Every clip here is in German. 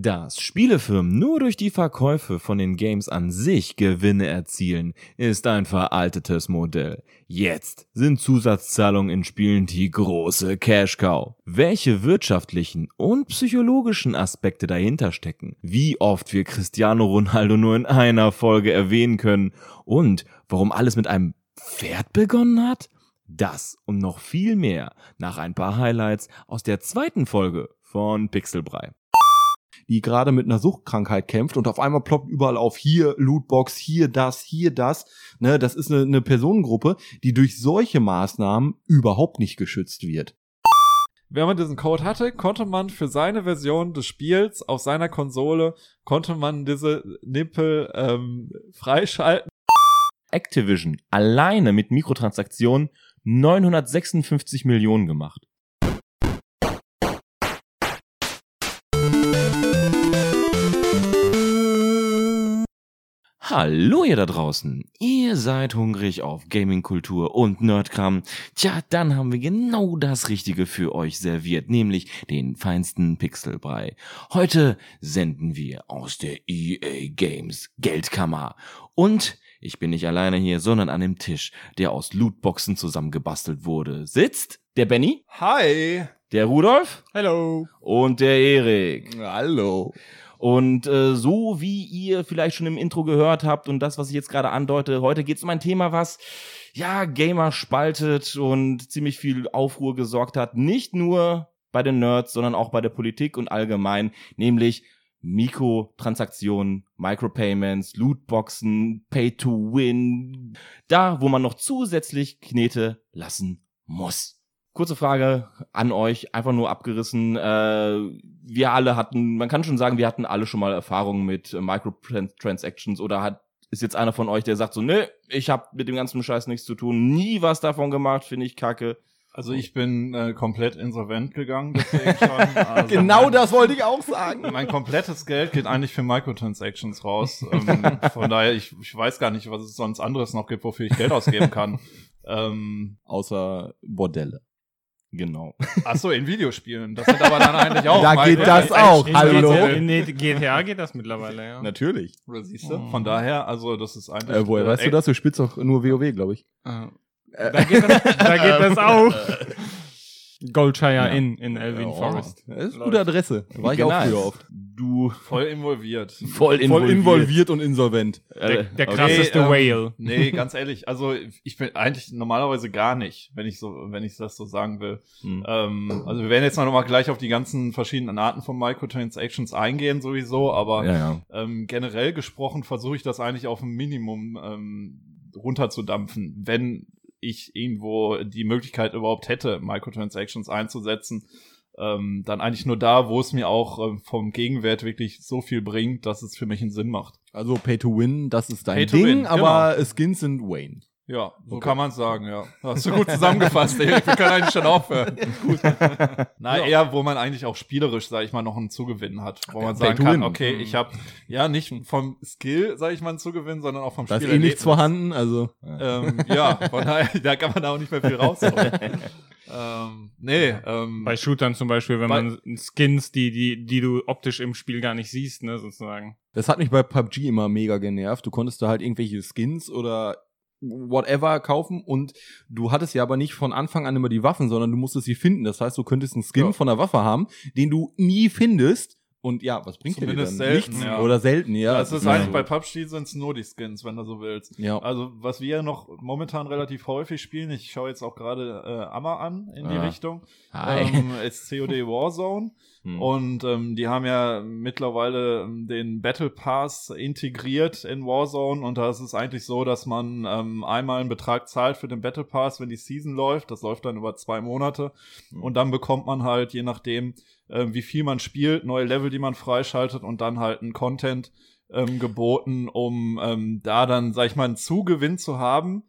Dass Spielefirmen nur durch die Verkäufe von den Games an sich Gewinne erzielen, ist ein veraltetes Modell. Jetzt sind Zusatzzahlungen in Spielen die große Cash-Cow. Welche wirtschaftlichen und psychologischen Aspekte dahinter stecken, wie oft wir Cristiano Ronaldo nur in einer Folge erwähnen können und warum alles mit einem Pferd begonnen hat? Das und noch viel mehr nach ein paar Highlights aus der zweiten Folge von Pixelbrei die gerade mit einer Suchtkrankheit kämpft und auf einmal ploppt überall auf hier Lootbox, hier das, hier das. Ne, das ist eine, eine Personengruppe, die durch solche Maßnahmen überhaupt nicht geschützt wird. Wenn man diesen Code hatte, konnte man für seine Version des Spiels auf seiner Konsole, konnte man diese Nippel ähm, freischalten. Activision alleine mit Mikrotransaktionen 956 Millionen gemacht. Hallo ihr da draußen. Ihr seid hungrig auf Gaming-Kultur und Nerdkram. Tja, dann haben wir genau das Richtige für euch serviert, nämlich den feinsten Pixelbrei. Heute senden wir aus der EA Games Geldkammer. Und ich bin nicht alleine hier, sondern an dem Tisch, der aus Lootboxen zusammengebastelt wurde, sitzt der Benny. Hi. Der Rudolf. Hello. Und der Erik. Hallo. Und äh, so wie ihr vielleicht schon im Intro gehört habt und das, was ich jetzt gerade andeute, heute geht es um ein Thema, was ja Gamer spaltet und ziemlich viel Aufruhr gesorgt hat. Nicht nur bei den Nerds, sondern auch bei der Politik und allgemein, nämlich Mikrotransaktionen, Micropayments, Lootboxen, Pay to Win, da, wo man noch zusätzlich Knete lassen muss. Kurze Frage an euch, einfach nur abgerissen. Äh, wir alle hatten, man kann schon sagen, wir hatten alle schon mal Erfahrungen mit äh, Microtransactions oder hat ist jetzt einer von euch, der sagt so, nö, ich habe mit dem ganzen Scheiß nichts zu tun, nie was davon gemacht, finde ich kacke. Also ich bin äh, komplett insolvent gegangen, deswegen schon. Also genau mein, das wollte ich auch sagen. Mein komplettes Geld geht eigentlich für Microtransactions raus. Ähm, von daher, ich, ich weiß gar nicht, was es sonst anderes noch gibt, wofür ich Geld ausgeben kann. Ähm, Außer Bordelle. Genau. Ach so, in Videospielen. Das sind aber dann eigentlich auch. Da geht das auch. In Hallo. GTA, in GTA geht das mittlerweile, ja. Natürlich. Oder siehst du? Von daher, also das ist eigentlich. Äh, woher weißt du das? Du spielst doch nur WoW, glaube ich. Äh, Da geht das, da geht das auch. Goldshire Ja. Inn in Elvin Oh, Forest. Das ist eine gute Adresse. War ich Genau. auch früher oft. Du Voll involviert. voll involviert. Voll involviert und insolvent. Der, Äh, der okay. krasseste ähm, Whale. Nee, ganz ehrlich, also ich bin eigentlich normalerweise gar nicht, wenn ich so, wenn ich das so sagen will. Hm. Ähm, also wir werden jetzt noch mal gleich auf die ganzen verschiedenen Arten von Microtransactions eingehen sowieso, aber Ja, ja. ähm, generell gesprochen versuche ich das eigentlich auf ein Minimum ähm, runterzudampfen, wenn ich irgendwo die Möglichkeit überhaupt hätte, Microtransactions einzusetzen. Ähm, dann eigentlich nur da, wo es mir auch ähm, vom Gegenwert wirklich so viel bringt, dass es für mich einen Sinn macht. Also Pay to Win, das ist dein Pay to Ding, win, aber Skins sind Wayne. Ja, so Okay. kann man sagen, ja. Hast du gut zusammengefasst, Erik. Wir können eigentlich schon aufhören. Gut. Na, eher, wo man eigentlich auch spielerisch, sag ich mal, noch einen Zugewinn hat. Wo man sagen kann, okay, ich habe ja nicht vom Skill, sag ich mal, einen Zugewinn, sondern auch vom Da ist Spiel. eh nichts vorhanden, also. Ähm, ja, von daher, da kann man auch nicht mehr viel rausholen. ähm, nee, ähm, Bei Shootern zum Beispiel, wenn Bei- man Skins, die, die, die du optisch im Spiel gar nicht siehst, ne, sozusagen. Das hat mich bei PUBG immer mega genervt. Du konntest da halt irgendwelche Skins oder whatever kaufen und du hattest ja aber nicht von Anfang an immer die Waffen, sondern du musstest sie finden. Das heißt, du könntest einen Skin Ja. von der Waffe haben, den du nie findest. Und ja, was bringt dir dann? Zumindest selten, Nichts ja. oder selten, ja. das ist ja. eigentlich bei PUBG sind es nur die Skins, wenn du so willst. Ja. Also, was wir noch momentan relativ häufig spielen, ich schaue jetzt auch gerade äh, Amma an in die Ah. Richtung, Hi. ähm, ist COD Warzone. Hm. Und ähm, die haben ja mittlerweile ähm, den Battle Pass integriert in Warzone und da ist es eigentlich so, dass man ähm, einmal einen Betrag zahlt für den Battle Pass, wenn die Season läuft. Das läuft dann über zwei Monate Mhm. und dann bekommt man halt, je nachdem, ähm, wie viel man spielt, neue Level, die man freischaltet und dann halt ein Content ähm, geboten, um ähm, da dann, sag ich mal, einen Zugewinn zu haben.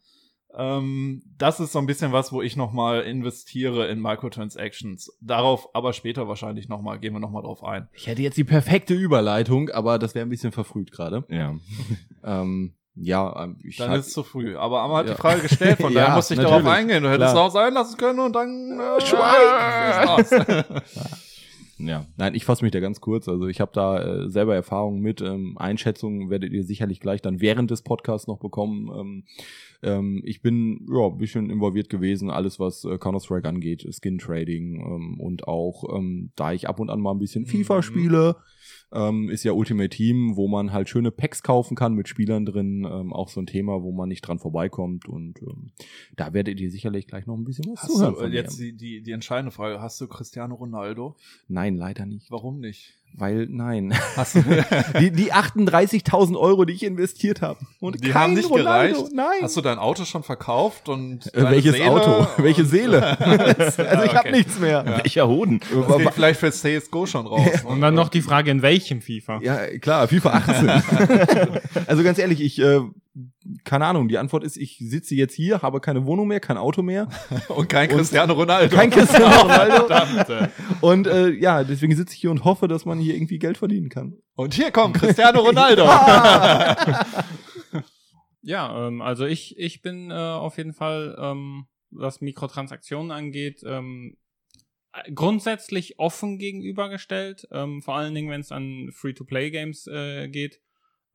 Ähm, das ist so ein bisschen was, wo ich nochmal investiere in Microtransactions. Darauf aber später wahrscheinlich nochmal, gehen wir nochmal drauf ein. Ich hätte jetzt die perfekte Überleitung, aber das wäre ein bisschen verfrüht gerade. ja. Ähm, ja, ähm, ich Dann ist es zu früh. Aber Amma hat Ja. die Frage gestellt, von Ja, daher musste ich natürlich. darauf eingehen. Du hättest Klar. auch sein lassen können und dann äh, Schweig! Ja. Nein, ich fasse mich da ganz kurz. Also ich habe da äh, selber Erfahrungen mit. Ähm, Einschätzungen werdet ihr sicherlich gleich dann während des Podcasts noch bekommen. Ähm, ähm, ich bin ja ein bisschen involviert gewesen, alles was äh, Counter-Strike angeht, Skin Trading ähm, und auch, ähm, da ich ab und an mal ein bisschen FIFA Mhm. spiele, ähm, ist ja Ultimate Team, wo man halt schöne Packs kaufen kann mit Spielern drin, ähm, auch so ein Thema, wo man nicht dran vorbeikommt und ähm, da werdet ihr sicherlich gleich noch ein bisschen was Hast zuhören du, äh, von jetzt mir. die, die, die entscheidende Frage, hast du Cristiano Ronaldo? Nein, leider nicht. Warum nicht? Weil, nein. Hast du, Die, die 38.000 Euro, die ich investiert habe. Und Die kein haben nicht Ronaldo. gereicht? Nein. hast du dein Auto schon verkauft und Äh, welches Seele? Auto? Welche Seele? also ich habe okay. nichts mehr. Welcher Hoden? Das geht vielleicht für CSGO schon raus. ne? Und dann noch die Frage, in welchem FIFA? Ja, klar, FIFA 18. also ganz ehrlich, ich, äh, keine Ahnung, die Antwort ist, ich sitze jetzt hier, habe keine Wohnung mehr, kein Auto mehr, Und kein Cristiano Ronaldo. kein Cristiano Ronaldo. Und äh, ja, deswegen sitze ich hier und hoffe, dass man hier irgendwie Geld verdienen kann. Und hier kommt Cristiano Ronaldo. Ja, ähm, also ich, ich bin äh, auf jeden Fall, ähm, was Mikrotransaktionen angeht, ähm, äh, grundsätzlich offen gegenübergestellt, ähm, vor allen Dingen, wenn es an Free-to-Play-Games äh, geht.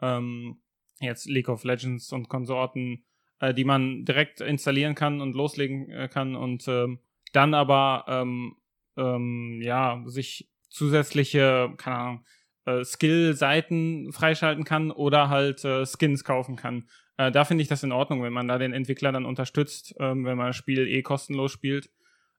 Ähm, jetzt League of Legends und Konsorten, äh, die man direkt installieren kann und loslegen äh, kann und ähm, dann aber ähm, ähm, ja sich zusätzliche, keine Ahnung, äh, Skill-Seiten freischalten kann oder halt äh, Skins kaufen kann. Äh, da finde ich das in Ordnung, wenn man da den Entwickler dann unterstützt, ähm, wenn man das Spiel eh kostenlos spielt.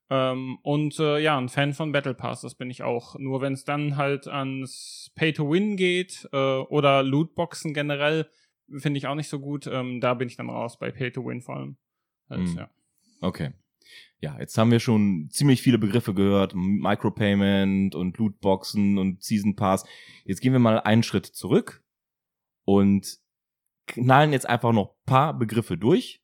Ähm, und äh, ja, ein Fan von Battle Pass, das bin ich auch. Nur wenn es dann halt ans Pay-to-Win geht äh, oder Lootboxen generell, finde ich auch nicht so gut. Ähm, da bin ich dann raus, bei Pay-to-Win vor allem. Halt, Mhm. ja. Okay. Ja, jetzt haben wir schon ziemlich viele Begriffe gehört. Micropayment und Lootboxen und Season Pass. Jetzt gehen wir mal einen Schritt zurück und knallen jetzt einfach noch ein paar Begriffe durch,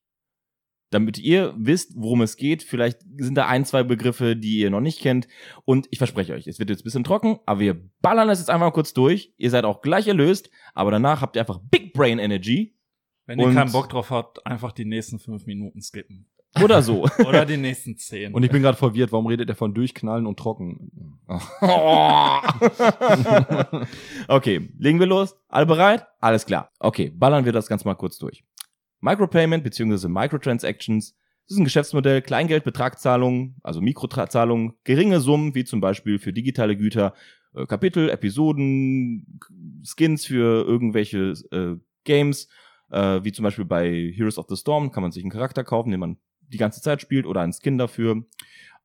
damit ihr wisst, worum es geht. Vielleicht sind da ein, zwei Begriffe, die ihr noch nicht kennt. Und ich verspreche euch, es wird jetzt ein bisschen trocken, aber wir ballern das jetzt einfach mal kurz durch. Ihr seid auch gleich erlöst, aber danach habt ihr einfach Big Brain Energy Wenn ihr keinen Bock drauf habt, einfach die nächsten fünf Minuten skippen. oder so. Oder die nächsten zehn. Und ich bin gerade verwirrt, warum redet er von durchknallen und trocken? okay, legen wir los. Alle bereit? Alles klar. Okay, ballern wir das ganz mal kurz durch. Micropayment bzw. Microtransactions das ist ein Geschäftsmodell, Kleingeldbetragzahlungen, also Mikrozahlungen, geringe Summen, wie zum Beispiel für digitale Güter, äh, Kapitel, Episoden, Skins für irgendwelche äh, Games, äh, wie zum Beispiel bei Heroes of the Storm kann man sich einen Charakter kaufen, den man die ganze Zeit spielt oder einen Skin dafür.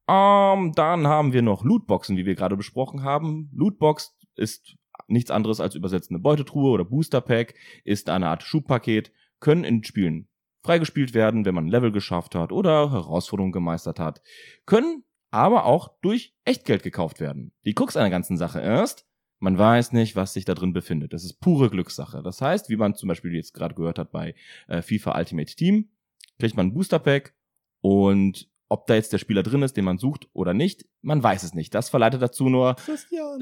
Ähm, dann haben wir noch Lootboxen, wie wir gerade besprochen haben. Lootbox ist nichts anderes als übersetzende Beutetruhe oder Booster Pack, ist eine Art Schubpaket, können in Spielen freigespielt werden, wenn man ein Level geschafft hat oder Herausforderungen gemeistert hat, können aber auch durch Echtgeld gekauft werden. Die Krux an der ganzen Sache ist, man weiß nicht, was sich da drin befindet. Das ist pure Glückssache. Das heißt, wie man zum Beispiel jetzt gerade gehört hat bei äh, FIFA Ultimate Team, kriegt man ein Booster Pack und ob da jetzt der Spieler drin ist, den man sucht oder nicht, man weiß es nicht. Das verleitet dazu nur Christian.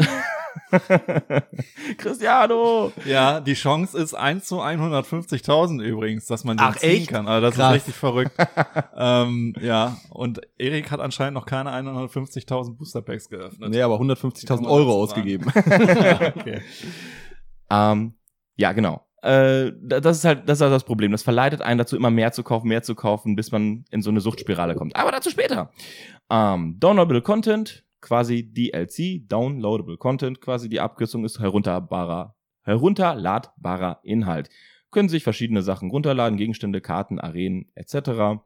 Cristiano. ja, die Chance ist 1 zu 150.000 übrigens, dass man den Ach, ziehen echt? kann. Also das Krass. ist richtig verrückt. ähm, ja, und Erik hat anscheinend noch keine 150.000 Booster Packs geöffnet. Nee, aber Kann 150.000 man Euro ausgegeben. okay. Ähm, ja, genau. Äh, da- das ist halt das, ist halt das Problem. Das verleitet einen dazu, immer mehr zu kaufen, mehr zu kaufen, bis man in so eine Suchtspirale kommt. Aber dazu später. Ähm, Downloadable Content, quasi DLC, Downloadable Content, quasi die Abkürzung ist herunterbarer, herunterladbarer Inhalt. Können sich verschiedene Sachen runterladen, Gegenstände, Karten, Arenen etc.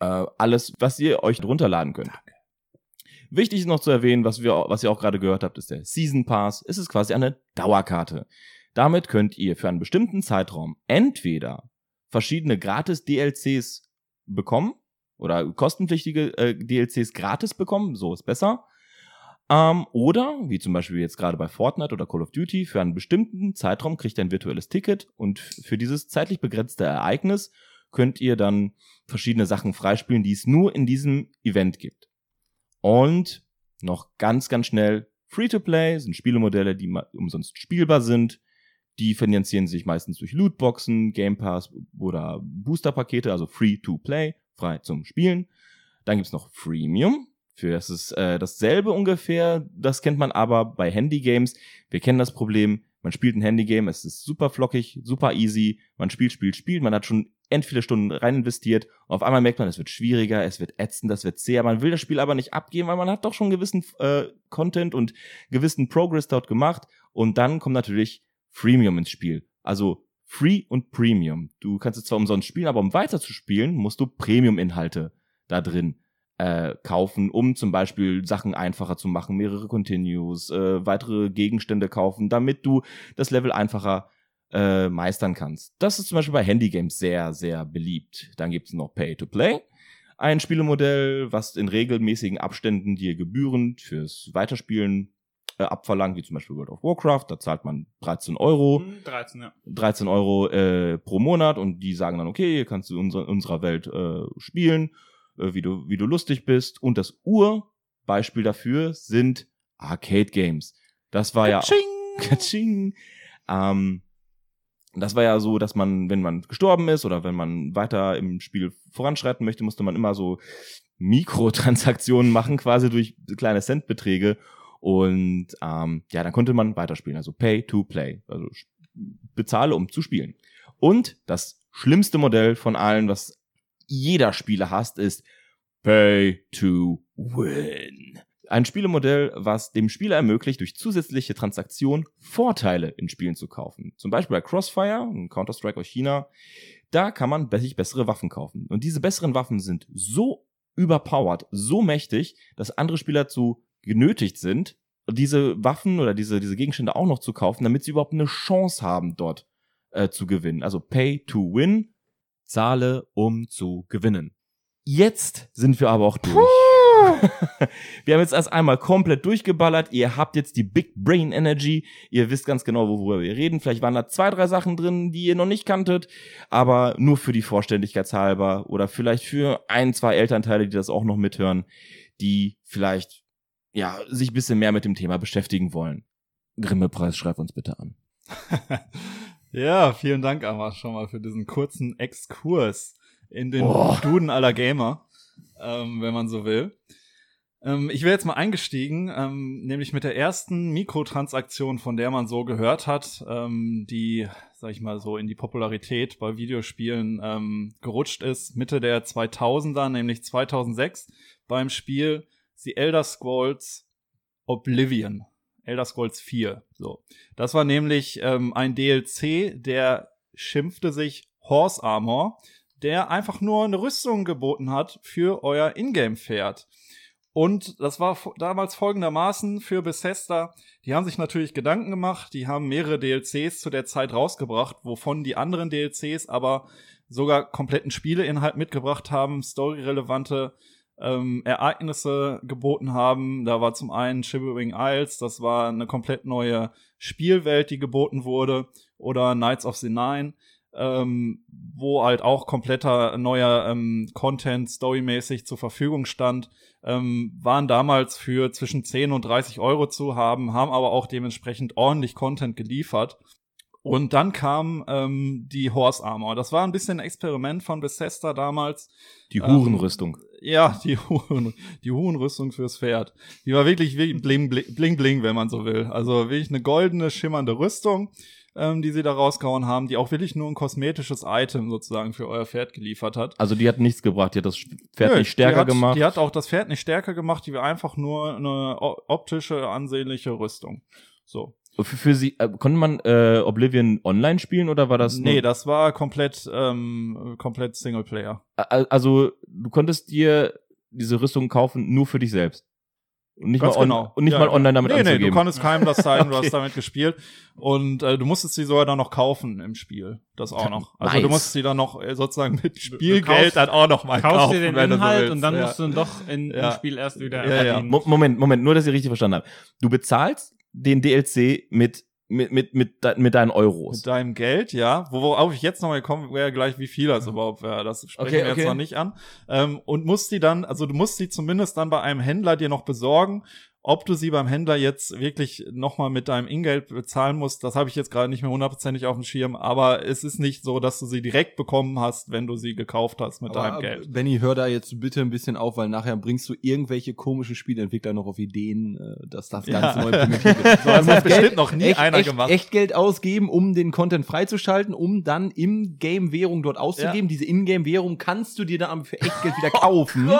Äh, alles, was ihr euch runterladen könnt. Wichtig ist noch zu erwähnen, was, wir, was ihr auch gerade gehört habt, ist der Season Pass. Es ist quasi eine Dauerkarte. Damit könnt ihr für einen bestimmten Zeitraum entweder verschiedene Gratis-DLCs bekommen oder kostenpflichtige äh, DLCs gratis bekommen, so ist besser. Ähm, oder, wie zum Beispiel jetzt gerade bei Fortnite oder Call of Duty, für einen bestimmten Zeitraum kriegt ihr ein virtuelles Ticket und für dieses zeitlich begrenzte Ereignis könnt ihr dann verschiedene Sachen freispielen, die es nur in diesem Event gibt. Und noch ganz, ganz schnell, Free-to-Play sind Spielemodelle, die umsonst spielbar sind. Die finanzieren sich meistens durch Lootboxen, Game Pass oder Booster-Pakete, also Free-to-Play, frei zum Spielen. Dann gibt's noch Freemium. für. Das ist äh, dasselbe ungefähr, das kennt man aber bei Handy-Games. Wir kennen das Problem, man spielt ein Handygame, es ist super flockig, super easy, man spielt, spielt, spielt, man hat schon end viele Stunden rein investiert. Auf einmal merkt man, es wird schwieriger, es wird ätzend, es wird zäher. Man will das Spiel aber nicht abgeben, weil man hat doch schon gewissen äh, Content und gewissen Progress dort gemacht. Und dann kommt natürlich Freemium ins Spiel. Also Free und Premium. Du kannst es zwar umsonst spielen, aber um weiter zu spielen, musst du Premium-Inhalte da drin äh, kaufen, um zum Beispiel Sachen einfacher zu machen, mehrere Continues, äh, weitere Gegenstände kaufen, damit du das Level einfacher äh, meistern kannst. Das ist zum Beispiel bei Handygames sehr, sehr beliebt. Dann gibt es noch Pay-to-Play. Ein Spielemodell, was in regelmäßigen Abständen dir gebührend fürs Weiterspielen äh, abverlangt, wie zum Beispiel World of Warcraft. Da zahlt man 13 Euro. 13, ja. 13 Euro äh, pro Monat und die sagen dann, okay, hier kannst du in unser, unserer Welt äh, spielen, äh, wie, du, wie du lustig bist. Und das Urbeispiel dafür sind Arcade Games. Das war Katsching! ja. Katsching! Ähm, das war ja so, dass man, wenn man gestorben ist oder wenn man weiter im Spiel voranschreiten möchte, musste man immer so Mikrotransaktionen machen, quasi durch kleine Centbeträge. Und ähm, ja, dann konnte man weiterspielen, also Pay to Play, also bezahle, um zu spielen. Und das schlimmste Modell von allen, was jeder Spieler hasst, ist Pay to Win. Ein Spielemodell, was dem Spieler ermöglicht, durch zusätzliche Transaktionen Vorteile in Spielen zu kaufen. Zum Beispiel bei Crossfire, Counter-Strike aus China, da kann man sich bessere Waffen kaufen. Und diese besseren Waffen sind so überpowered, so mächtig, dass andere Spieler zu genötigt sind, diese Waffen oder diese, diese Gegenstände auch noch zu kaufen, damit sie überhaupt eine Chance haben, dort äh, zu gewinnen. Also Pay to Win. Zahle, um zu gewinnen. Jetzt sind wir aber auch durch. wir haben jetzt erst einmal komplett durchgeballert. Ihr habt jetzt die Big Brain Energy. Ihr wisst ganz genau, worüber wir reden. Vielleicht waren da zwei, drei Sachen drin, die ihr noch nicht kanntet. Aber nur für die Vollständigkeitshalber oder vielleicht für ein, zwei Elternteile, die das auch noch mithören, die vielleicht, ja, sich ein bisschen mehr mit dem Thema beschäftigen wollen. Grimme-Preis, schreib uns bitte an. Ja, vielen Dank, Amma, schon mal für diesen kurzen Exkurs in den Boah. Duden aller Gamer, ähm, wenn man so will. Ähm, ich wäre jetzt mal eingestiegen, ähm, nämlich mit der ersten Mikrotransaktion, von der man so gehört hat, ähm, die, sag ich mal, so in die Popularität bei Videospielen ähm, gerutscht ist, Mitte der 2000er, nämlich 2006, beim Spiel The Elder Scrolls Oblivion. Elder Scrolls 4. So. Das war nämlich ähm, ein DLC, der schimpfte sich Horse Armor, der einfach nur eine Rüstung geboten hat für euer Ingame-Pferd. Und das war damals folgendermaßen für Bethesda. Die haben sich natürlich Gedanken gemacht, die haben mehrere DLCs zu der Zeit rausgebracht, wovon die anderen DLCs aber sogar kompletten Spieleinhalt mitgebracht haben, storyrelevante ähm, Ereignisse geboten haben. Da war zum einen Shivering Isles, das war eine komplett neue Spielwelt, die geboten wurde, oder Knights of the Nine, ähm, wo halt auch kompletter neuer ähm, Content storymäßig zur Verfügung stand, ähm, waren damals für zwischen 10 und 30 Euro zu haben, haben aber auch dementsprechend ordentlich Content geliefert. Und dann kam ähm, die Horse Armor. Das war ein bisschen ein Experiment von Bethesda damals. Die Ähm, Hurenrüstung. Ja, die, Huren, die Hurenrüstung fürs Pferd. Die war wirklich wie bling, bling, bling, bling, wenn man so will. Also wirklich eine goldene, schimmernde Rüstung, ähm, die sie da rausgehauen haben, die auch wirklich nur ein kosmetisches Item sozusagen für euer Pferd geliefert hat. Also die hat nichts gebracht, die hat das Pferd Nö, nicht stärker die hat, gemacht. Die hat auch das Pferd nicht stärker gemacht, die war einfach nur eine optische, ansehnliche Rüstung. So. Für, für sie, äh, konnte man äh, Oblivion online spielen oder war das? nee, das war komplett, ähm, komplett Singleplayer. Also du konntest dir diese Rüstung kaufen nur für dich selbst. Und nicht, Ganz mal, on genau. und nicht Ja, mal online damit nee, Nee, anzugeben. du konntest keinem das zeigen, du Okay. hast damit gespielt. Und äh, du musstest sie sogar dann noch kaufen im Spiel. Das auch noch. Also Nice. du musstest sie dann noch äh, sozusagen mit kaufst- Spielgeld dann auch noch mal Kaufst kaufen. dir den du so Inhalt willst. und dann ja. musst du ihn doch in, Ja. im Spiel erst wieder Ja, Moment, Moment, nur dass ich richtig verstanden habe. Du bezahlst den DLC mit mit mit mit, mit deinen Euros. Mit deinem Geld, ja. Wo- Worauf ich jetzt noch mal komme, wäre gleich, wie viel das überhaupt wäre. Das sprechen Okay, wir jetzt okay. noch nicht an. Ähm, und musst die dann, also du musst die zumindest dann bei einem Händler dir noch besorgen ob du sie beim Händler jetzt wirklich nochmal mit deinem Ingeld bezahlen musst, das habe ich jetzt gerade nicht mehr hundertprozentig auf dem Schirm, aber es ist nicht so, dass du sie direkt bekommen hast, wenn du sie gekauft hast mit deinem Geld. Benny, hör da jetzt bitte ein bisschen auf, weil nachher bringst du irgendwelche komischen Spieleentwickler noch auf Ideen, äh, dass das Ja. Ganze neu primitiv ist. So hat das bestimmt noch nie echt, einer echt, gemacht. Echt Geld ausgeben, um den Content freizuschalten, um dann im Game Währung dort auszugeben. Diese Ingame-Währung kannst du dir dann aber für echt Geld wieder kaufen.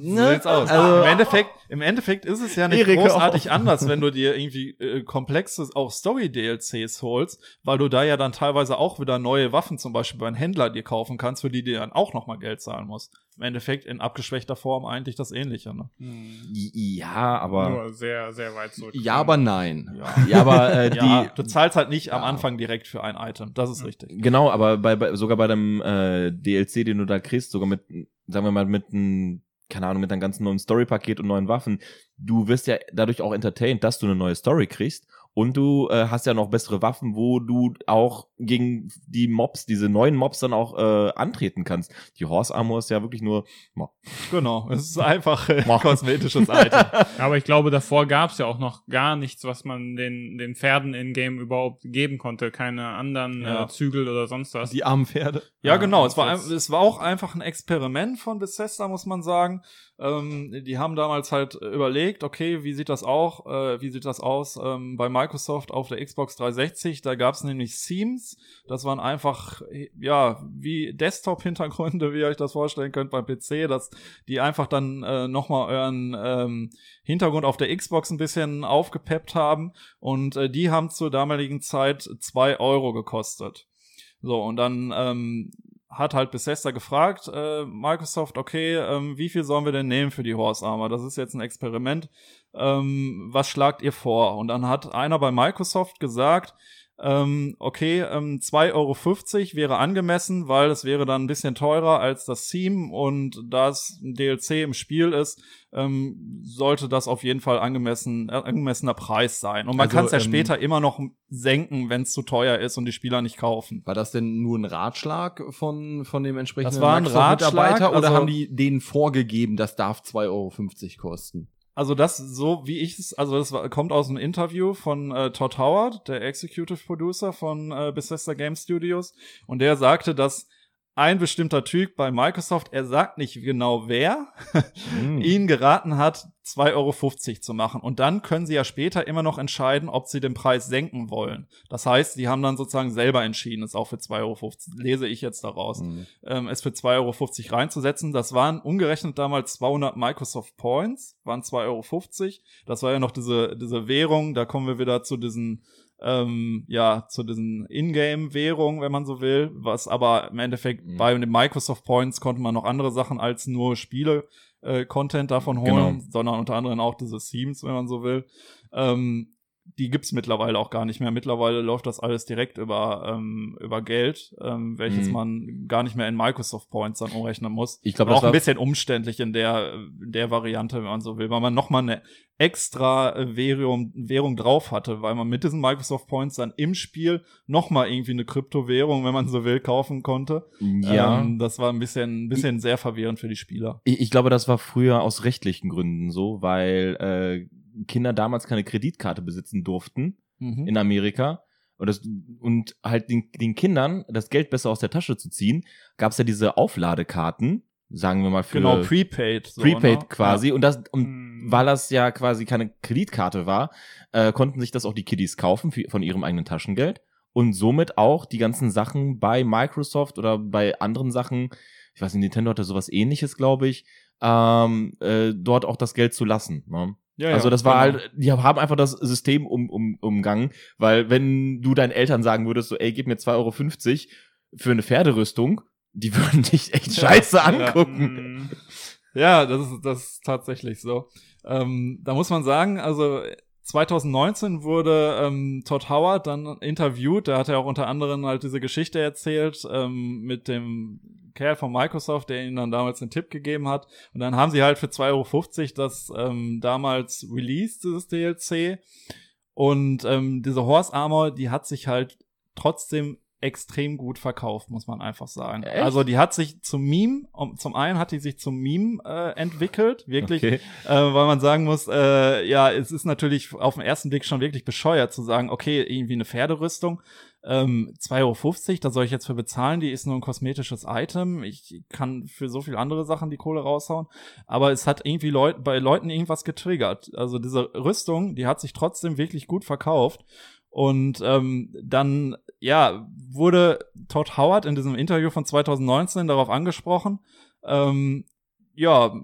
So sieht's aus. Also- Im Endeffekt, im Endeffekt ist es ja nicht Erik, großartig anders, wenn du dir irgendwie äh, komplexe auch Story-DLCs holst, weil du da ja dann teilweise auch wieder neue Waffen zum Beispiel beim Händler dir kaufen kannst, für die du dann auch nochmal Geld zahlen musst. Im Endeffekt in abgeschwächter Form eigentlich das Ähnliche. Ne? Ja, aber Nur sehr, sehr weit zurück. Ja, aber nein. ja, aber äh, die Ja, du zahlst halt nicht am Ja. Anfang direkt für ein Item. Das ist richtig. Genau, aber bei, bei sogar bei dem äh, DLC, den du da kriegst, sogar mit, sagen wir mal, mit einem, keine Ahnung, mit einem ganzen neuen Story-Paket und neuen Waffen, du wirst ja dadurch auch entertained, dass du eine neue Story kriegst. Und du äh, hast ja noch bessere Waffen, wo du auch gegen die Mobs, diese neuen Mobs dann auch äh, antreten kannst. Die Horse Armor ist ja wirklich nur. Mo- Genau. Es ist einfach äh, kosmetisches Item. Aber ich glaube, davor gab es ja auch noch gar nichts, was man den, den Pferden in-game überhaupt geben konnte. Keine anderen Ja. äh, Zügel oder sonst was. Die armen Pferde. Ja, Ja, genau. Es war, es war auch einfach ein Experiment von Bethesda, muss man sagen. Ähm, die haben damals halt überlegt, okay, wie sieht das auch, äh, wie sieht das aus ähm, bei Microsoft auf der Xbox 360? Da gab es nämlich Themes. Das waren einfach, ja, wie Desktop-Hintergründe, wie ihr euch das vorstellen könnt beim PC, dass die einfach dann äh, nochmal euren ähm, Hintergrund auf der Xbox ein bisschen aufgepeppt haben. Und äh, die haben zur damaligen Zeit zwei Euro gekostet. So, und dann ähm, hat halt Bethesda gefragt, äh, Microsoft, okay, ähm, wie viel sollen wir denn nehmen für die Horse Armor? Das ist jetzt ein Experiment. Ähm, was schlagt ihr vor? Und dann hat einer bei Microsoft gesagt, ähm, okay, ähm, 2,50 Euro wäre angemessen, weil es wäre dann ein bisschen teurer als das Theme und da es ein DLC im Spiel ist, ähm, sollte das auf jeden Fall angemessen, äh, angemessener Preis sein. Und man Also, kann es ja ähm, später immer noch senken, wenn es zu teuer ist und die Spieler nicht kaufen. War das denn nur ein Ratschlag von, von dem entsprechenden Das war ein Ratschlag, oder also- haben die denen vorgegeben, das darf 2,50 Euro kosten? Also das so wie ich es, also das kommt aus einem Interview von äh, Todd Howard, der Executive Producer von äh, Bethesda Game Studios, und der sagte, dass ein bestimmter Typ bei Microsoft, er sagt nicht genau wer, Hm. ihn geraten hat, 2,50 Euro zu machen. Und dann können sie ja später immer noch entscheiden, ob sie den Preis senken wollen. Das heißt, die haben dann sozusagen selber entschieden, es auch für 2,50 Euro, lese ich jetzt daraus, Hm. ähm, es für 2,50 Euro reinzusetzen. Das waren umgerechnet damals 200 Microsoft Points, waren 2,50 Euro. Das war ja noch diese, diese Währung, da kommen wir wieder zu diesen ähm, ja, zu diesen Ingame-Währungen, wenn man so will, was aber im Endeffekt Mhm. bei den Microsoft Points konnte man noch andere Sachen als nur Spiele äh, Content davon holen, Genau. sondern unter anderem auch diese Themes, wenn man so will. Ähm, die gibt's mittlerweile auch gar nicht mehr. Mittlerweile läuft das alles direkt über, ähm, über Geld, ähm, welches Mhm. man gar nicht mehr in Microsoft Points dann umrechnen muss. Ich glaube, auch ein bisschen umständlich in der, in der Variante, wenn man so will, weil man noch mal eine extra äh, Währung, Währung drauf hatte, weil man mit diesen Microsoft Points dann im Spiel noch mal irgendwie eine Kryptowährung, wenn man so will, kaufen konnte. ja. Ähm, das war ein bisschen, ein bisschen sehr verwirrend für die Spieler. Ich, ich glaube, das war früher aus rechtlichen Gründen so, weil äh, Kinder damals keine Kreditkarte besitzen durften Mhm. in Amerika. Und, das, und halt den, den Kindern das Geld besser aus der Tasche zu ziehen, gab es ja diese Aufladekarten, sagen wir mal für Genau, Prepaid. So, Prepaid ne? quasi. Und das, und Hm. weil das ja quasi keine Kreditkarte war, äh, konnten sich das auch die Kiddies kaufen für, von ihrem eigenen Taschengeld und somit auch die ganzen Sachen bei Microsoft oder bei anderen Sachen, ich weiß nicht, Nintendo hatte sowas ähnliches, glaube ich, ähm, äh, dort auch das Geld zu lassen. Ne? Ja, also das war genau. halt, die haben einfach das System um, um, umgangen, weil wenn du deinen Eltern sagen würdest, so, ey, gib mir 2,50 Euro für eine Pferderüstung, die würden dich echt scheiße ja. angucken. Hm. Ja, das ist, das ist tatsächlich so. Ähm, da muss man sagen, also 2019 wurde ähm, Todd Howard dann interviewt. Da hat er auch unter anderem halt diese Geschichte erzählt ähm, mit dem Kerl von Microsoft, der ihnen dann damals den Tipp gegeben hat. Und dann haben sie halt für 2,50 Euro das ähm, damals released, dieses DLC. Und ähm, diese Horse Armor, die hat sich halt trotzdem extrem gut verkauft, muss man einfach sagen. Echt? Also die hat sich zum Meme, um, zum einen hat die sich zum Meme äh, entwickelt, wirklich, Okay. äh, weil man sagen muss, äh, ja, es ist natürlich auf den ersten Blick schon wirklich bescheuert zu sagen, okay, irgendwie eine Pferderüstung, ähm, 2,50 Euro, da soll ich jetzt für bezahlen, die ist nur ein kosmetisches Item. Ich kann für so viel andere Sachen die Kohle raushauen. Aber es hat irgendwie Leut bei Leuten irgendwas getriggert. Also diese Rüstung, die hat sich trotzdem wirklich gut verkauft. Und ähm, dann, ja, wurde Todd Howard in diesem Interview von 2019 darauf angesprochen, ähm, ja,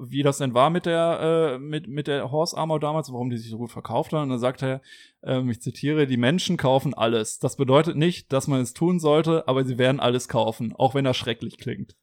wie das denn war mit der, äh, mit, mit der Horse Armor damals, warum die sich so gut verkauft haben. Und dann sagt er, ähm, ich zitiere, die Menschen kaufen alles. Das bedeutet nicht, dass man es tun sollte, aber sie werden alles kaufen, auch wenn das schrecklich klingt.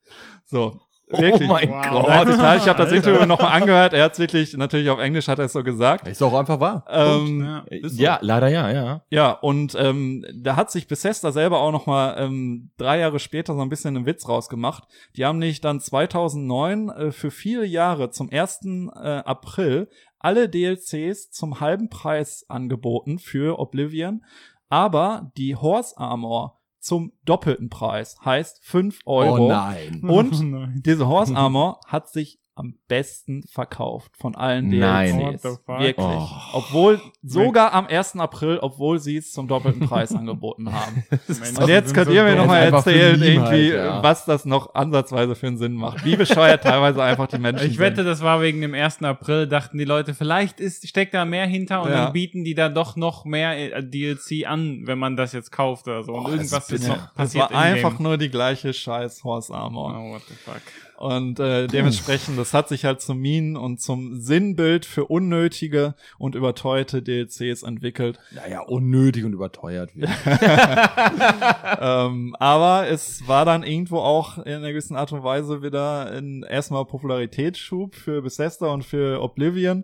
So. Wirklich. Oh mein Wow. Gott. Ja, total. Ich habe das. Interview nochmal angehört. Er hat es wirklich, natürlich auf Englisch hat er es so gesagt. Ist auch einfach wahr. Ähm, Ja. so. Ja, leider ja, ja. Ja, und ähm, da hat sich Bethesda selber auch noch mal ähm, drei Jahre später so ein bisschen einen Witz rausgemacht. Die haben nicht dann 2009 äh, für viele Jahre zum 1. Äh, April alle DLCs zum halben Preis angeboten für Oblivion, aber die Horse Armor zum doppelten Preis, heißt 5 Euro. Oh nein. Und Oh nein. diese Horse Armor hat sich am besten verkauft von allen Nein. DLCs. Wirklich. Oh. Obwohl, sogar am 1. April, obwohl sie es zum doppelten Preis angeboten haben. Und jetzt sind könnt so ihr mir nochmal erzählen, irgendwie, halt, ja. was das noch ansatzweise für einen Sinn macht. Wie bescheuert teilweise einfach die Menschen Ich wette, sind. das war wegen dem 1. April, dachten die Leute, vielleicht ist, steckt da mehr hinter und Ja. dann bieten die da doch noch mehr äh, DLC an, wenn man das jetzt kauft oder so. Und Oh, das irgendwas ist noch Das passiert. war einfach nur die gleiche scheiß Horse Armor. Oh, what the fuck. Und äh, dementsprechend, das hat sich halt zum Minen und zum Sinnbild für unnötige und überteuerte DLCs entwickelt. Naja, unnötig und überteuert ähm, aber es war dann irgendwo auch in einer gewissen Art und Weise wieder ein erstmal Popularitätsschub für Bethesda und für Oblivion.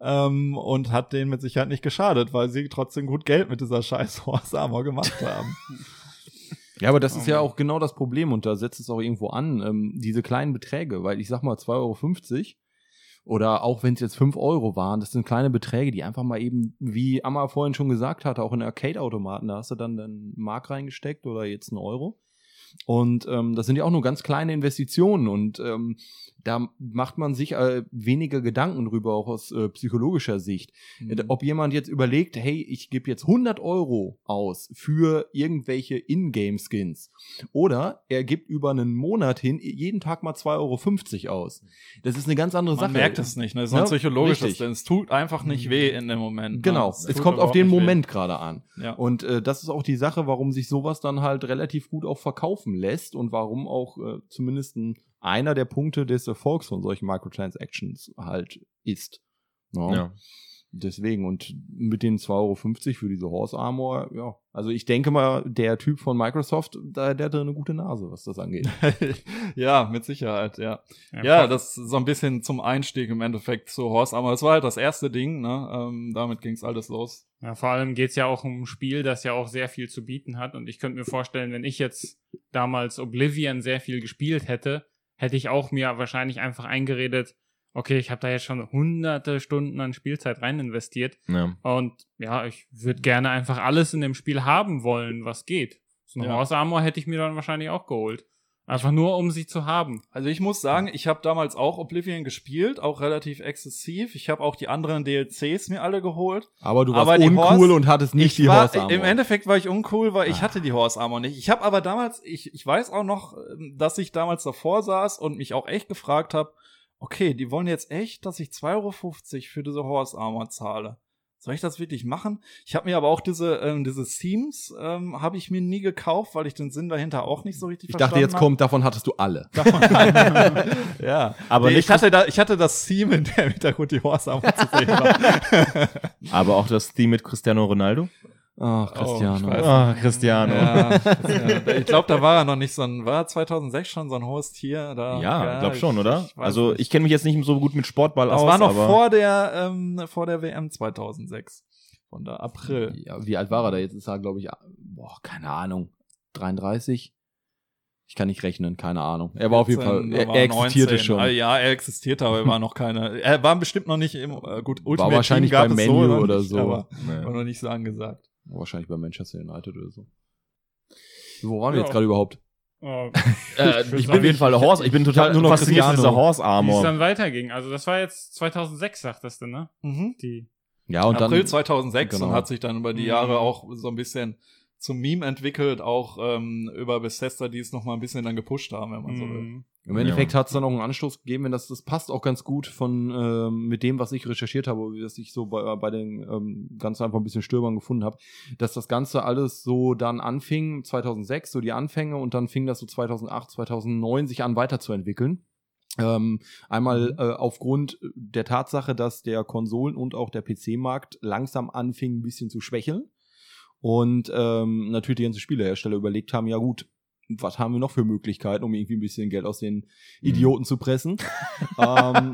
Ähm, und hat denen mit Sicherheit nicht geschadet, weil sie trotzdem gut Geld mit dieser scheiß Horse Armor gemacht haben. Ja, aber das ist Oh ja Mann. auch genau das Problem und da setzt es auch irgendwo an, ähm, diese kleinen Beträge, weil ich sag mal 2,50 Euro oder auch wenn es jetzt 5 Euro waren, das sind kleine Beträge, die einfach mal eben, wie Amma vorhin schon gesagt hatte, auch in Arcade-Automaten, da hast du dann einen Mark reingesteckt oder jetzt einen Euro. Und ähm, das sind ja auch nur ganz kleine Investitionen und ähm, da macht man sich äh, weniger Gedanken drüber, auch aus äh, psychologischer Sicht. Mhm. Äh, Ob jemand jetzt überlegt, hey, ich gebe jetzt 100 Euro aus für irgendwelche Ingame-Skins oder er gibt über einen Monat hin jeden Tag mal 2,50 Euro aus. Das ist eine ganz andere Man Sache. merkt es nicht, ne? Das ist Ja, ein psychologisches, denn es tut einfach nicht weh in dem Moment. Genau, Ne? es tut kommt auf den. Moment gerade an. Ja. Und äh, das ist auch die Sache, warum sich sowas dann halt relativ gut auch verkaufen lässt und warum auch äh, zumindest ein, einer der Punkte des Erfolgs von solchen Microtransactions halt ist. Ne? Ja. Deswegen und mit den 2,50 Euro für diese Horse Armor, ja. Also ich denke mal, der Typ von Microsoft, da, der hatte eine gute Nase, was das angeht. ja, mit Sicherheit, ja. Ja, Ja, das ist so ein bisschen zum Einstieg im Endeffekt zu Horse Armor. Das war halt das erste Ding, ne? Ähm, damit ging's alles los. Ja, vor allem geht's ja auch um ein Spiel, das ja auch sehr viel zu bieten hat. Und ich könnte mir vorstellen, wenn ich jetzt damals Oblivion sehr viel gespielt hätte, hätte ich auch mir wahrscheinlich einfach eingeredet, okay, ich habe da jetzt schon hunderte Stunden an Spielzeit rein investiert. ja. Und ja, ich würde gerne einfach alles in dem Spiel haben wollen, was geht. So eine Ja. Horse Armor hätte ich mir dann wahrscheinlich auch geholt. Einfach nur, um sie zu haben. Also ich muss sagen, ich habe damals auch Oblivion gespielt, auch relativ exzessiv. Ich habe auch die anderen DLCs mir alle geholt. Aber du warst Aber uncool Horse- und hattest nicht ich die war, Horse Armor. Im Endeffekt war ich uncool, weil ich Ah. hatte die Horse Armor nicht. Ich habe aber damals, ich, ich weiß auch noch, ähm, dass ich damals davor saß und mich auch echt gefragt habe, okay, die wollen jetzt echt, dass ich 2,50 Euro für diese Horse Armor zahle. Soll ich das wirklich machen? Ich habe mir aber auch diese, ähm, diese Themes, ähm, habe ich mir nie gekauft, weil ich den Sinn dahinter auch nicht so richtig ich dachte, verstanden jetzt hab. kommt, davon hattest du alle. ja, Aber Nee, ich hatte da, ich hatte das Theme in der Hintergrund die Horse zu sehen war. Aber auch das Theme mit Cristiano Ronaldo. Ach, Cristiano. ich weiß. Ah, Cristiano. Ja, ja, ich glaube, da war er noch nicht so ein, war 2006 schon so ein hohes Tier? Da, Ja, glaub schon, ich- oder? ich weiß also ich kenne mich jetzt nicht so gut mit Sportball das aus. war noch aber vor der, ähm, vor der WM 2006. Von der April. Ja, wie alt war er da? Jetzt ist er, glaube ich, boah, keine Ahnung, 33? Ich kann nicht rechnen, keine Ahnung. Er war auf jeden Fall, 14, er, war er existierte 19. schon. Ah, Ja, er existierte, aber er war noch keine, er war bestimmt noch nicht im, äh, gut, Ultimate wahrscheinlich Team gab beim es Menu noch oder nicht, so. Aber Nee. war noch nicht so angesagt. Wahrscheinlich bei Manchester United oder so. Wo waren wir Ja. jetzt gerade überhaupt? Oh, Äh, würd ich bin auf jeden Fall Horse. Ich bin total nur noch fasziniert von dieser Horse wie es Armor. dann weiterging. Also das war jetzt 2006, sagtest du, ne? Mhm. Die. Ja, und April dann 2006 genau. und hat sich dann über die Mhm. Jahre auch so ein bisschen zum Meme entwickelt, auch ähm, über Bethesda, die es noch mal ein bisschen dann gepusht haben, wenn man so will. Mhm. Im Endeffekt Ja. hat es dann auch einen Anstoß gegeben, wenn das, das passt auch ganz gut von ähm, mit dem, was ich recherchiert habe, was ich so bei, bei den ähm, ganz einfach ein bisschen Stürmern gefunden habe, dass das Ganze alles so dann anfing 2006, so die Anfänge und dann fing das so 2008, 2009 sich an weiterzuentwickeln. Ähm, einmal äh, aufgrund der Tatsache, dass der Konsolen- und auch der PC-Markt langsam anfing, ein bisschen zu schwächeln. Und ähm, natürlich die ganzen Spielehersteller überlegt haben, ja gut, was haben wir noch für Möglichkeiten, um irgendwie ein bisschen Geld aus den Idioten zu pressen. ähm,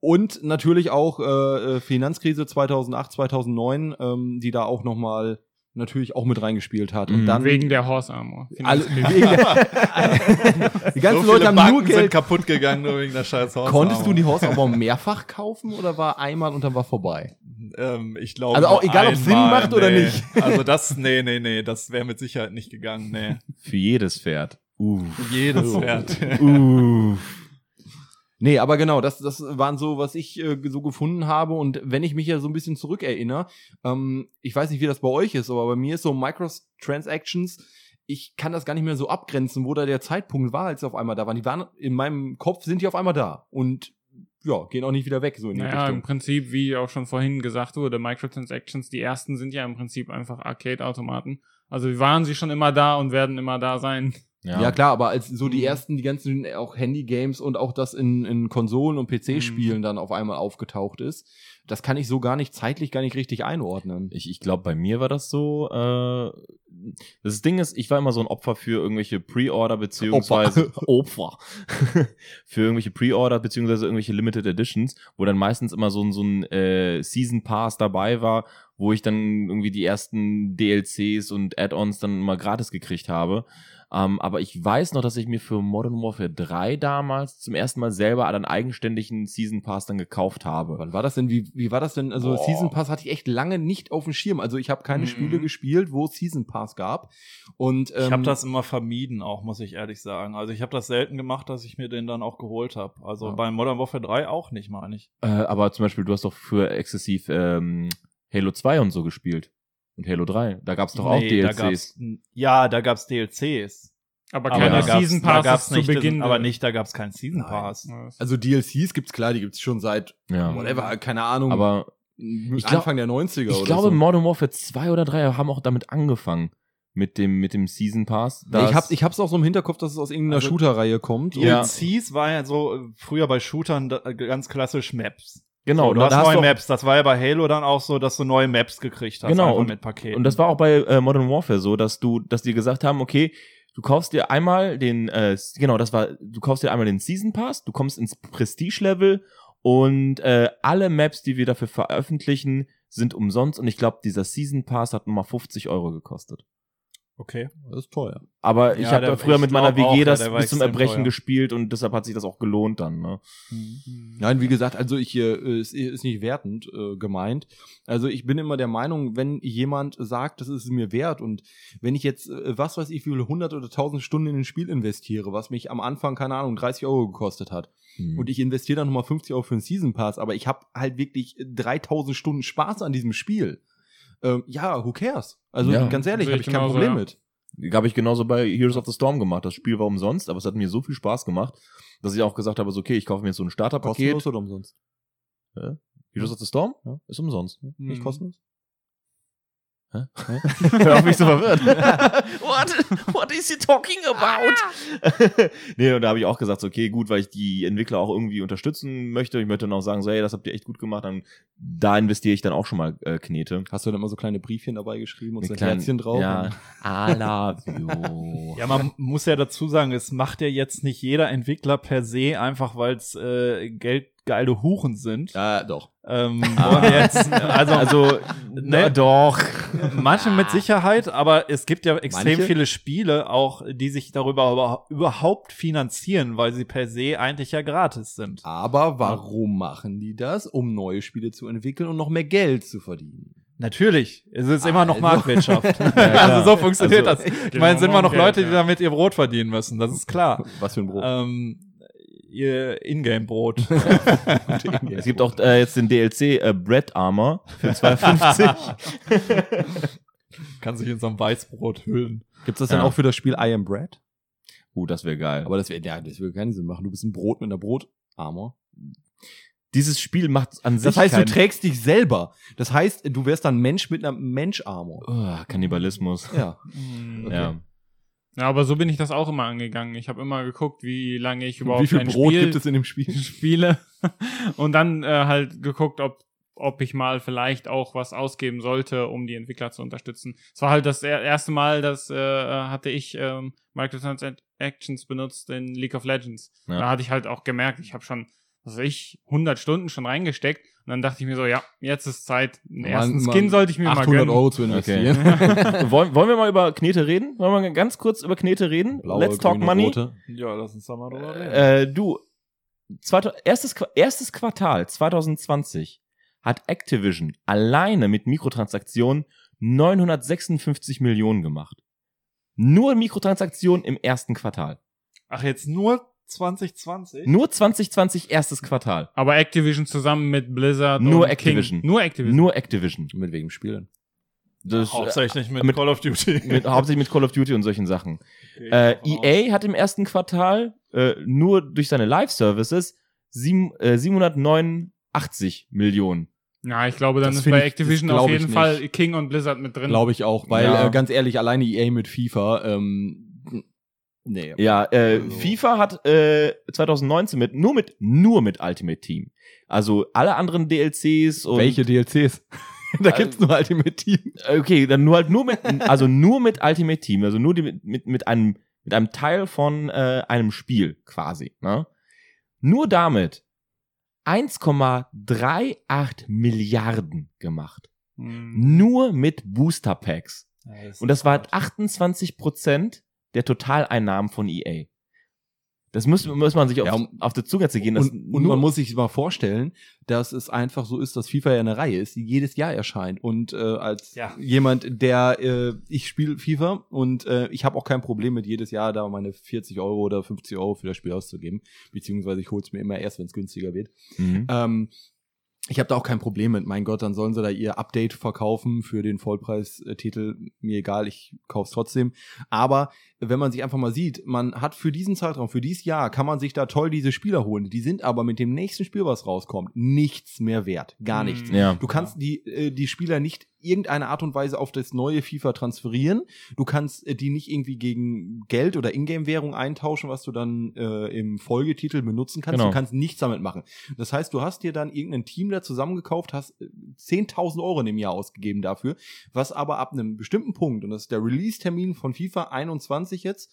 und natürlich auch äh, äh, Finanzkrise 2008, 2009, ähm, die da auch noch mal natürlich auch mit reingespielt hat. Und Mhm. dann Wegen der Horse Armor. alle, wegen der, die ganzen so Leute haben Banken nur sind Geld. kaputt gegangen nur wegen der scheiß Haus. Konntest du die Horse aber mehrfach kaufen oder war einmal und dann war vorbei? Ähm, ich glaube. Also auch egal, ob's Sinn einmal, macht oder nee. nicht. Also das, nee, nee, nee, das wäre mit Sicherheit nicht gegangen, nee. Für jedes Pferd. Uh. Jedes Oh. Pferd. Uh. Nee, aber genau, das, das waren so, was ich äh, so gefunden habe. Und wenn ich mich ja so ein bisschen zurückerinnere, ähm, ich weiß nicht, wie das bei euch ist, aber bei mir ist so Microtransactions, ich kann das gar nicht mehr so abgrenzen, wo da der Zeitpunkt war, als sie auf einmal da waren. Die waren in meinem Kopf sind die auf einmal da. Und ja, gehen auch nicht wieder weg, so in die Naja, im Richtung. Prinzip, wie auch schon vorhin gesagt wurde, Microtransactions, die ersten sind ja im Prinzip einfach Arcade-Automaten. Also waren sie schon immer da und werden immer da sein. Ja. klar, aber als so die Mhm. ersten, die ganzen auch Handy-Games und auch das in, in Konsolen und PC-Spielen dann auf einmal aufgetaucht ist, das kann ich so gar nicht zeitlich gar nicht richtig einordnen. Ich, ich glaube, bei mir war das so. Äh, das Ding ist, ich war immer so ein Opfer für irgendwelche Pre-Order beziehungsweise Opfer für irgendwelche Pre-Order beziehungsweise irgendwelche Limited Editions, wo dann meistens immer so ein so ein äh, Season Pass dabei war, wo ich dann irgendwie die ersten DLCs und Add-ons dann immer gratis gekriegt habe. Ähm, aber ich weiß noch, dass ich mir für Modern Warfare 3 damals zum ersten Mal selber einen eigenständigen Season Pass dann gekauft habe. Wann war das denn? Wie, wie war das denn? Also Boah. Season Pass hatte ich echt lange nicht auf dem Schirm. Also ich habe keine Mhm. Spiele gespielt, wo es Season Pass gab. Und ähm, Ich habe das immer vermieden, auch muss ich ehrlich sagen. Also ich habe das selten gemacht, dass ich mir den dann auch geholt habe. Also Ja. bei Modern Warfare 3 auch nicht, meine ich. Äh, aber zum Beispiel, du hast doch für exzessiv ähm, Halo 2 und so gespielt. Und Halo 3. Da gab's doch auch Nee, da DLCs. gab's, ja, da gab's DLCs. Aber keine da Season da gab's zu nicht, Beginn. aber der- nicht, da gab's keinen Season Nein. Pass. Ja, also DLCs gibt's klar, die gibt's schon seit ja. whatever, keine Ahnung. Aber ich glaub- Anfang der 90er ich oder glaube, so. Modern Warfare 2 oder 3 haben auch damit angefangen. Mit dem, mit dem Season Pass. Nee, ich hab, ich hab's auch so im Hinterkopf, dass es aus irgendeiner Also- Shooter-Reihe kommt. Ja. DLCs war ja so äh, früher bei Shootern da, äh, ganz klassisch Maps. Genau, so, du da hast hast neue du- Maps. Das war ja bei Halo dann auch so, dass du neue Maps gekriegt hast. Genau, und- mit Paketen. Und das war auch bei äh, Modern Warfare so, dass du, dass die gesagt haben, okay, du kaufst dir einmal den, äh, genau, das war, du kaufst dir einmal den Season Pass, du kommst ins Prestige-Level und äh, alle Maps, die wir dafür veröffentlichen, sind umsonst und ich glaube, dieser Season Pass hat nochmal 50 Euro gekostet. Okay. Das ist teuer. Aber ich Ja, habe der- da früher ich mit meiner auch, WG ja, das war bis zum Erbrechen teuer. gespielt und deshalb hat sich das auch gelohnt dann. Ne? Nein, wie gesagt, also ich äh, ist, ist nicht wertend äh, gemeint. Also ich bin immer der Meinung, wenn jemand sagt, das ist mir wert und wenn ich jetzt äh, was weiß ich, wie viele hundert oder tausend Stunden in ein Spiel investiere, was mich am Anfang keine Ahnung 30 Euro gekostet hat Hm. und ich investiere dann nochmal 50 Euro für einen Season Pass, aber ich habe halt wirklich 3000 Stunden Spaß an diesem Spiel. Ähm, ja, who cares? Also Ja. ganz ehrlich, Sehe habe ich ich kein genauso, Problem ja. mit. habe ich genauso bei Heroes of the Storm gemacht. Das Spiel war umsonst, aber es hat mir so viel Spaß gemacht, dass ich auch gesagt habe, so, okay, ich kaufe mir jetzt so ein Starterpaket. Kostenlos oder umsonst? Heroes of the Storm? Ja. Ist umsonst. Nicht Mhm. kostenlos? Hör auf mich so verwirrt. what? What is he talking about? nee, und da habe ich auch gesagt, so, okay, gut, weil ich die Entwickler auch irgendwie unterstützen möchte. Ich möchte dann auch sagen, so, hey, das habt ihr echt gut gemacht. Dann, da investiere ich dann auch schon mal äh, Knete. Hast du dann immer so kleine Briefchen dabei geschrieben und so ein kleinen- Herzchen drauf? Ja, I love you. Ja, man muss ja dazu sagen, es macht ja jetzt nicht jeder Entwickler per se einfach, weil es äh, geldgeile Huren sind. ja doch. Ähm, und jetzt, also, Also, na, doch. manche mit Sicherheit, aber es gibt ja extrem Manche? viele Spiele auch, die sich darüber über, überhaupt finanzieren, weil sie per se eigentlich ja gratis sind. Aber warum machen die das? Um neue Spiele zu entwickeln und noch mehr Geld zu verdienen. Natürlich, es ist immer noch Also. Marktwirtschaft. klar. also so funktioniert Also, das. Ich meine, sind immer noch Geld, Leute, die ja. damit ihr Brot verdienen müssen, das ist klar. Was für ein Brot. ähm, ihr Ingame-Brot. Es gibt auch äh, jetzt den DLC äh, Bread Armor für 2,50. Kann sich in so ein Weißbrot hüllen. Gibt's das denn Ja. auch für das Spiel I Am Bread? uh, das wäre geil. Aber das wäre, ja, das würde keinen Sinn machen. Du bist ein Brot mit einer Brotarmor. dieses Spiel macht an sich Das heißt, du trägst dich selber. Das heißt, du wärst dann Mensch mit einer Mensch-Armor. Oh, Kannibalismus. Ja. Ja. Ja, aber so bin ich das auch immer angegangen. Ich habe immer geguckt, wie lange ich überhaupt Wie viel ein Brot Spiel gibt es in dem Spiel? spiele und dann äh, halt geguckt, ob ob ich mal vielleicht auch was ausgeben sollte, um die Entwickler zu unterstützen. Es war halt das er erste Mal, dass äh, hatte ich ähm, Microtransactions benutzt in League of Legends. Ja. Da hatte ich halt auch gemerkt, ich habe schon, was weiß ich, 100 Stunden schon reingesteckt und dann dachte ich mir so, ja, jetzt ist Zeit. Einen ersten Man- Skin man- sollte ich mir mal 800 gönnen. Euro zu investieren. wollen, wollen wir mal über Knete reden? Wollen wir ganz kurz über Knete reden? Blaue, Let's talk grüne, money. rote. Ja, lass uns da mal drüber reden. Äh, du, zweit- erstes, erstes Quartal 2020 hat Activision alleine mit Mikrotransaktionen 956 Millionen gemacht. Nur Mikrotransaktionen im ersten Quartal. Ach, jetzt nur 2020? Nur 2020 erstes Quartal. Aber Activision zusammen mit Blizzard Nur und Activision. King. Nur Activision. Nur Activision. Mit wem spielen? Das, Hauptsächlich mit, mit- Call of Duty. mit, hauptsächlich mit Call of Duty und solchen Sachen. Ich Äh. EA hat im ersten Quartal äh, nur durch seine Live-Services äh, 789 Millionen. Ja, ich glaube, dann Das ist bei ich- Activision das auf ich jeden. Fall King und Blizzard mit drin. Glaube ich auch, weil Ja. äh, ganz ehrlich, alleine EA mit FIFA, ähm, nee. Ja, äh, Also- FIFA hat äh, 2019 mit nur mit nur mit Ultimate Team. Also alle anderen DLCs und Welche DLCs? da gibt's nur Ultimate Team. okay, dann nur halt nur mit also nur mit Ultimate Team, also nur die, mit mit mit einem mit einem Teil von äh, einem Spiel quasi, ne? Nur damit 1,38 Milliarden gemacht. Hm. Nur mit Booster Packs. Ja, das Und das war hart. 28 Prozent der Totaleinnahmen von EA. Das muss, muss man sich auf, Ja, um- auf die Zunge zergehen. dass Und, und man muss sich mal vorstellen, dass es einfach so ist, dass FIFA ja eine Reihe ist, die jedes Jahr erscheint. Und äh, als Ja. jemand, der äh, ich spiele FIFA und äh, ich habe auch kein Problem mit jedes Jahr da meine 40 Euro oder 50 Euro für das Spiel auszugeben, beziehungsweise ich hol's mir immer erst, wenn es günstiger wird. Mhm. Ähm, ich habe da auch kein Problem mit. Mein Gott, dann sollen sie da ihr Update verkaufen für den Vollpreistitel. Mir egal, ich kauf's trotzdem. Aber wenn man sich einfach mal sieht, man hat für diesen Zeitraum, für dieses Jahr, kann man sich da toll diese Spieler holen. Die sind aber mit dem nächsten Spiel, was rauskommt, nichts mehr wert. Gar Mhm. nichts. Ja. Du kannst die, äh, die Spieler nicht irgendeine Art und Weise auf das neue FIFA transferieren. Du kannst äh, die nicht irgendwie gegen Geld oder Ingame-Währung eintauschen, was du dann äh, im Folgetitel benutzen kannst. Genau. Du kannst nichts damit machen. Das heißt, du hast dir dann irgendein Team da zusammengekauft, hast äh, 10.000 Euro in dem Jahr ausgegeben dafür, was aber ab einem bestimmten Punkt, und das ist der Release-Termin von FIFA 21 jetzt,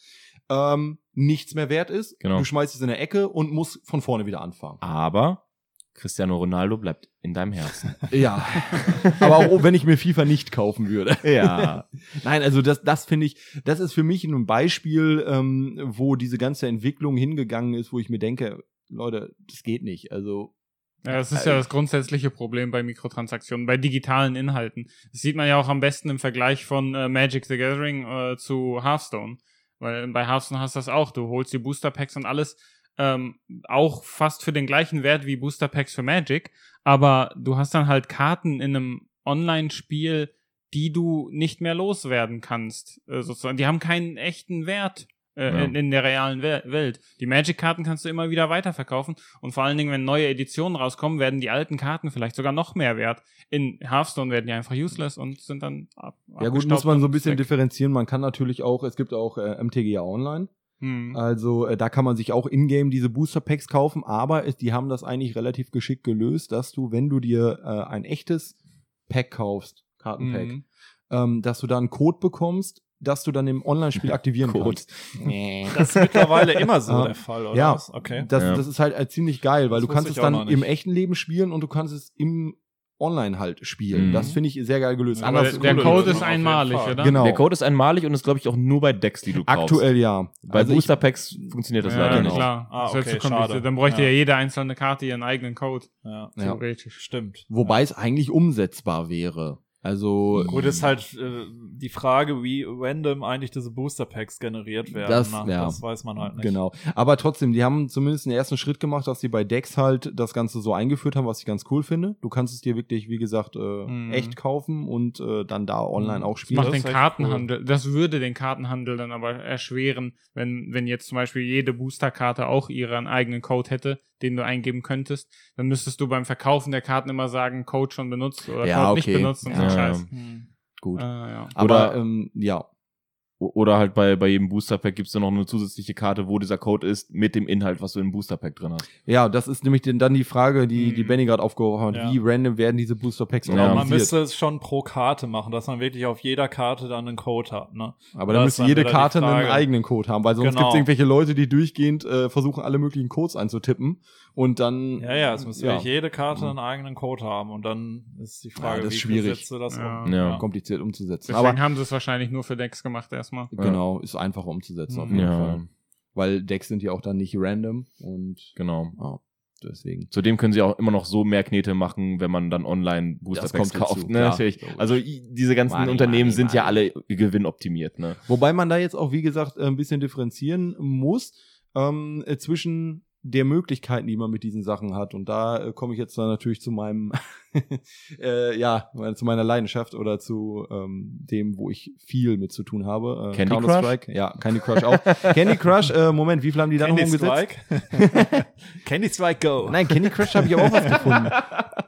ähm, nichts mehr wert ist. Genau. Du schmeißt es in der Ecke und musst von vorne wieder anfangen. Aber Cristiano Ronaldo bleibt in deinem Herzen. Ja. aber auch wenn ich mir FIFA nicht kaufen würde. ja. Nein, also das, das finde ich, das ist für mich ein Beispiel, ähm, wo diese ganze Entwicklung hingegangen ist, wo ich mir denke, Leute, das geht nicht. Also Ja, das ist ja das grundsätzliche Problem bei Mikrotransaktionen, bei digitalen Inhalten. Das sieht man ja auch am besten im Vergleich von äh, Magic the Gathering äh, zu Hearthstone. Weil bei Hearthstone hast du das auch. Du holst die Booster Packs und alles ähm, auch fast für den gleichen Wert wie Booster Packs für Magic. Aber du hast dann halt Karten in einem Online-Spiel, die du nicht mehr loswerden kannst. Äh, sozusagen. Die haben keinen echten Wert äh, Ja. in, in der realen We Welt. Die Magic-Karten kannst du immer wieder weiterverkaufen und vor allen Dingen, wenn neue Editionen rauskommen, werden die alten Karten vielleicht sogar noch mehr wert. In Hearthstone werden die einfach useless und sind dann ab, ja gut, muss man so ein bisschen weg. differenzieren. Man kann natürlich auch, es gibt auch äh, MTG Online. Hm. Also äh, da kann man sich auch in-game diese Booster Packs kaufen, aber es, die haben das eigentlich relativ geschickt gelöst, dass du, wenn du dir äh, ein echtes Pack kaufst, Kartenpack, Mhm. ähm, dass du da einen Code bekommst, dass du dann im Online-Spiel aktivieren Code. kannst. Das ist mittlerweile immer so der Fall, oder? Ja. was? Okay. Das, Ja. das ist halt äh, ziemlich geil, weil Das du kannst es dann im echten Leben spielen und du kannst es im Online halt spielen. Mhm. Das finde ich sehr geil gelöst. Aber Anders der, der Code ist einmalig, oder? Genau. Der Code ist einmalig und ist, glaube ich, auch nur bei Decks, die du kaufst. aktuell ja. Bei Also Booster Packs funktioniert das ja, leider nicht. klar. Ah, okay, zu kompliziert. Dann bräuchte Ja. ja. jede einzelne Karte ihren eigenen Code, Ja, Ja. theoretisch. stimmt. Wobei es eigentlich umsetzbar wäre. Also Gut, ist halt äh, die Frage, wie random eigentlich diese Booster Packs generiert werden. Das- ne? ja. das weiß man halt nicht. Genau. Aber trotzdem, die haben zumindest einen ersten Schritt gemacht, dass sie bei Decks halt das Ganze so eingeführt haben, was ich ganz cool finde. Du kannst es dir wirklich, wie gesagt, äh, Mhm. echt kaufen und äh, dann da online Mhm. auch Das spielen. macht Das den Kartenhandel, das würde den Kartenhandel dann aber erschweren, wenn, wenn jetzt zum Beispiel jede Boosterkarte auch ihren eigenen Code hätte, den du eingeben könntest, dann müsstest du beim Verkaufen der Karten immer sagen, Code schon benutzt oder Ja, Code okay. nicht benutzt und Ja, so ja. Scheiß. Hm. Gut. Äh, ja. Aber Oder- ähm, ja, Oder halt bei, bei jedem Booster Pack gibt's dann noch eine zusätzliche Karte, wo dieser Code ist, mit dem Inhalt, was du im Booster Pack drin hast. ja, das ist nämlich dann die Frage, die, die Mhm. Benny gerade aufgeworfen hat. Ja. Wie random werden diese Booster Packs Ja. Man müsste es schon pro Karte machen, dass man wirklich auf jeder Karte dann einen Code hat. Ne? Aber dann müsste jede Karte einen eigenen Code haben, weil sonst Genau. gibt es irgendwelche Leute, die durchgehend äh, versuchen, alle möglichen Codes einzutippen und dann. Ja, ja, es müsste ja, wirklich jede Karte einen eigenen Code haben und dann ist die Frage, Ja, das wie schwierig. setzt du das Ja. um? Ja. kompliziert umzusetzen. Deswegen Aber haben sie es wahrscheinlich nur für Decks gemacht erstmal. genau, ist einfacher umzusetzen auf Mhm. jeden Ja, Fall. Weil Decks sind ja auch dann nicht random und genau. ja, deswegen. Zudem können sie auch immer noch so mehr Knete machen, wenn man dann online Booster Das Packs hinzu, kauft. Ne? klar. Natürlich. Also diese ganzen Money, Unternehmen money, sind ja money. alle gewinnoptimiert. Ne? Wobei man da jetzt auch, wie gesagt, ein bisschen differenzieren muss ähm, äh, zwischen der Möglichkeiten, die man mit diesen Sachen hat. Und da äh, komme ich jetzt dann natürlich zu meinem, äh, ja, zu meiner Leidenschaft oder zu ähm, dem, wo ich viel mit zu tun habe. Äh, Candy Counter-Strike. Ja, Candy Crush auch. Candy Crush, äh, Moment, wie viel haben die da noch Candy umgesetzt? Strike? Candy Strike Go. Nein, Candy Crush habe ich aber auch was gefunden.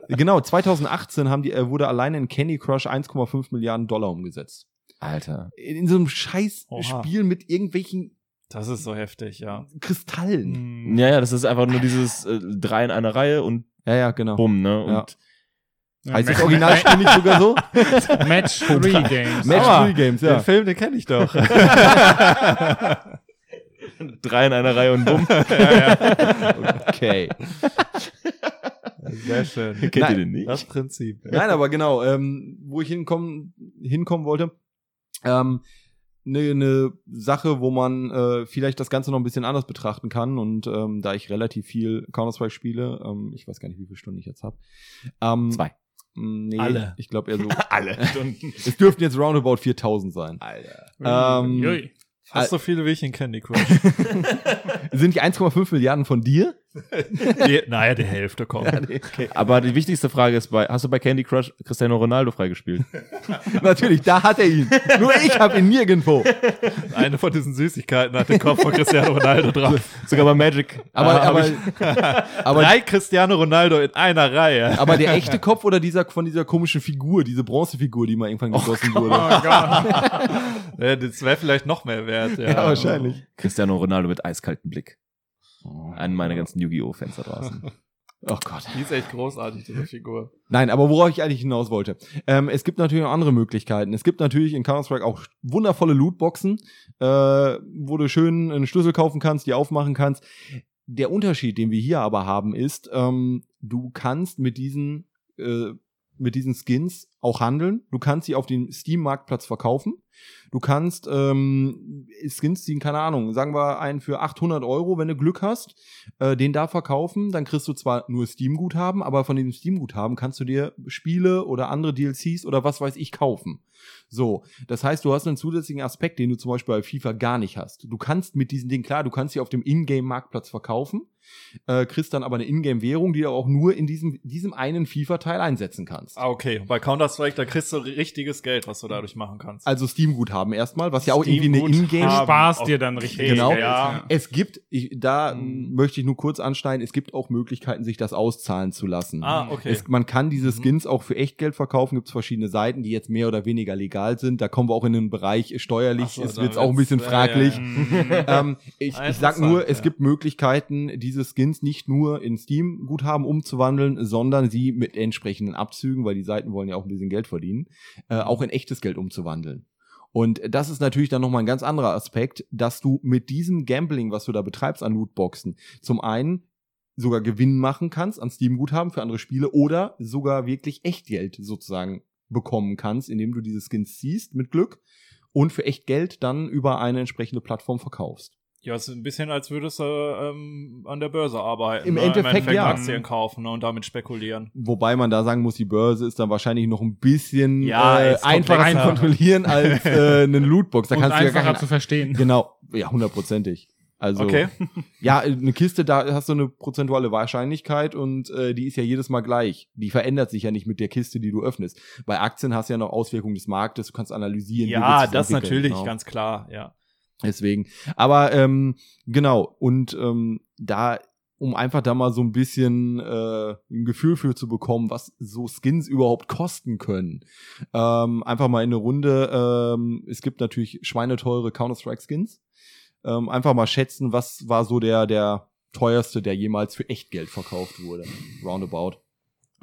Genau, 2018 haben die, äh, wurde alleine in Candy Crush 1,5 Milliarden Dollar umgesetzt. Alter. In, in so einem scheiß Oha. Spiel mit irgendwelchen Das ist so heftig, ja. Kristallen. Hm. Ja, ja, das ist einfach nur dieses äh, drei in einer Reihe und Ja, ja, genau. bumm, ne? Und Ja. Ja, Heißt das Originalspiel nicht sogar so? Match 3 Games. Match Aber 3 Games, Den ja. Film, den kenne ich doch. drei in einer Reihe und bumm. Okay. Sehr schön. Kennt Nein, ihr den nicht? Das Prinzip. Nein, aber genau, ähm, wo ich hinkommen, hinkommen wollte, ähm, eine ne Sache, wo man äh, vielleicht das Ganze noch ein bisschen anders betrachten kann und ähm, da ich relativ viel Counter-Strike spiele, ähm, ich weiß gar nicht, wie viele Stunden ich jetzt habe. Ähm, Zwei. Nee, Alle. ich glaube eher so. Alle Stunden. es dürften jetzt roundabout 4000 sein. Alter. Ähm, Ui. Fast so viele wie ich in Candy Crush. Sind die 1,5 Milliarden von dir? Die, naja, die Hälfte kommt. Aber die wichtigste Frage ist bei, hast du bei Candy Crush Cristiano Ronaldo freigespielt? Natürlich, da hat er ihn. Nur ich habe ihn nirgendwo. Eine von diesen Süßigkeiten hat den Kopf von Cristiano Ronaldo drauf. Sogar bei Magic. Aber, hab aber, aber, Drei Cristiano Ronaldo in einer Reihe. aber der echte Kopf oder dieser von dieser komischen Figur, diese Bronzefigur, die mal irgendwann gegossen wurde? Oh Gott. Ja, das wäre vielleicht noch mehr wert. Ja, Ja, wahrscheinlich. Cristiano Ronaldo mit eiskaltem Blick. An meine ganzen Yu-Gi-Oh! Fans da draußen. Oh Gott. Die ist echt großartig, diese Figur. Nein, aber worauf ich eigentlich hinaus wollte. Ähm, es gibt natürlich auch andere Möglichkeiten. Es gibt natürlich in Counter-Strike auch wundervolle Lootboxen, äh, wo du schön einen Schlüssel kaufen kannst, die aufmachen kannst. Der Unterschied, den wir hier aber haben, ist, ähm, du kannst mit diesen, äh, mit diesen Skins auch handeln. Du kannst sie auf dem Steam-Marktplatz verkaufen. Du kannst ähm, Skins ziehen, keine Ahnung, sagen wir einen für 800 Euro, wenn du Glück hast, äh, den da verkaufen. Dann kriegst du zwar nur Steam-Guthaben, aber von dem Steam-Guthaben kannst du dir Spiele oder andere DLCs oder was weiß ich kaufen. So, das heißt, du hast einen zusätzlichen Aspekt, den du zum Beispiel bei FIFA gar nicht hast. Du kannst mit diesen Dingen, klar, du kannst sie auf dem Ingame-Marktplatz verkaufen, äh, kriegst dann aber eine Ingame-Währung, die du auch nur in diesem, diesem einen FIFA-Teil einsetzen kannst. Ah, okay. Bei Counter-Strike, da kriegst du richtiges Geld, was du dadurch machen kannst. Also Steam-Guthaben erstmal, was ja auch irgendwie eine. Ingame Sparst okay. dir dann richtig. Genau. Geld, Ja. Es gibt, ich, da Mhm. möchte ich nur kurz anschneiden, es gibt auch Möglichkeiten, sich das auszahlen zu lassen. ah, okay. Es, man kann diese Mhm. Skins auch für Echtgeld verkaufen, gibt es verschiedene Seiten, die jetzt mehr oder weniger legal sind. Da kommen wir auch in den Bereich steuerlich, so, es wird auch ein bisschen ja, ja, fraglich. ja. Mhm. Ähm, ich, ich sag nur, es ja. gibt Möglichkeiten, diese Skins nicht nur in Steam-Guthaben umzuwandeln, sondern sie mit entsprechenden Abzügen, weil die Seiten wollen ja auch ein bisschen Geld verdienen, äh, auch in echtes Geld umzuwandeln. Und das ist natürlich dann nochmal ein ganz anderer Aspekt, dass du mit diesem Gambling, was du da betreibst an Lootboxen, zum einen sogar Gewinn machen kannst an Steam-Guthaben für andere Spiele oder sogar wirklich Echtgeld sozusagen bekommen kannst, indem du diese Skins ziehst mit Glück und für echt Geld dann über eine entsprechende Plattform verkaufst. Ja, es ist ein bisschen, als würdest du ähm, an der Börse arbeiten. Im ne? Endeffekt, ja. Aktien kaufen ne? und damit spekulieren. Wobei man da sagen muss, die Börse ist dann wahrscheinlich noch ein bisschen Ja, äh, einfacher zu kontrollieren als äh, eine Lootbox. Da und kannst du ja einfacher gar kein, zu verstehen. Genau, ja, hundertprozentig. Also Okay. ja, eine Kiste, da hast du eine prozentuale Wahrscheinlichkeit und äh, die ist ja jedes Mal gleich. Die verändert sich ja nicht mit der Kiste, die du öffnest. Bei Aktien hast du ja noch Auswirkungen des Marktes, du kannst analysieren. wie Ja, das natürlich, genau. ganz klar, ja. Deswegen. Aber ähm, genau, und ähm, da, um einfach da mal so ein bisschen äh, ein Gefühl für zu bekommen, was so Skins überhaupt kosten können. Ähm, einfach mal in eine Runde, ähm, es gibt natürlich schweineteure Counter-Strike-Skins. Ähm, einfach mal schätzen, was war so der, der teuerste, der jemals für Echtgeld verkauft wurde. Roundabout.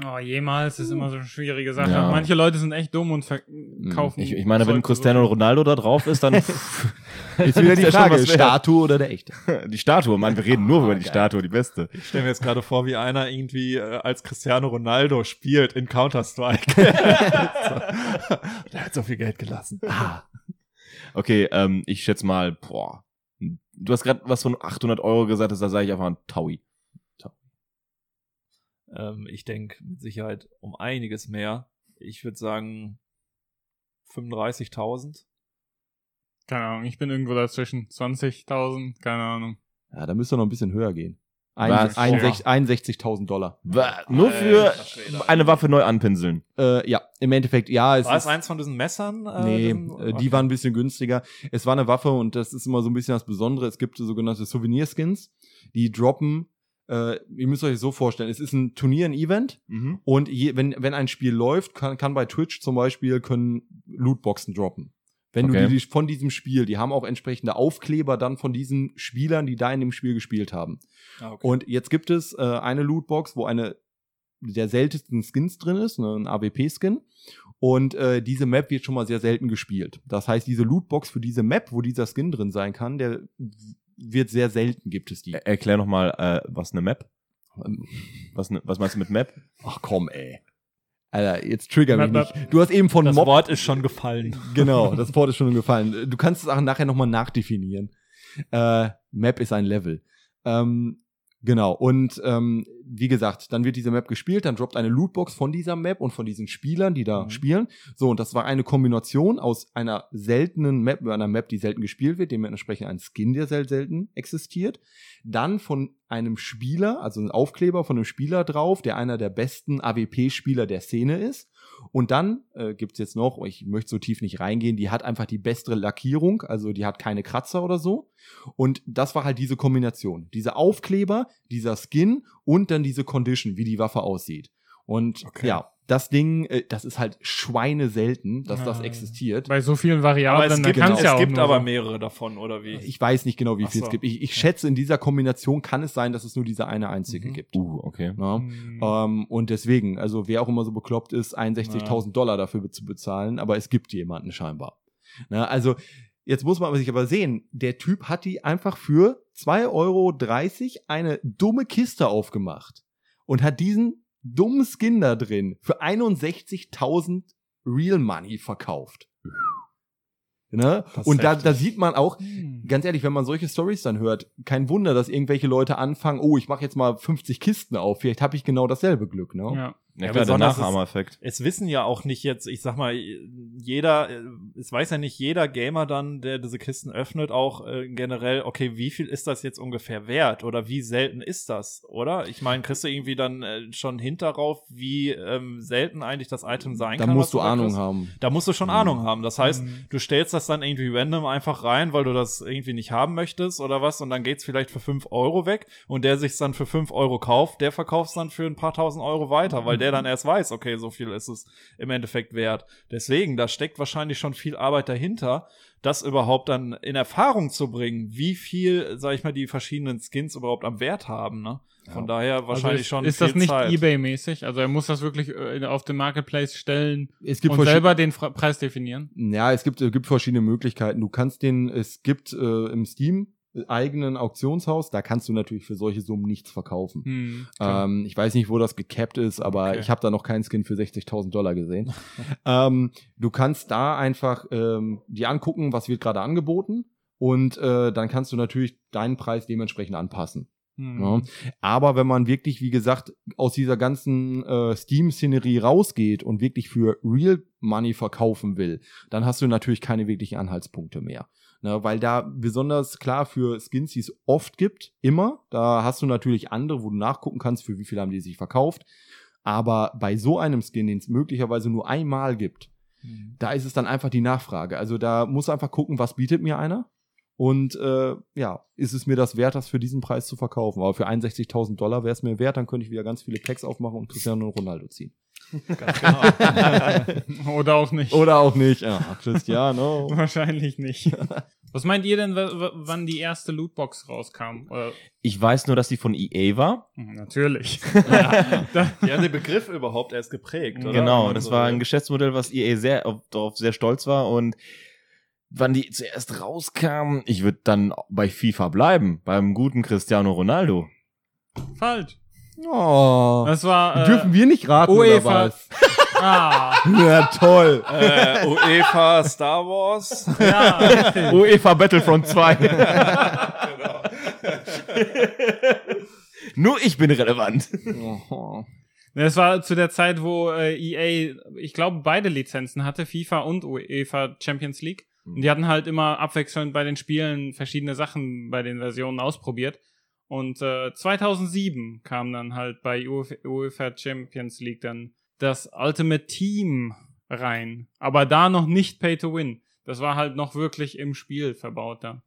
Oh, jemals ist immer so eine schwierige Sache. Ja. Manche Leute sind echt dumm und verkaufen. Ich, ich meine, wenn Cristiano Ronaldo da drauf ist, dann Ist wieder die ja Frage, wert. Statue oder der echte? die Statue. Mann, wir reden nur über die geil. Statue, die beste. Ich stelle mir jetzt gerade vor, wie einer irgendwie äh, als Cristiano Ronaldo spielt in Counter-Strike. Der hat so viel Geld gelassen. Okay, ähm, ich schätze mal, boah. Du hast gerade was von 800 Euro gesagt, da sage ich einfach ein Taui. Ähm, ich denke mit Sicherheit um einiges mehr. Ich würde sagen 35.000. Keine Ahnung, ich bin irgendwo dazwischen. 20.000, keine Ahnung. Ja, da müsste noch ein bisschen höher gehen. Was? 61 61.000 Dollar. Wa- Nur für Alter eine Waffe neu anpinseln. Äh, ja, im Endeffekt, ja, es War es ist, eins von diesen Messern? Äh, nee, diesen- äh, die waren ein bisschen günstiger. Es war eine Waffe und das ist immer so ein bisschen das Besondere. Es gibt so sogenannte Souvenir-Skins, die droppen. Äh, ihr müsst euch das so vorstellen, es ist ein Turnier, ein Event Mhm. und je, wenn, wenn ein Spiel läuft, kann, kann bei Twitch zum Beispiel können Lootboxen droppen. Wenn Okay. du die von diesem Spiel, die haben auch entsprechende Aufkleber dann von diesen Spielern, die da in dem Spiel gespielt haben. Ah, okay. Und jetzt gibt es äh, eine Lootbox, wo eine der seltensten Skins drin ist, ne, ein AWP-Skin. Und äh, diese Map wird schon mal sehr selten gespielt. Das heißt, diese Lootbox für diese Map, wo dieser Skin drin sein kann, der wird sehr selten, gibt es die. Er- Erklär noch mal, äh, was eine Map? Ähm, Was, ne, was meinst du mit Map? Ach komm, ey. Alter, jetzt trigger mich nicht. Du hast eben von das Mob. Wort ist schon gefallen. Genau, das Wort ist schon gefallen. Du kannst es auch nachher nochmal nachdefinieren. Äh, Map ist ein Level. Ähm, genau, und ähm, wie gesagt, dann wird diese Map gespielt, dann droppt eine Lootbox von dieser Map und von diesen Spielern, die da Mhm. spielen. So, und das war eine Kombination aus einer seltenen Map, einer Map, die selten gespielt wird, dementsprechend ein Skin, der sehr selten existiert. Dann von einem Spieler, also ein Aufkleber von einem Spieler drauf, der einer der besten AWP-Spieler der Szene ist. Und dann äh, gibt's jetzt noch, ich möchte so tief nicht reingehen, die hat einfach die bessere Lackierung, also die hat keine Kratzer oder so. Und das war halt diese Kombination. Dieser Aufkleber, dieser Skin und dann diese Condition, wie die Waffe aussieht. Und Okay. ja, das Ding, äh, das ist halt Schweine selten, dass das Ah. existiert. Bei so vielen Aber Variablen, es da gibt, kann's es ja auch gibt nur aber mehrere davon, oder wie? Ich weiß nicht genau, wie Ach viel so. es gibt. Ich, ich schätze, in dieser Kombination kann es sein, dass es nur diese eine einzige Mhm. gibt. Uh, okay. Ja. Hm. Ähm, und deswegen, also wer auch immer so bekloppt ist, 61.000 Dollar dafür zu bezahlen, aber es gibt jemanden scheinbar. Na, also jetzt muss man sich aber sehen, der Typ hat die einfach für 2,30 Euro eine dumme Kiste aufgemacht und hat diesen dummen Skin da drin für 61.000 Real Money verkauft. Ne? Und da, da sieht man auch, Hm. ganz ehrlich, wenn man solche Stories dann hört, kein Wunder, dass irgendwelche Leute anfangen, oh, ich mache jetzt mal 50 Kisten auf, vielleicht habe ich genau dasselbe Glück, ne? Ja. Ja, Ja, klar, der Nachahmereffekt. es wissen ja auch nicht jetzt, ich sag mal, jeder, äh, es weiß ja nicht jeder Gamer dann, der diese Kisten öffnet, auch äh, generell, okay, wie viel ist das jetzt ungefähr wert oder wie selten ist das, oder? Ich meine, kriegst du irgendwie dann äh, schon hinterauf, wie ähm, selten eigentlich das Item sein Da kann? musst was du da Ahnung kriegst? haben. Da musst du schon Mhm. Ahnung haben. Das heißt, Mhm. du stellst das dann irgendwie random einfach rein, weil du das irgendwie nicht haben möchtest oder was und dann geht's vielleicht für 5 Euro weg und der sich's dann für 5 Euro kauft, der verkauft's dann für ein paar tausend Euro weiter, weil der dann erst weiß, okay, so viel ist es im Endeffekt wert. Deswegen, da steckt wahrscheinlich schon viel Arbeit dahinter, das überhaupt dann in Erfahrung zu bringen, wie viel, sag ich mal, die verschiedenen Skins überhaupt am Wert haben, ne? Von daher wahrscheinlich also schon ist, ist viel das nicht. Ebay-mäßig? Also er muss das wirklich äh, auf den Marketplace stellen Es gibt und selber den Fra Preis definieren. Ja, es gibt, es gibt verschiedene Möglichkeiten. Du kannst den, es gibt äh, im Steam äh, eigenen Auktionshaus, da kannst du natürlich für solche Summen nichts verkaufen. Hm. Ähm, ich weiß nicht, wo das gecapped ist, aber Okay. ich habe da noch keinen Skin für 60.000 Dollar gesehen. ähm, du kannst da einfach ähm, dir angucken, was wird gerade angeboten Und äh, dann kannst du natürlich deinen Preis dementsprechend anpassen. Hm. Ja. Aber wenn man wirklich, wie gesagt, aus dieser ganzen äh, Steam-Szenerie rausgeht und wirklich für Real Money verkaufen will, dann hast du natürlich keine wirklichen Anhaltspunkte mehr. Ne, weil da besonders klar für Skins, die es oft gibt, immer, da hast du natürlich andere, wo du nachgucken kannst, für wie viel haben die sich verkauft. Aber bei so einem Skin, den es möglicherweise nur einmal gibt, da ist es dann einfach die Nachfrage. Also da muss einfach gucken, was bietet mir einer. Und äh, ja, ist es mir das wert, das für diesen Preis zu verkaufen? Aber für 61.000 Dollar wäre es mir wert, dann könnte ich wieder ganz viele Packs aufmachen und Cristiano Ronaldo ziehen. Ganz genau. Oder auch nicht. Oder auch nicht. Ja, Cristiano. Wahrscheinlich nicht. Was meint ihr denn, wann die erste Lootbox rauskam? Oder, Ich weiß nur, dass die von EA war. Hm, natürlich. ja, Die haben den Begriff überhaupt erst geprägt, oder? Genau, das war ein Geschäftsmodell, was EA sehr auf- darauf sehr stolz war und wann die zuerst rauskam, ich würde dann bei FIFA bleiben, beim guten Cristiano Ronaldo. falsch. Oh. Das war. Äh, Dürfen wir nicht raten, UEFA. oder was? Ah, Ja, toll. äh, UEFA Star Wars. ja, richtig. UEFA Battlefront 2. Nur ich bin relevant. Oh. Das war zu der Zeit, wo äh, EA, ich glaube, beide Lizenzen hatte, FIFA und UEFA Champions League. Und die hatten halt immer abwechselnd bei den Spielen verschiedene Sachen bei den Versionen ausprobiert. Und äh, 2007 kam dann halt bei UEFA UEFA Champions League dann das Ultimate Team rein. Aber da noch nicht Pay to Win. Das war halt noch wirklich im Spiel verbaut da.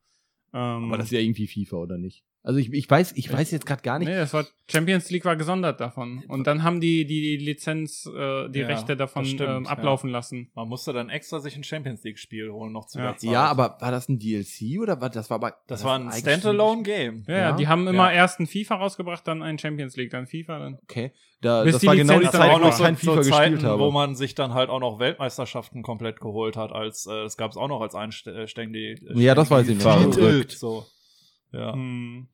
Ähm, Aber das ist ja irgendwie FIFA, oder nicht? Also ich, ich weiß, ich weiß jetzt gerade gar nicht. Nee, das war Champions League war gesondert davon. Und dann haben die die, die Lizenz, äh, die Ja, Rechte davon das stimmt, ähm, ablaufen lassen. Man musste dann extra sich ein Champions League Spiel holen noch zu Ja. der Zeit. Ja, aber war das ein DLC oder war das war aber das war ein? Standalone Game. Ja, ja, Ja? die haben immer Ja. erst ein FIFA rausgebracht, dann ein Champions League, dann FIFA, dann. Okay, da, Bis das die war genau die Lizenz Das dann war Zeit, auch wo noch ich so, kein so FIFA Zeiten, gespielt habe. wo man sich dann halt auch noch Weltmeisterschaften komplett geholt hat, als äh, es gab es auch noch als einständig. Ja, das weiß ich noch. Verrückt. So. Ja, Hm.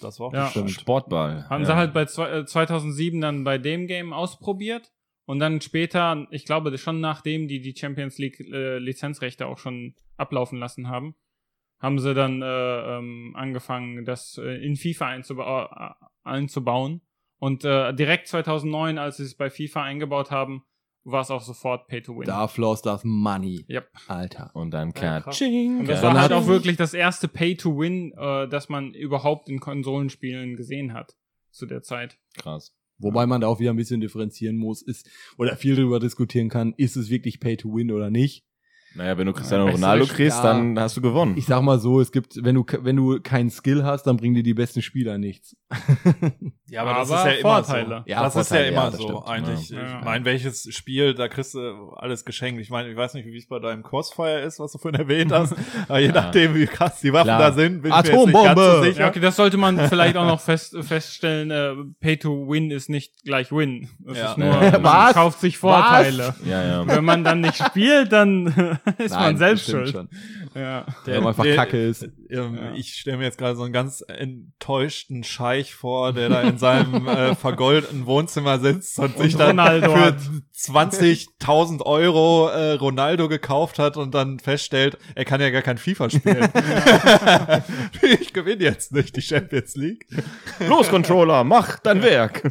Das war auch Ja. Sportball. Haben ja. sie halt bei zwei, äh, 2007 dann bei dem Game ausprobiert und dann später, ich glaube schon nachdem die die Champions League äh, Lizenzrechte auch schon ablaufen lassen haben, haben sie dann äh, ähm, angefangen, das äh, in FIFA einzuba äh, einzubauen. Und äh, direkt 2009, als sie es bei FIFA eingebaut haben, war es auch sofort Pay to Win. Da floss das Money. Yep. Alter. Und dann Ja. Katsching. Und das Dann war halt hat- auch wirklich das erste Pay to Win, äh, das man überhaupt in Konsolenspielen gesehen hat zu der Zeit. krass. Wobei man da auch wieder ein bisschen differenzieren muss, ist, oder viel darüber diskutieren kann, ist es wirklich Pay to Win oder nicht? Naja, wenn du Cristiano bessere Ronaldo kriegst, ja. dann hast du gewonnen. Ich sag mal so, es gibt, wenn du, wenn du keinen Skill hast, dann bringen dir die besten Spieler nichts. Ja, aber, das Aber ist ja immer Vorteile. so. Ja, das ist ja Vorteile, immer ja, das so stimmt. eigentlich. Ja. Ich meine, welches Spiel, da kriegst du alles geschenkt. Ich meine, ich weiß nicht, wie es bei deinem Crossfire ist, was du vorhin erwähnt hast, aber je Ja. nachdem, wie krass die Waffen Klar. da sind, bin ich mir jetzt nicht Atombombe! ganz so sicher. Ja, okay, das sollte man vielleicht auch noch fest, feststellen. Äh, Pay to Win ist nicht gleich Win. Das Ja. ist nur, Ja. man Was? kauft sich Vorteile. Ja, ja. Wenn man dann nicht spielt, dann ist man selbst schuld. schon. Ja. Der einfach Kacke ist. Ähm, Ja. Ich stelle mir jetzt gerade so einen ganz enttäuschten Scheich vor, der da in seinem äh, vergoldeten Wohnzimmer sitzt und, sich dann Ronaldo für hat. 20.000 Euro äh, Ronaldo gekauft hat und dann feststellt, er kann ja gar kein FIFA spielen. ich gewinne jetzt nicht die Champions League. Los, Controller, mach dein Werk.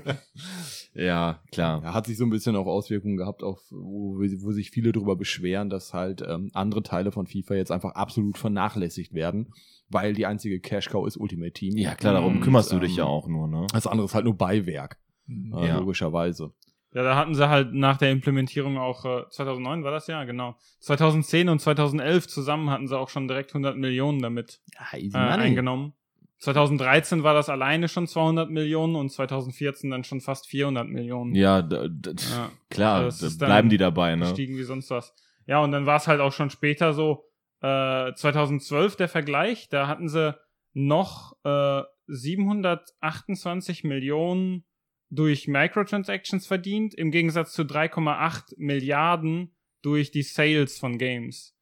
Ja, klar. Ja, hat sich so ein bisschen auch Auswirkungen gehabt, auf, wo, wo sich viele darüber beschweren, dass halt ähm, andere Teile von FIFA jetzt einfach absolut vernachlässigt werden, weil die einzige Cash-Cow ist Ultimate Team. Ja, klar, darum Und, kümmerst du ähm, dich ja auch nur, ne? Das andere ist halt nur Beiwerk, äh, Ja. logischerweise. Ja, da hatten sie halt nach der Implementierung auch, äh, 2009 war das ja, genau. 2010 und 2011 zusammen hatten sie auch schon direkt 100 Millionen damit Ja, äh, eingenommen. 2013 war das alleine schon 200 Millionen und 2014 dann schon fast 400 Millionen. Ja, d- d- Ja. klar, da dann bleiben die dabei, ne? gestiegen wie sonst was. Ja, und dann war es halt auch schon später so, äh, 2012 der Vergleich, da hatten sie noch äh, 728 Millionen durch Microtransactions verdient, im Gegensatz zu 3,8 Milliarden durch die Sales von Games.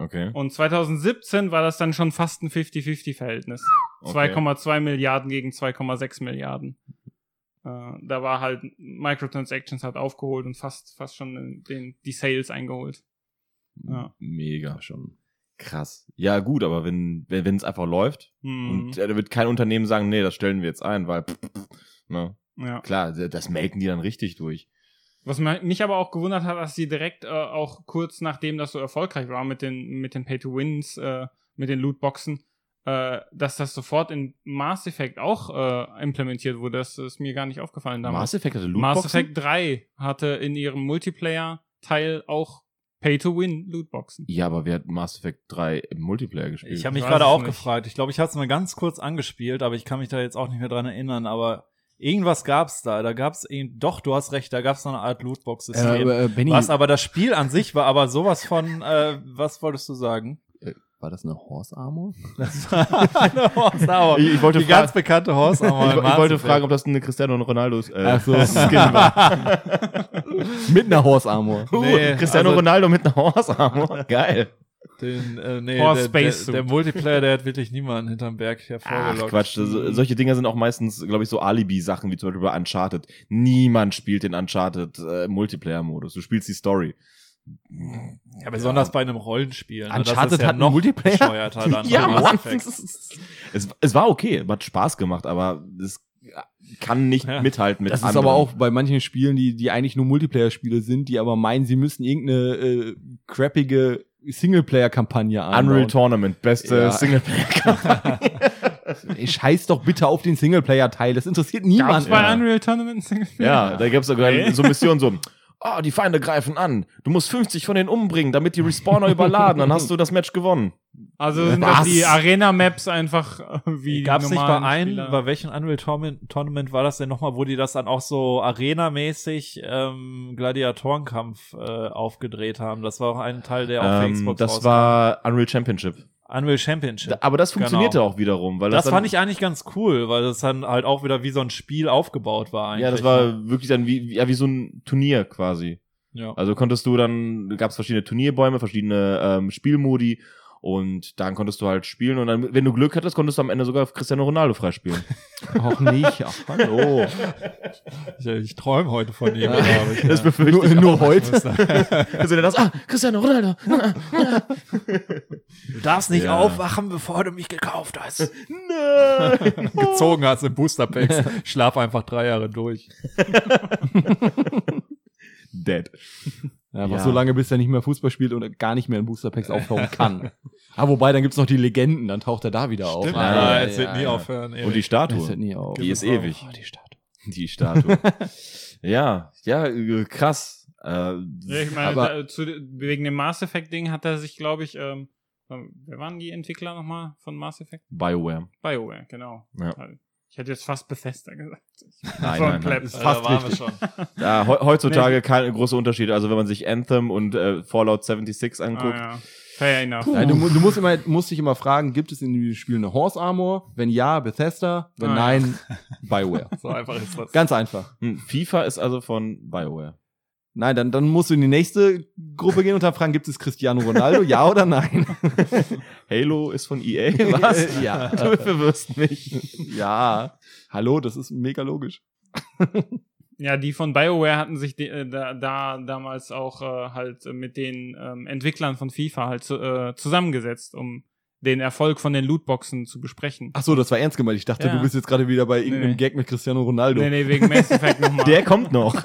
Okay. Und 2017 war das dann schon fast ein 50-50-Verhältnis. Okay. 2,2 Milliarden gegen 2,6 Milliarden. Äh, da war halt Microtransactions hat aufgeholt und fast, fast schon den, die Sales eingeholt. Ja. Mega. schon Krass. Ja, gut, aber wenn wenn es einfach läuft Hm. und äh, da wird kein Unternehmen sagen, nee, das stellen wir jetzt ein, weil ne, ja. klar, das melken die dann richtig durch. Was mi- mich aber auch gewundert hat, dass sie direkt äh, auch kurz nachdem das so erfolgreich war mit den mit den Pay-to-Wins, äh, mit den Lootboxen, äh, dass das sofort in Mass Effect auch äh, implementiert wurde. Das ist mir gar nicht aufgefallen damals. Mass Effect hatte Mass Lootboxen? Effect 3 hatte in ihrem Multiplayer-Teil auch Pay-to-Win-Lootboxen. Ja, aber wer hat Mass Effect 3 im Multiplayer gespielt? Ich habe mich gerade auch nicht. gefragt. Ich glaube, ich hatte es mal ganz kurz angespielt, aber ich kann mich da jetzt auch nicht mehr dran erinnern. Aber irgendwas gab's da. Da gab's irgend- doch, du hast recht, da gab's so eine Art Lootbox-System. Äh, äh, was aber das Spiel an sich war, aber sowas von, äh, was wolltest du sagen? war das eine Horse Armor? Das war eine Horse Armor. Ich- ich wollte Die fragen- ganz bekannte Horse Armor. ich, ich wollte fragen, ob das eine Cristiano Ronaldo äh, Ach so. Skin war. Mit einer Horse Armor. Uh, Nee, Cristiano also- Ronaldo mit einer Horse Armor. Geil. Den, äh, nee, Horse der, der, Space der Multiplayer, der hat wirklich niemanden hinterm Berg Ach hervorgelockt. Quatsch, so, solche Dinger sind auch meistens, glaube ich, so Alibi-Sachen, wie zum Beispiel bei Uncharted. Niemand spielt den Uncharted äh, Multiplayer-Modus. Du spielst die Story. Ja, besonders bei einem Rollenspiel. ne? Das Uncharted ist ja hat noch Multiplayer? Ja, Mann. Es, es war okay, hat Spaß gemacht, aber es kann nicht Ja. mithalten mit Das ist anderen. aber auch bei manchen Spielen, die, die eigentlich nur Multiplayer-Spiele sind, die aber meinen, sie müssen irgendeine äh, crappige Singleplayer-Kampagne einbauen. Unreal Tournament, beste Ja. Singleplayer-Kampagne. Scheiß doch bitte auf den Singleplayer-Teil, das interessiert Gab's niemand. bei ja. Unreal Tournament Singleplayer? ja, da gab's sogar Okay. so Missionen so, oh, die Feinde greifen an. Du musst 50 von denen umbringen, damit die Respawner überladen, dann hast du das Match gewonnen. Also sind Was? das die Arena-Maps einfach äh, wie Gab's die nicht bei einem, bei welchem Unreal Tournament, Tournament war das denn nochmal, wo die das dann auch so Arena-mäßig ähm, Gladiatorenkampf äh, aufgedreht haben? Das war auch ein Teil, der auf Ähm, Xbox das rauskam. war Unreal Championship. Unreal Championship. Aber das funktionierte Genau. auch wiederum, weil das, das fand ich eigentlich ganz cool, weil das dann halt auch wieder wie so ein Spiel aufgebaut war eigentlich. ja, das war wirklich dann wie, wie, ja, wie so ein Turnier quasi. ja. Also konntest du dann, gab es verschiedene Turnierbäume, verschiedene ähm, Spielmodi und dann konntest du halt spielen und dann, wenn du Glück hattest, konntest du am Ende sogar Cristiano Ronaldo freispielen. Auch nicht. Ach, hallo. Ich, ich träume heute von ihm. Ja. glaub ich, Das ja. befürchte nur, ich nur heute. Also dann das, ah, Cristiano Ronaldo. Du darfst nicht Ja. aufwachen, bevor du mich gekauft hast. Nein. Gezogen hast im Booster Packs. Schlaf einfach drei Jahre durch. Dead. Aber Ja. so lange, bis er nicht mehr Fußball spielt und gar nicht mehr in Booster Packs auftauchen kann. Ah, wobei, dann gibt's noch die Legenden, dann taucht er da wieder auf. Stimmt, Ah, ja, ja, es wird nie aufhören. Und Erik. die Statue. Das hört nie auf. Die ist ewig. Oh, die Statue. Die Statue. ja, ja, äh, krass. Äh, Ja, ich meine, Aber- da, zu, wegen dem Mass Effect-Ding hat er sich, glaube ich, ähm, wer waren die Entwickler nochmal von Mass Effect? BioWare. BioWare, genau. Ja. Ich hätte jetzt fast Bethesda gesagt. Nein, nein, nein. Ist fast da waren wir richtig. schon. Ja, he heutzutage kein großer Unterschied. Also wenn man sich Anthem und äh, Fallout 76 anguckt, Ah, ja. Fair enough. Ja, du, du musst immer, musst dich immer fragen, gibt es in dem Spiel eine Horse Armor? Wenn ja, Bethesda. Wenn Ah, ja. nein, Bioware. So einfach ist das. Ganz einfach. hm, FIFA ist also von BioWare. Nein, dann, dann musst du in die nächste Gruppe gehen und dann fragen, gibt es Cristiano Ronaldo? Ja oder nein? Halo ist von EA. Was? Ja. Du verwirrst mich. ja. Hallo, das ist mega logisch. Ja, die von BioWare hatten sich de, äh, da, da damals auch äh, halt mit den ähm, Entwicklern von FIFA halt zu, äh, zusammengesetzt, um den Erfolg von den Lootboxen zu besprechen. Ach so, das war ernst gemeint. Ich dachte, Ja. du bist jetzt gerade wieder bei irgendeinem Nee. Gag mit Cristiano Ronaldo. Nee, nee, wegen Mass Effect nochmal. Der kommt noch.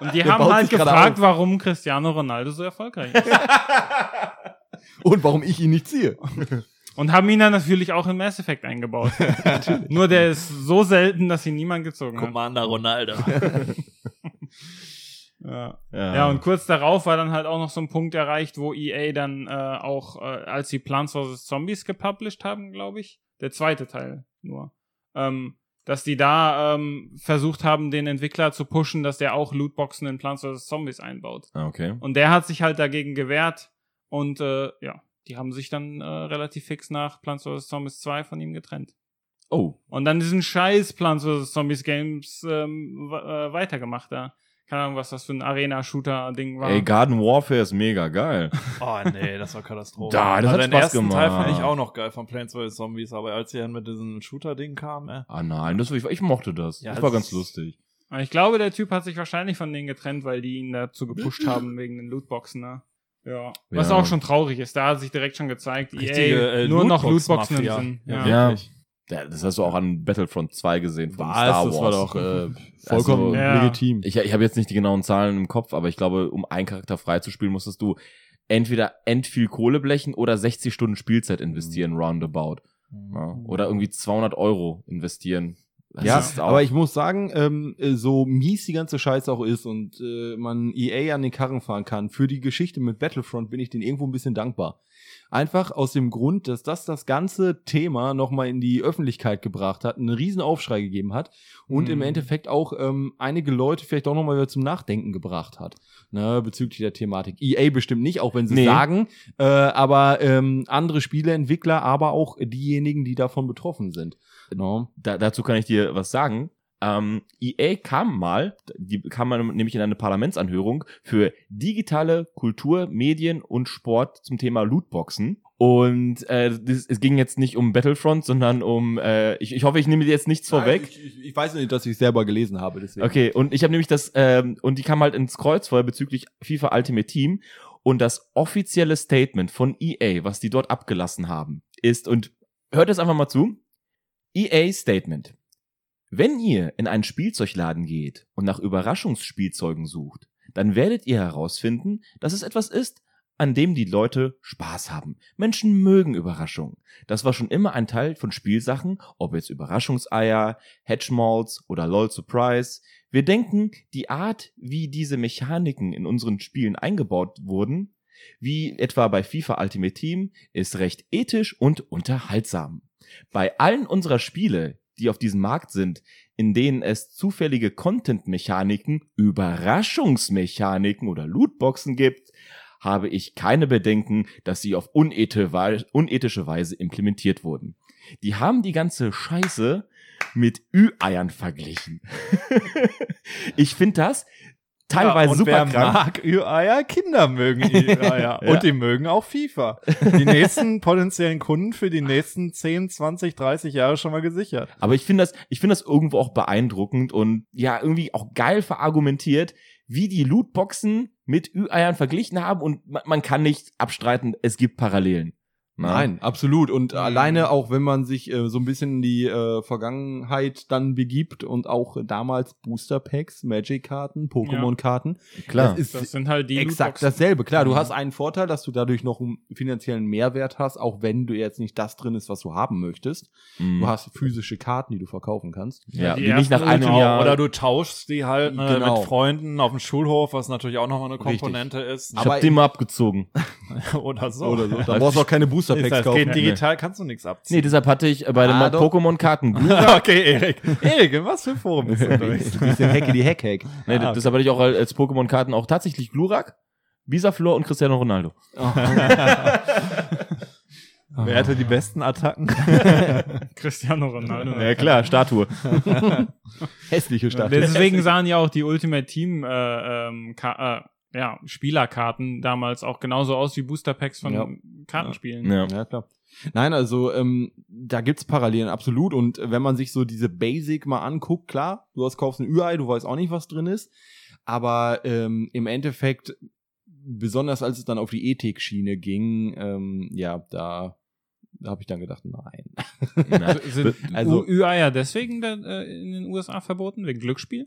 Und die der haben baut halt sich gerade gefragt, auf. warum Cristiano Ronaldo so erfolgreich ist. Und warum ich ihn nicht ziehe. Und haben ihn dann natürlich auch in Mass Effect eingebaut. Nur der ist so selten, dass ihn niemand gezogen hat. Commander Ronaldo. Ja. Ja, Ja, und kurz darauf war dann halt auch noch so ein Punkt erreicht, wo EA dann äh, auch, äh, als sie Plants vs. Zombies gepublished haben, glaube ich, der zweite Teil nur, ähm, dass die da ähm, versucht haben, den Entwickler zu pushen, dass der auch Lootboxen in Plants vs. Zombies einbaut. Ah, okay. Und der hat sich halt dagegen gewehrt und äh, ja, die haben sich dann äh, relativ fix nach Plants vs. Zombies 2 von ihm getrennt. Oh, Und dann diesen scheiß Plants vs. Zombies Games ähm, äh, weitergemacht da. Keine Ahnung, was das für ein Arena-Shooter-Ding war. ey, Garden Warfare ist mega geil. Oh nee, das war Katastrophe. Da, das hat den Spaß ersten Teil gemacht. fand ich auch noch geil von Plants vs. Zombies, aber als sie dann mit diesem Shooter-Ding kamen, äh, Ah nein, das, ich, ich mochte das. Ja, das war ganz lustig. Ich glaube, der Typ hat sich wahrscheinlich von denen getrennt, weil die ihn dazu gepusht haben wegen den Lootboxen. Ne? Ja. Was Ja. auch schon traurig ist, da hat sich direkt schon gezeigt, Richtige, EA, äh, nur noch Lootbox-Mafia. Lootboxen im Sinn. Ja. Ja. Ja, das hast du auch an Battlefront 2 gesehen von Was? Star Wars. Das war doch äh, vollkommen Also, Ja. legitim. Ich, ich habe jetzt nicht die genauen Zahlen im Kopf, aber ich glaube, um einen Charakter freizuspielen, musstest du entweder end viel Kohle blechen oder 60 Stunden Spielzeit investieren, roundabout. Ja. Oder irgendwie 200 Euro investieren. Das ja, aber ich muss sagen, ähm, äh, so mies die ganze Scheiße auch ist und äh, man EA an den Karren fahren kann, für die Geschichte mit Battlefront bin ich denen irgendwo ein bisschen dankbar. Einfach aus dem Grund, dass das das ganze Thema nochmal in die Öffentlichkeit gebracht hat, einen riesen Aufschrei gegeben hat und im Mhm. Endeffekt auch ähm, einige Leute vielleicht auch nochmal wieder zum Nachdenken gebracht hat, ne, bezüglich der Thematik. EA bestimmt nicht, auch wenn sie Nee. sagen, äh, aber ähm, andere Spieleentwickler, aber auch diejenigen, die davon betroffen sind. No. da, dazu kann ich dir was sagen. Ähm, EA kam mal, die kam mal nämlich in eine Parlamentsanhörung für digitale Kultur, Medien und Sport zum Thema Lootboxen. Und äh, das, es ging jetzt nicht um Battlefront, sondern um, äh, ich, ich hoffe, ich nehme dir jetzt nichts vorweg. Ich, ich, ich weiß nicht, dass ich es selber gelesen habe. Deswegen. Okay, und ich habe nämlich das, ähm, und die kam halt ins Kreuzfeuer bezüglich FIFA Ultimate Team. Und das offizielle Statement von EA, was die dort abgelassen haben, ist, und hört es einfach mal zu, EA Statement. Wenn ihr in einen Spielzeugladen geht und nach Überraschungsspielzeugen sucht, dann werdet ihr herausfinden, dass es etwas ist, an dem die Leute Spaß haben. Menschen mögen Überraschungen. Das war schon immer ein Teil von Spielsachen, ob jetzt Überraschungseier, Hedgemalls oder LOL Surprise. Wir denken, die Art, wie diese Mechaniken in unseren Spielen eingebaut wurden, wie etwa bei FIFA Ultimate Team, ist recht ethisch und unterhaltsam. Bei allen unserer Spiele, die auf diesem Markt sind, in denen es zufällige Content-Mechaniken, Überraschungsmechaniken oder Lootboxen gibt, habe ich keine Bedenken, dass sie auf unethische Wei- unethische Weise implementiert wurden. Die haben die ganze Scheiße mit Ü-Eiern verglichen. ich finde das teilweise und super wer krank. mag Ü-Eier, Kinder mögen Ü-Eier. Ja. Und die mögen auch FIFA. Die nächsten potenziellen Kunden für die nächsten 10, 20, 30 Jahre schon mal gesichert. Aber ich finde das, ich finde das irgendwo auch beeindruckend und ja, irgendwie auch geil verargumentiert, wie die Lootboxen mit Ü-Eiern verglichen haben und man, man kann nicht abstreiten, es gibt Parallelen. Nein, absolut. Und Mhm. alleine auch, wenn man sich äh, so ein bisschen in die äh, Vergangenheit dann begibt und auch äh, damals Booster Packs, Magic-Karten, Pokémon-Karten. Klar. Das ist Das sind halt die exakt Lootboxen. dasselbe. Klar, du Mhm. hast einen Vorteil, dass du dadurch noch einen finanziellen Mehrwert hast, auch wenn du jetzt nicht das drin ist, was du haben möchtest. Mhm. Du hast physische Karten, die du verkaufen kannst. ja, die die nicht nach einem Genau, Jahr. oder du tauschst die halt ne, Genau. mit Freunden auf dem Schulhof, was natürlich auch nochmal eine Richtig. Komponente ist. ich aber hab die mal abgezogen. Oder so. Oder so. Da brauchst du auch keine Booster Ist Packs das kaufen. geht digital kannst du nichts Nee, abziehen. deshalb hatte ich bei den Ah, doch. Pokémon-Karten okay, Erik. Erik, in was für ein Forum bist du Ein durch? bisschen Hacke die Hack-Hack. Nee, Ah, okay. deshalb hatte ich auch als Pokémon-Karten auch tatsächlich Glurak, Bisaflor und Cristiano Ronaldo. Wer hatte die besten Attacken? Cristiano Ronaldo. Ja klar, Statue. Hässliche Stadt. Deswegen sahen ja auch die Ultimate Team äh, ähm, äh, ja, Spielerkarten damals auch genauso aus wie Booster Packs von Ja. Kartenspielen. Ja. Ja, klar. Nein, also ähm, da gibt's Parallelen, absolut. Und wenn man sich so diese Basic mal anguckt, klar, du hast kaufst ein Ü-Ei, du weißt auch nicht, was drin ist. Aber ähm, im Endeffekt, besonders als es dann auf die Ethik-Schiene ging, ähm, ja, da, da habe ich dann gedacht, nein. Na, Sind Also- Ü-Eier deswegen äh, in den USA verboten, wegen Glücksspiel?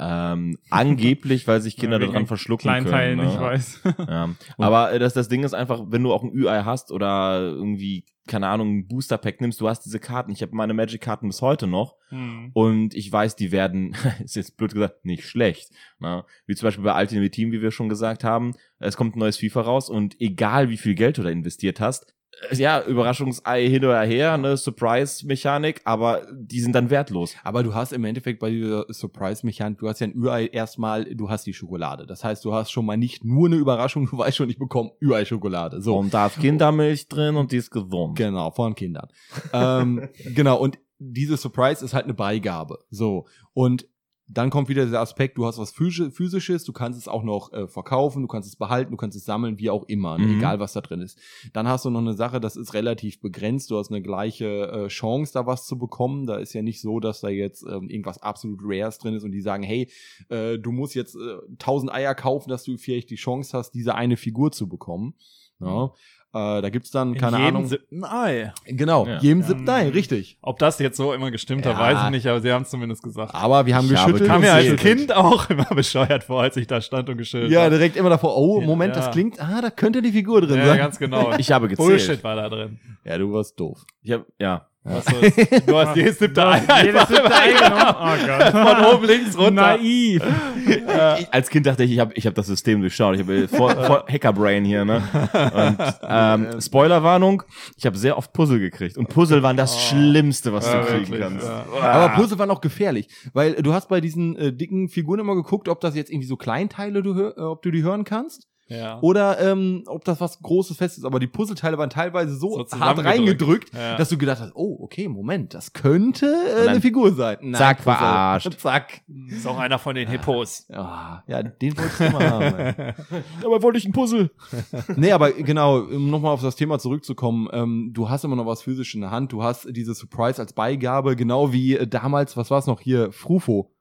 Ähm, angeblich, weil sich Kinder Ja, daran verschlucken Kleinteilen, können. ich ne? weiß. Ja. Aber äh, das, das Ding ist einfach, wenn du auch ein Ü-Ei hast oder irgendwie, keine Ahnung, ein Booster-Pack nimmst, du hast diese Karten. Ich habe meine Magic-Karten bis heute noch Hm. und ich weiß, die werden, ist jetzt blöd gesagt, nicht schlecht. Ne? Wie zum Beispiel bei Ultimate Team, wie wir schon gesagt haben. Es kommt ein neues FIFA raus und egal wie viel Geld du da investiert hast, ja, Überraschungsei hin oder her, ne, Surprise-Mechanik, aber die sind dann wertlos. Aber du hast im Endeffekt bei dieser Surprise-Mechanik, du hast ja ein Ü-Ei erstmal, du hast die Schokolade. Das heißt, du hast schon mal nicht nur eine Überraschung, du weißt schon, ich bekomme Ü-Ei-Schokolade. So. Und da ist Kindermilch drin und die ist gesund. Genau, von Kindern. ähm, genau, und diese Surprise ist halt eine Beigabe. So. Und dann kommt wieder der Aspekt, du hast was Physi- Physisches, du kannst es auch noch äh, verkaufen, du kannst es behalten, du kannst es sammeln, wie auch immer, ne? Mhm. egal was da drin ist. Dann hast du noch eine Sache, das ist relativ begrenzt, du hast eine gleiche äh, Chance, da was zu bekommen. Da ist ja nicht so, dass da jetzt ähm, irgendwas absolut Rares drin ist und die sagen, hey, äh, du musst jetzt äh, 1000 Eier kaufen, dass du vielleicht die Chance hast, diese eine Figur zu bekommen. Ja. Äh, da gibt's dann, keine In jedem Ahnung. siebten Ei. Genau, Ja. jedem siebten Ei, richtig. Ob das jetzt so immer gestimmt hat, Ja. weiß ich nicht, aber sie haben es zumindest gesagt. Aber wir haben Ich habe geschüttelt. Kam und mir als. Kind auch immer bescheuert vor, als ich da stand und geschüttelt Ja, habe. direkt immer davor, oh, Moment, Ja. das klingt, ah, da könnte die Figur drin Ja, sein. ganz genau. Ich habe gezählt. Bullshit war da drin. Ja, du warst doof. Ich hab, ja. Du hast jedes siebte Ei Jedes einfach siebte Ei genommen. Oh Gott. von oben links runter. Naiv. Ich, als Kind dachte ich, ich habe ich hab das System durchschaut. Ich habe voll, voll Hackerbrain hier, ne? Und ähm, Spoilerwarnung, ich habe sehr oft Puzzle gekriegt. Und Puzzle waren das Schlimmste, was Ja, du kriegen wirklich, kannst. ja. Aber Puzzle waren auch gefährlich, weil du hast bei diesen äh, dicken Figuren immer geguckt, ob das jetzt irgendwie so Kleinteile du hör, äh, ob du die hören kannst Ja. oder ähm, ob das was großes Festes ist. Aber die Puzzleteile waren teilweise so, So hart reingedrückt, Ja. dass du gedacht hast, oh, okay, Moment, das könnte äh, eine Figur sein. Nein, zack, Puzzle. verarscht. Zack. Ist auch einer von den Hippos. Ja, ja, den wolltest du mal haben. Dabei wollte ich ein Puzzle. Nee, aber genau, um nochmal auf das Thema zurückzukommen, ähm, du hast immer noch was physisch in der Hand, du hast diese Surprise als Beigabe, genau wie äh, damals, was war es noch hier, Frufo.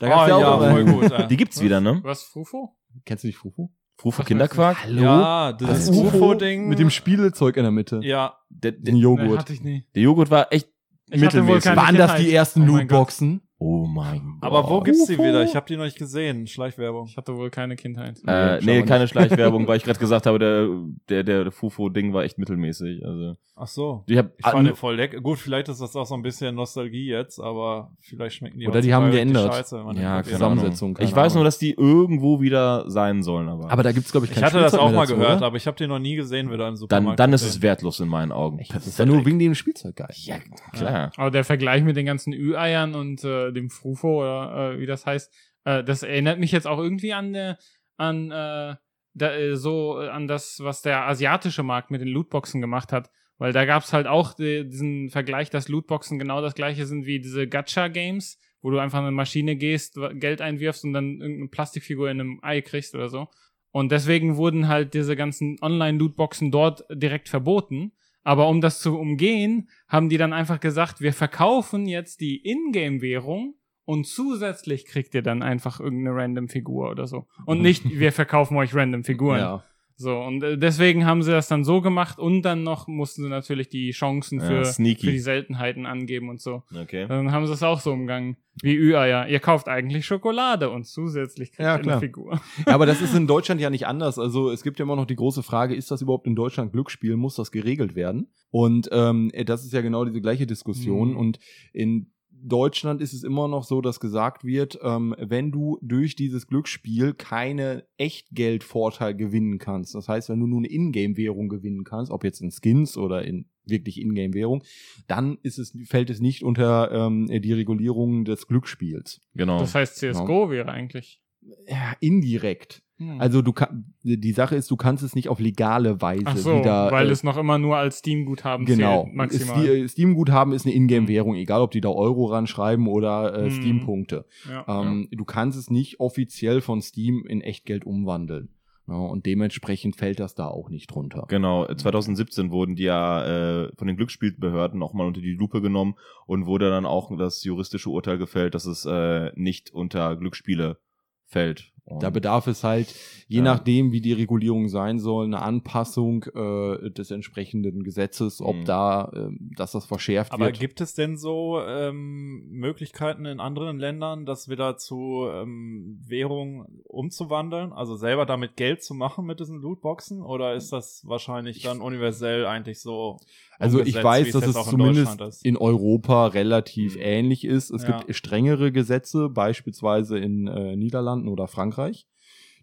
Da gab's Oh, ja auch ja, immer, voll gut. Ja. Die gibt's wieder, ne? Was, Fufo? Kennst du nicht Frufo? Was Kinderquark? Ja, das, Das UFO-Ding. Mit dem Spielzeug in der Mitte. Ja, Der, Den der, Nee, Joghurt. hatte ich nie. der Joghurt war echt Ich mittelmäßig. Waren das die ersten Oh Lootboxen? Oh mein Gott. aber wo gibt's die wieder? Ich habe die noch nicht gesehen. Schleichwerbung. Ich hatte wohl keine Kindheit. Äh, Nee, nee, keine Schleichwerbung, weil ich gerade gesagt habe, der, der, der Fufo-Ding war echt mittelmäßig. Also, Ach so. ich hab, Ich fand den voll lecker. Gut, vielleicht ist das auch so ein bisschen Nostalgie jetzt, aber vielleicht schmecken die Oder die haben geändert. richtig Scheiße, die ja, Zusammensetzung, Ich weiß nur, dass die irgendwo wieder sein sollen, aber, Aber da gibt's glaube ich Ich kein hatte das Spielzeug auch mehr mal dazu, gehört, oder? aber ich habe den noch nie gesehen wieder im dann, Supermarkt. dann ist gesehen. es wertlos in meinen Augen. Das ist ja nur wegen dem Spielzeug geil. Ja, klar. Aber der Vergleich mit den ganzen Ü-Eiern und äh, dem Frufo oder äh, wie das heißt, äh, das erinnert mich jetzt auch irgendwie an äh, an äh, da, äh, so äh, an das, was der asiatische Markt mit den Lootboxen gemacht hat. Weil da gab's halt auch die, diesen Vergleich, dass Lootboxen genau das gleiche sind wie diese Gacha-Games, wo du einfach in eine Maschine gehst, Geld einwirfst und dann irgendeine Plastikfigur in einem Ei kriegst oder so. Und deswegen wurden halt diese ganzen Online-Lootboxen dort direkt verboten. Aber um das zu umgehen, haben die dann einfach gesagt, wir verkaufen jetzt die Ingame-Währung und zusätzlich kriegt ihr dann einfach irgendeine random Figur oder so. Und nicht, wir verkaufen euch random Figuren. Ja. So, und äh, deswegen haben sie das dann so gemacht und dann noch mussten sie natürlich die Chancen Ja, für, sneaky. für die Seltenheiten angeben und so. Okay. Dann haben sie es auch so umgangen. Wie Ü-Eier. Ihr kauft eigentlich Schokolade und zusätzlich kriegt Ja, ihr eine Figur. Ja, aber das ist in Deutschland ja nicht anders. Also es gibt ja immer noch die große Frage, ist das überhaupt in Deutschland Glücksspiel? Muss das geregelt werden? Und ähm, das ist ja genau diese gleiche Diskussion. Mhm. Und in Deutschland ist es immer noch so, dass gesagt wird, ähm, wenn du durch dieses Glücksspiel keine Echtgeldvorteil gewinnen kannst, das heißt, wenn du nur eine Ingame-Währung gewinnen kannst, ob jetzt in Skins oder in wirklich Ingame-Währung, dann ist es, fällt es nicht unter ähm, die Regulierung des Glücksspiels. Genau. Das heißt, CSGO wäre eigentlich. Ja, indirekt. Hm. Also du kann, die Sache ist, du kannst es nicht auf legale Weise Ach so, wieder. weil äh, es noch immer nur als Steam-Guthaben genau. zählt, maximal. Ist die- Steam-Guthaben ist eine Ingame-Währung, egal ob die da Euro ranschreiben oder äh, Mhm. Steam-Punkte. ja. Ähm, Du kannst es nicht offiziell von Steam in Echtgeld umwandeln. Ja, und dementsprechend fällt das da auch nicht drunter. Genau, äh, 2017 wurden die ja äh, von den Glücksspielbehörden auch mal unter die Lupe genommen und wurde dann auch das juristische Urteil gefällt, dass es äh, nicht unter Glücksspiele fällt. Und Da bedarf es halt, je Ja. nachdem, wie die Regulierung sein soll, eine Anpassung äh, des entsprechenden Gesetzes, ob Mhm. da, ähm, dass das verschärft Aber wird. gibt es denn so ähm, Möglichkeiten in anderen Ländern, das wieder zu ähm, Währung umzuwandeln? Also selber damit Geld zu machen mit diesen Lootboxen? Oder ist das wahrscheinlich dann universell eigentlich so? Also ich weiß, dass es zumindest ist? in Europa relativ Mhm. ähnlich ist. Es Ja. gibt strengere Gesetze, beispielsweise in äh, Niederlanden oder Frankreich.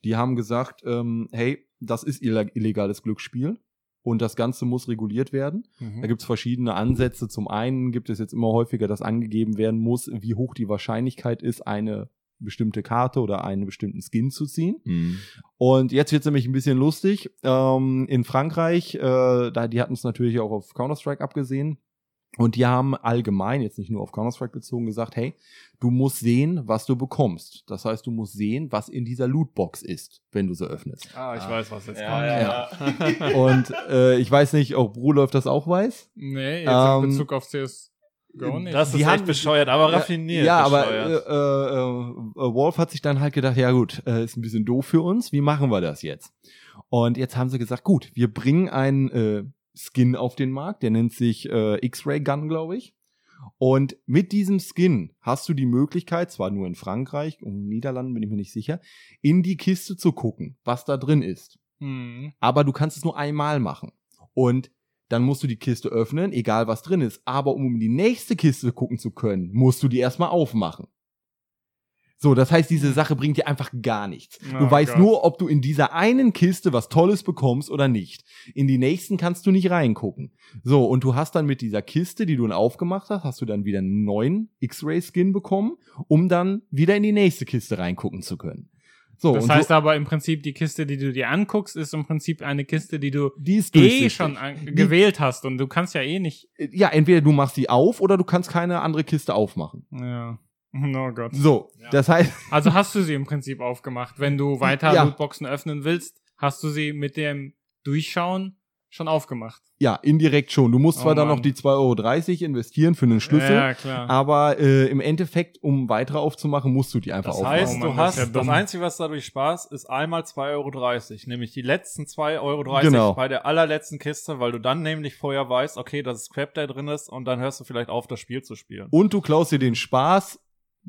Die haben gesagt, ähm, hey, das ist ille- illegales Glücksspiel und das Ganze muss reguliert werden. Mhm. Da gibt es verschiedene Ansätze. Zum einen gibt es jetzt immer häufiger, dass angegeben werden muss, wie hoch die Wahrscheinlichkeit ist, eine bestimmte Karte oder einen bestimmten Skin zu ziehen. Mhm. Und jetzt wird nämlich ein bisschen lustig. Ähm, in Frankreich, äh, da, die hatten es natürlich auch auf Counter-Strike abgesehen. Und die haben allgemein, jetzt nicht nur auf Counter-Strike bezogen, gesagt, hey, du musst sehen, was du bekommst. Das heißt, du musst sehen, was in dieser Lootbox ist, wenn du sie öffnest. Ah, ich weiß, was jetzt Ja, kommt. ja, ja. Und äh, ich weiß nicht, ob Brulov das auch weiß. Nee, jetzt Ähm, in Bezug auf CSGO nicht. Das ist Die echt haben- bescheuert, aber raffiniert. Ja, aber bescheuert. äh, äh, äh, Wolf hat sich dann halt gedacht, ja gut, äh, ist ein bisschen doof für uns, wie machen wir das jetzt? Und jetzt haben sie gesagt, gut, wir bringen einen äh, Skin auf den Markt, der nennt sich äh, X-Ray Gun, glaube ich. Und mit diesem Skin hast du die Möglichkeit, zwar nur in Frankreich und in den Niederlanden bin ich mir nicht sicher, in die Kiste zu gucken, was da drin ist. Hm. Aber du kannst es nur einmal machen. Und dann musst du die Kiste öffnen, egal was drin ist. Aber um in die nächste Kiste gucken zu können, musst du die erstmal aufmachen. So, das heißt, diese Sache bringt dir einfach gar nichts. Du Oh weißt Gott. nur, ob du in dieser einen Kiste was Tolles bekommst oder nicht. In die nächsten kannst du nicht reingucken. So, und du hast dann mit dieser Kiste, die du dann aufgemacht hast, hast du dann wieder einen neuen X-Ray-Skin bekommen, um dann wieder in die nächste Kiste reingucken zu können. So, Das heißt so, aber im Prinzip, die Kiste, die du dir anguckst, ist im Prinzip eine Kiste, die du die eh schon an, gewählt hast und du kannst ja eh nicht. ja, entweder du machst sie auf oder du kannst keine andere Kiste aufmachen. Ja. Oh Gott. So, das heißt, Also hast du sie im Prinzip aufgemacht. Wenn du weiter Ja. Lootboxen öffnen willst, hast du sie mit dem Durchschauen schon aufgemacht. ja, indirekt schon. Du musst Oh zwar dann Mann. noch die 2,30 Euro investieren für einen Schlüssel, Ja, klar. aber äh, im Endeffekt, um weitere aufzumachen, musst du die einfach Das aufmachen. heißt, Oh Mann, du das hast, ist ja das. Einzige, was dadurch Spaß, ist einmal 2,30 Euro. Nämlich die letzten 2,30 Euro Genau. bei der allerletzten Kiste, weil du dann nämlich vorher weißt, okay, dass es Crap da drin ist und dann hörst du vielleicht auf, das Spiel zu spielen. Und du klaust dir den Spaß,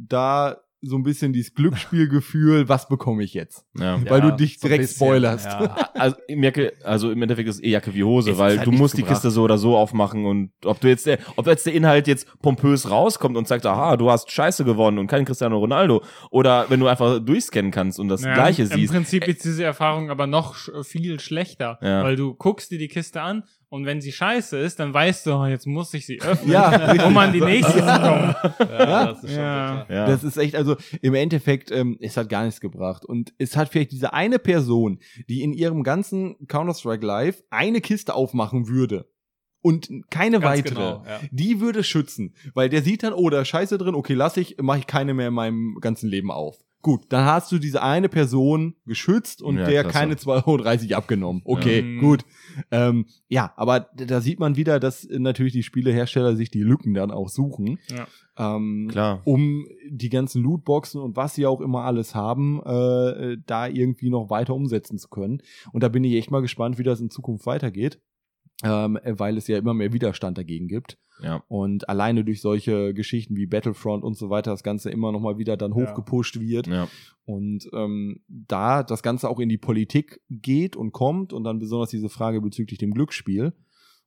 da so ein bisschen dieses Glücksspielgefühl, was bekomme ich jetzt? Ja. Weil Ja, du dich so direkt bisschen, spoilerst. Ja. Also, im Jacke, also im Endeffekt ist es eh Jacke wie Hose, Es weil halt du musst die gebracht. Kiste so oder so aufmachen und ob du jetzt der, ob jetzt der Inhalt jetzt pompös rauskommt und sagt, aha, du hast Scheiße gewonnen und kein Cristiano Ronaldo oder wenn du einfach durchscannen kannst und das Ja, Gleiche Im siehst. Prinzip ist diese Erfahrung aber noch viel schlechter, Ja. weil du guckst dir die Kiste an und wenn sie scheiße ist, dann weißt du, jetzt muss ich sie öffnen, Ja, um an die nächste zu kommen. Ja, das ist schon Ja. Ja. Das ist echt, also im Endeffekt, ähm, es hat gar nichts gebracht. Und es hat vielleicht diese eine Person, die in ihrem ganzen Counter-Strike Live eine Kiste aufmachen würde und keine Ganz weitere. genau, ja. Die würde schützen, weil der sieht dann, oh, da ist Scheiße drin, okay, lass ich, mache ich keine mehr in meinem ganzen Leben auf. Gut, dann hast du diese eine Person geschützt und Ja, der klasse. keine 2,30 Euro abgenommen. Okay, Ja. gut. Ähm, ja, aber da sieht man wieder, dass natürlich die Spielehersteller sich die Lücken dann auch suchen. Ja. Ähm, Klar. um die ganzen Lootboxen und was sie auch immer alles haben, äh, da irgendwie noch weiter umsetzen zu können. Und da bin ich echt mal gespannt, wie das in Zukunft weitergeht, ähm, weil es ja immer mehr Widerstand dagegen gibt. Ja. Und alleine durch solche Geschichten wie Battlefront und so weiter das Ganze immer noch mal wieder dann Ja. hochgepusht wird. Ja. Und ähm, da das Ganze auch in die Politik geht und kommt und dann besonders diese Frage bezüglich dem Glücksspiel.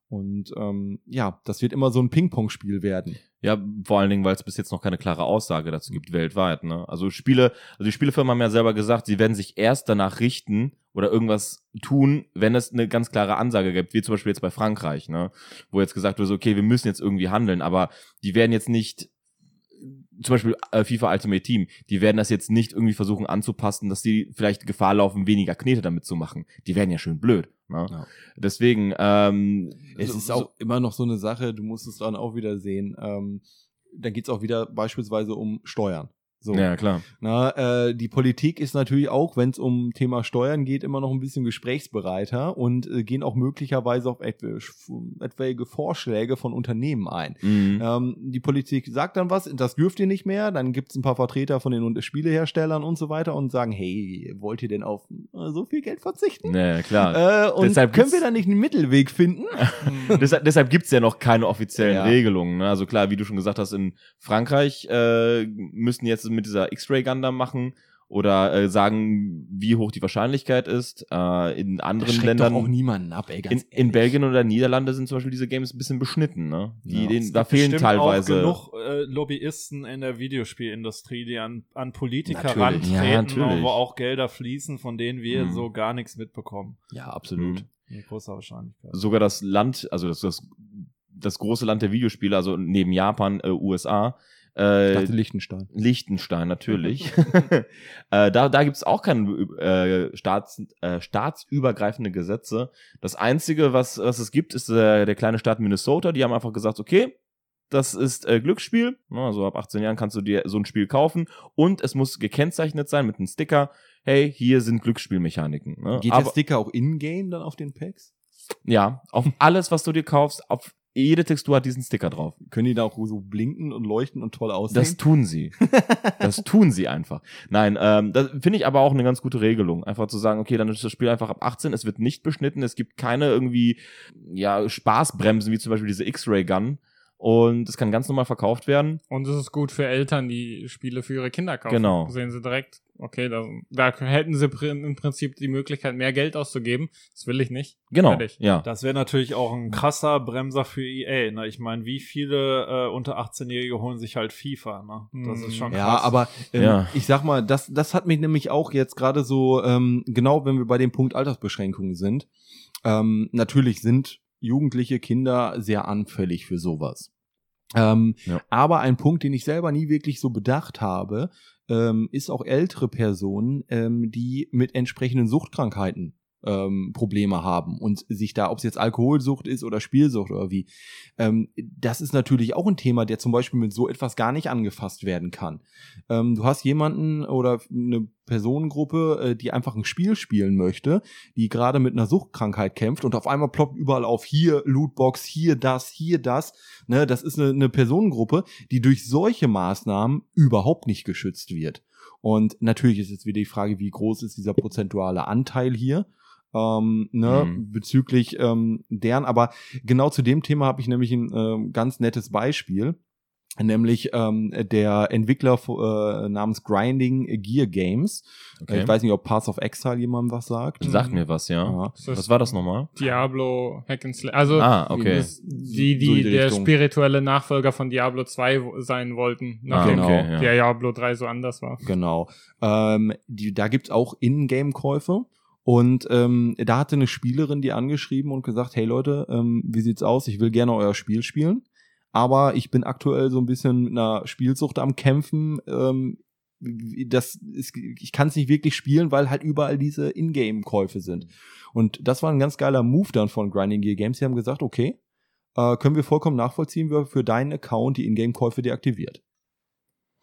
Und ähm, ja, das wird immer so ein Ping-Pong-Spiel werden. Ja, vor allen Dingen, weil es bis jetzt noch keine klare Aussage dazu gibt weltweit. Ne? Also Spiele, also die Spielefirmen haben ja selber gesagt, sie werden sich erst danach richten oder irgendwas tun, wenn es eine ganz klare Ansage gibt, wie zum Beispiel jetzt bei Frankreich, ne? wo jetzt gesagt wird, okay, wir müssen jetzt irgendwie handeln, aber die werden jetzt nicht zum Beispiel äh, FIFA Ultimate Team, die werden das jetzt nicht irgendwie versuchen anzupassen, dass die vielleicht Gefahr laufen, weniger Knete damit zu machen. Die werden ja schön blöd. Ne? Ja. Deswegen, ähm, Es so- ist auch immer noch so eine Sache, du musst es dann auch wieder sehen. Ähm, da geht's auch wieder beispielsweise um Steuern. So. ja klar. Na, äh, die Politik ist natürlich auch, wenn es um Thema Steuern geht, immer noch ein bisschen gesprächsbereiter und äh, gehen auch möglicherweise auf etwa, etwaige Vorschläge von Unternehmen ein. Mhm. Ähm, die Politik sagt dann was, das dürft ihr nicht mehr, dann gibt's ein paar Vertreter von den Spieleherstellern und so weiter und sagen, hey, wollt ihr denn auf äh, so viel Geld verzichten? Ja, klar. Äh, und Deshalb können wir da nicht einen Mittelweg finden? deshalb, deshalb gibt's ja noch keine offiziellen Ja. Regelungen. Ne? Also klar, wie du schon gesagt hast, in Frankreich äh, müssen jetzt mit dieser X-Ray-Gun da machen oder äh, sagen, wie hoch die Wahrscheinlichkeit ist. Äh, in anderen Schreckt Ländern, doch auch niemanden ab, ey, in, ganz in. Belgien oder Niederlande sind zum Beispiel diese Games ein bisschen beschnitten. Ne? Die, Ja. Es da gibt fehlen teilweise. auch genug äh, Lobbyisten in der Videospielindustrie, die an, an Politiker Natürlich. rantreten, Ja, natürlich. wo auch Gelder fließen, von denen wir Mhm. so gar nichts mitbekommen. Ja, absolut. Mhm. Mit großer Wahrscheinlichkeit. sogar das Land, also das, das, das große Land der Videospiele, also neben Japan, äh, USA, Ich äh, dachte Liechtenstein. Liechtenstein natürlich. äh, da da gibt's auch keine äh, Staats, äh, staatsübergreifende Gesetze. Das Einzige, was, was es gibt, ist äh, der kleine Staat Minnesota. Die haben einfach gesagt, okay, das ist äh, Glücksspiel. Also ab 18 Jahren kannst du dir so ein Spiel kaufen und es muss gekennzeichnet sein mit einem Sticker. Hey, hier sind Glücksspielmechaniken. Ne? Geht der Sticker auch in-game dann auf den Packs? Ja, auf alles, was du dir kaufst, auf jede Textur hat diesen Sticker drauf. Können die da auch so blinken und leuchten und toll aussehen? Das tun sie. das tun sie einfach. Nein, ähm, das finde ich aber auch eine ganz gute Regelung. Einfach zu sagen, okay, dann ist das Spiel einfach ab 18, es wird nicht beschnitten, es gibt keine irgendwie, ja, Spaßbremsen, wie zum Beispiel diese X-Ray-Gun. Und es kann ganz normal verkauft werden. Und es ist gut für Eltern, die Spiele für ihre Kinder kaufen. Genau. Sehen sie direkt, okay, da, da hätten sie im Prinzip die Möglichkeit, mehr Geld auszugeben. Das will ich nicht. Genau. Fertig. Ja. Das wäre natürlich auch ein krasser Bremser für EA. Ne? Ich meine, wie viele äh, unter 18-Jährige holen sich halt FIFA? Ne? Das ist schon krass. Ja, aber ähm, Ja. ich sag mal, das, das hat mich nämlich auch jetzt gerade so, ähm, genau wenn wir bei dem Punkt Altersbeschränkungen sind, ähm, natürlich sind jugendliche Kinder sehr anfällig für sowas. Ähm, Ja. Aber ein Punkt, den ich selber nie wirklich so bedacht habe, ähm, ist auch ältere Personen, ähm, die mit entsprechenden Suchtkrankheiten ähm, Probleme haben und sich da, ob es jetzt Alkoholsucht ist oder Spielsucht oder wie, ähm, das ist natürlich auch ein Thema, der zum Beispiel mit so etwas gar nicht angefasst werden kann. Ähm, du hast jemanden oder eine Personengruppe, äh, die einfach ein Spiel spielen möchte, die gerade mit einer Suchtkrankheit kämpft und auf einmal ploppt überall auf hier Lootbox, hier das, hier das. Ne, das ist eine, eine Personengruppe, die durch solche Maßnahmen überhaupt nicht geschützt wird. Und natürlich ist jetzt wieder die Frage, wie groß ist dieser prozentuale Anteil hier? Ähm, ne, Mhm. bezüglich ähm, deren, aber genau zu dem Thema habe ich nämlich ein ähm, ganz nettes Beispiel nämlich ähm, der Entwickler äh, namens Grinding Gear Games. Okay. Ich weiß nicht, ob Paths of Exile jemandem was sagt. Sagt mir was, ja. Ja. Was war das nochmal? Diablo Hack and Slay. Also, Ah, okay. die, die, So die der Richtung. spirituelle Nachfolger von Diablo 2 wo- sein wollten, Ah, nachdem genau. okay, ja. Diablo 3 so anders war. Genau. Ähm, die, da gibt's auch In-Game-Käufe. Und ähm, da hatte eine Spielerin die angeschrieben und gesagt, hey Leute, ähm, wie sieht's aus? Ich will gerne euer Spiel spielen, aber ich bin aktuell so ein bisschen mit einer Spielsucht am Kämpfen. Ähm, das ist, ich kann es nicht wirklich spielen, weil halt überall diese In-Game-Käufe sind. Und das war ein ganz geiler Move dann von Grinding Gear Games. Sie haben gesagt, okay, äh, können wir vollkommen nachvollziehen, wer für deinen Account die In-Game-Käufe deaktiviert.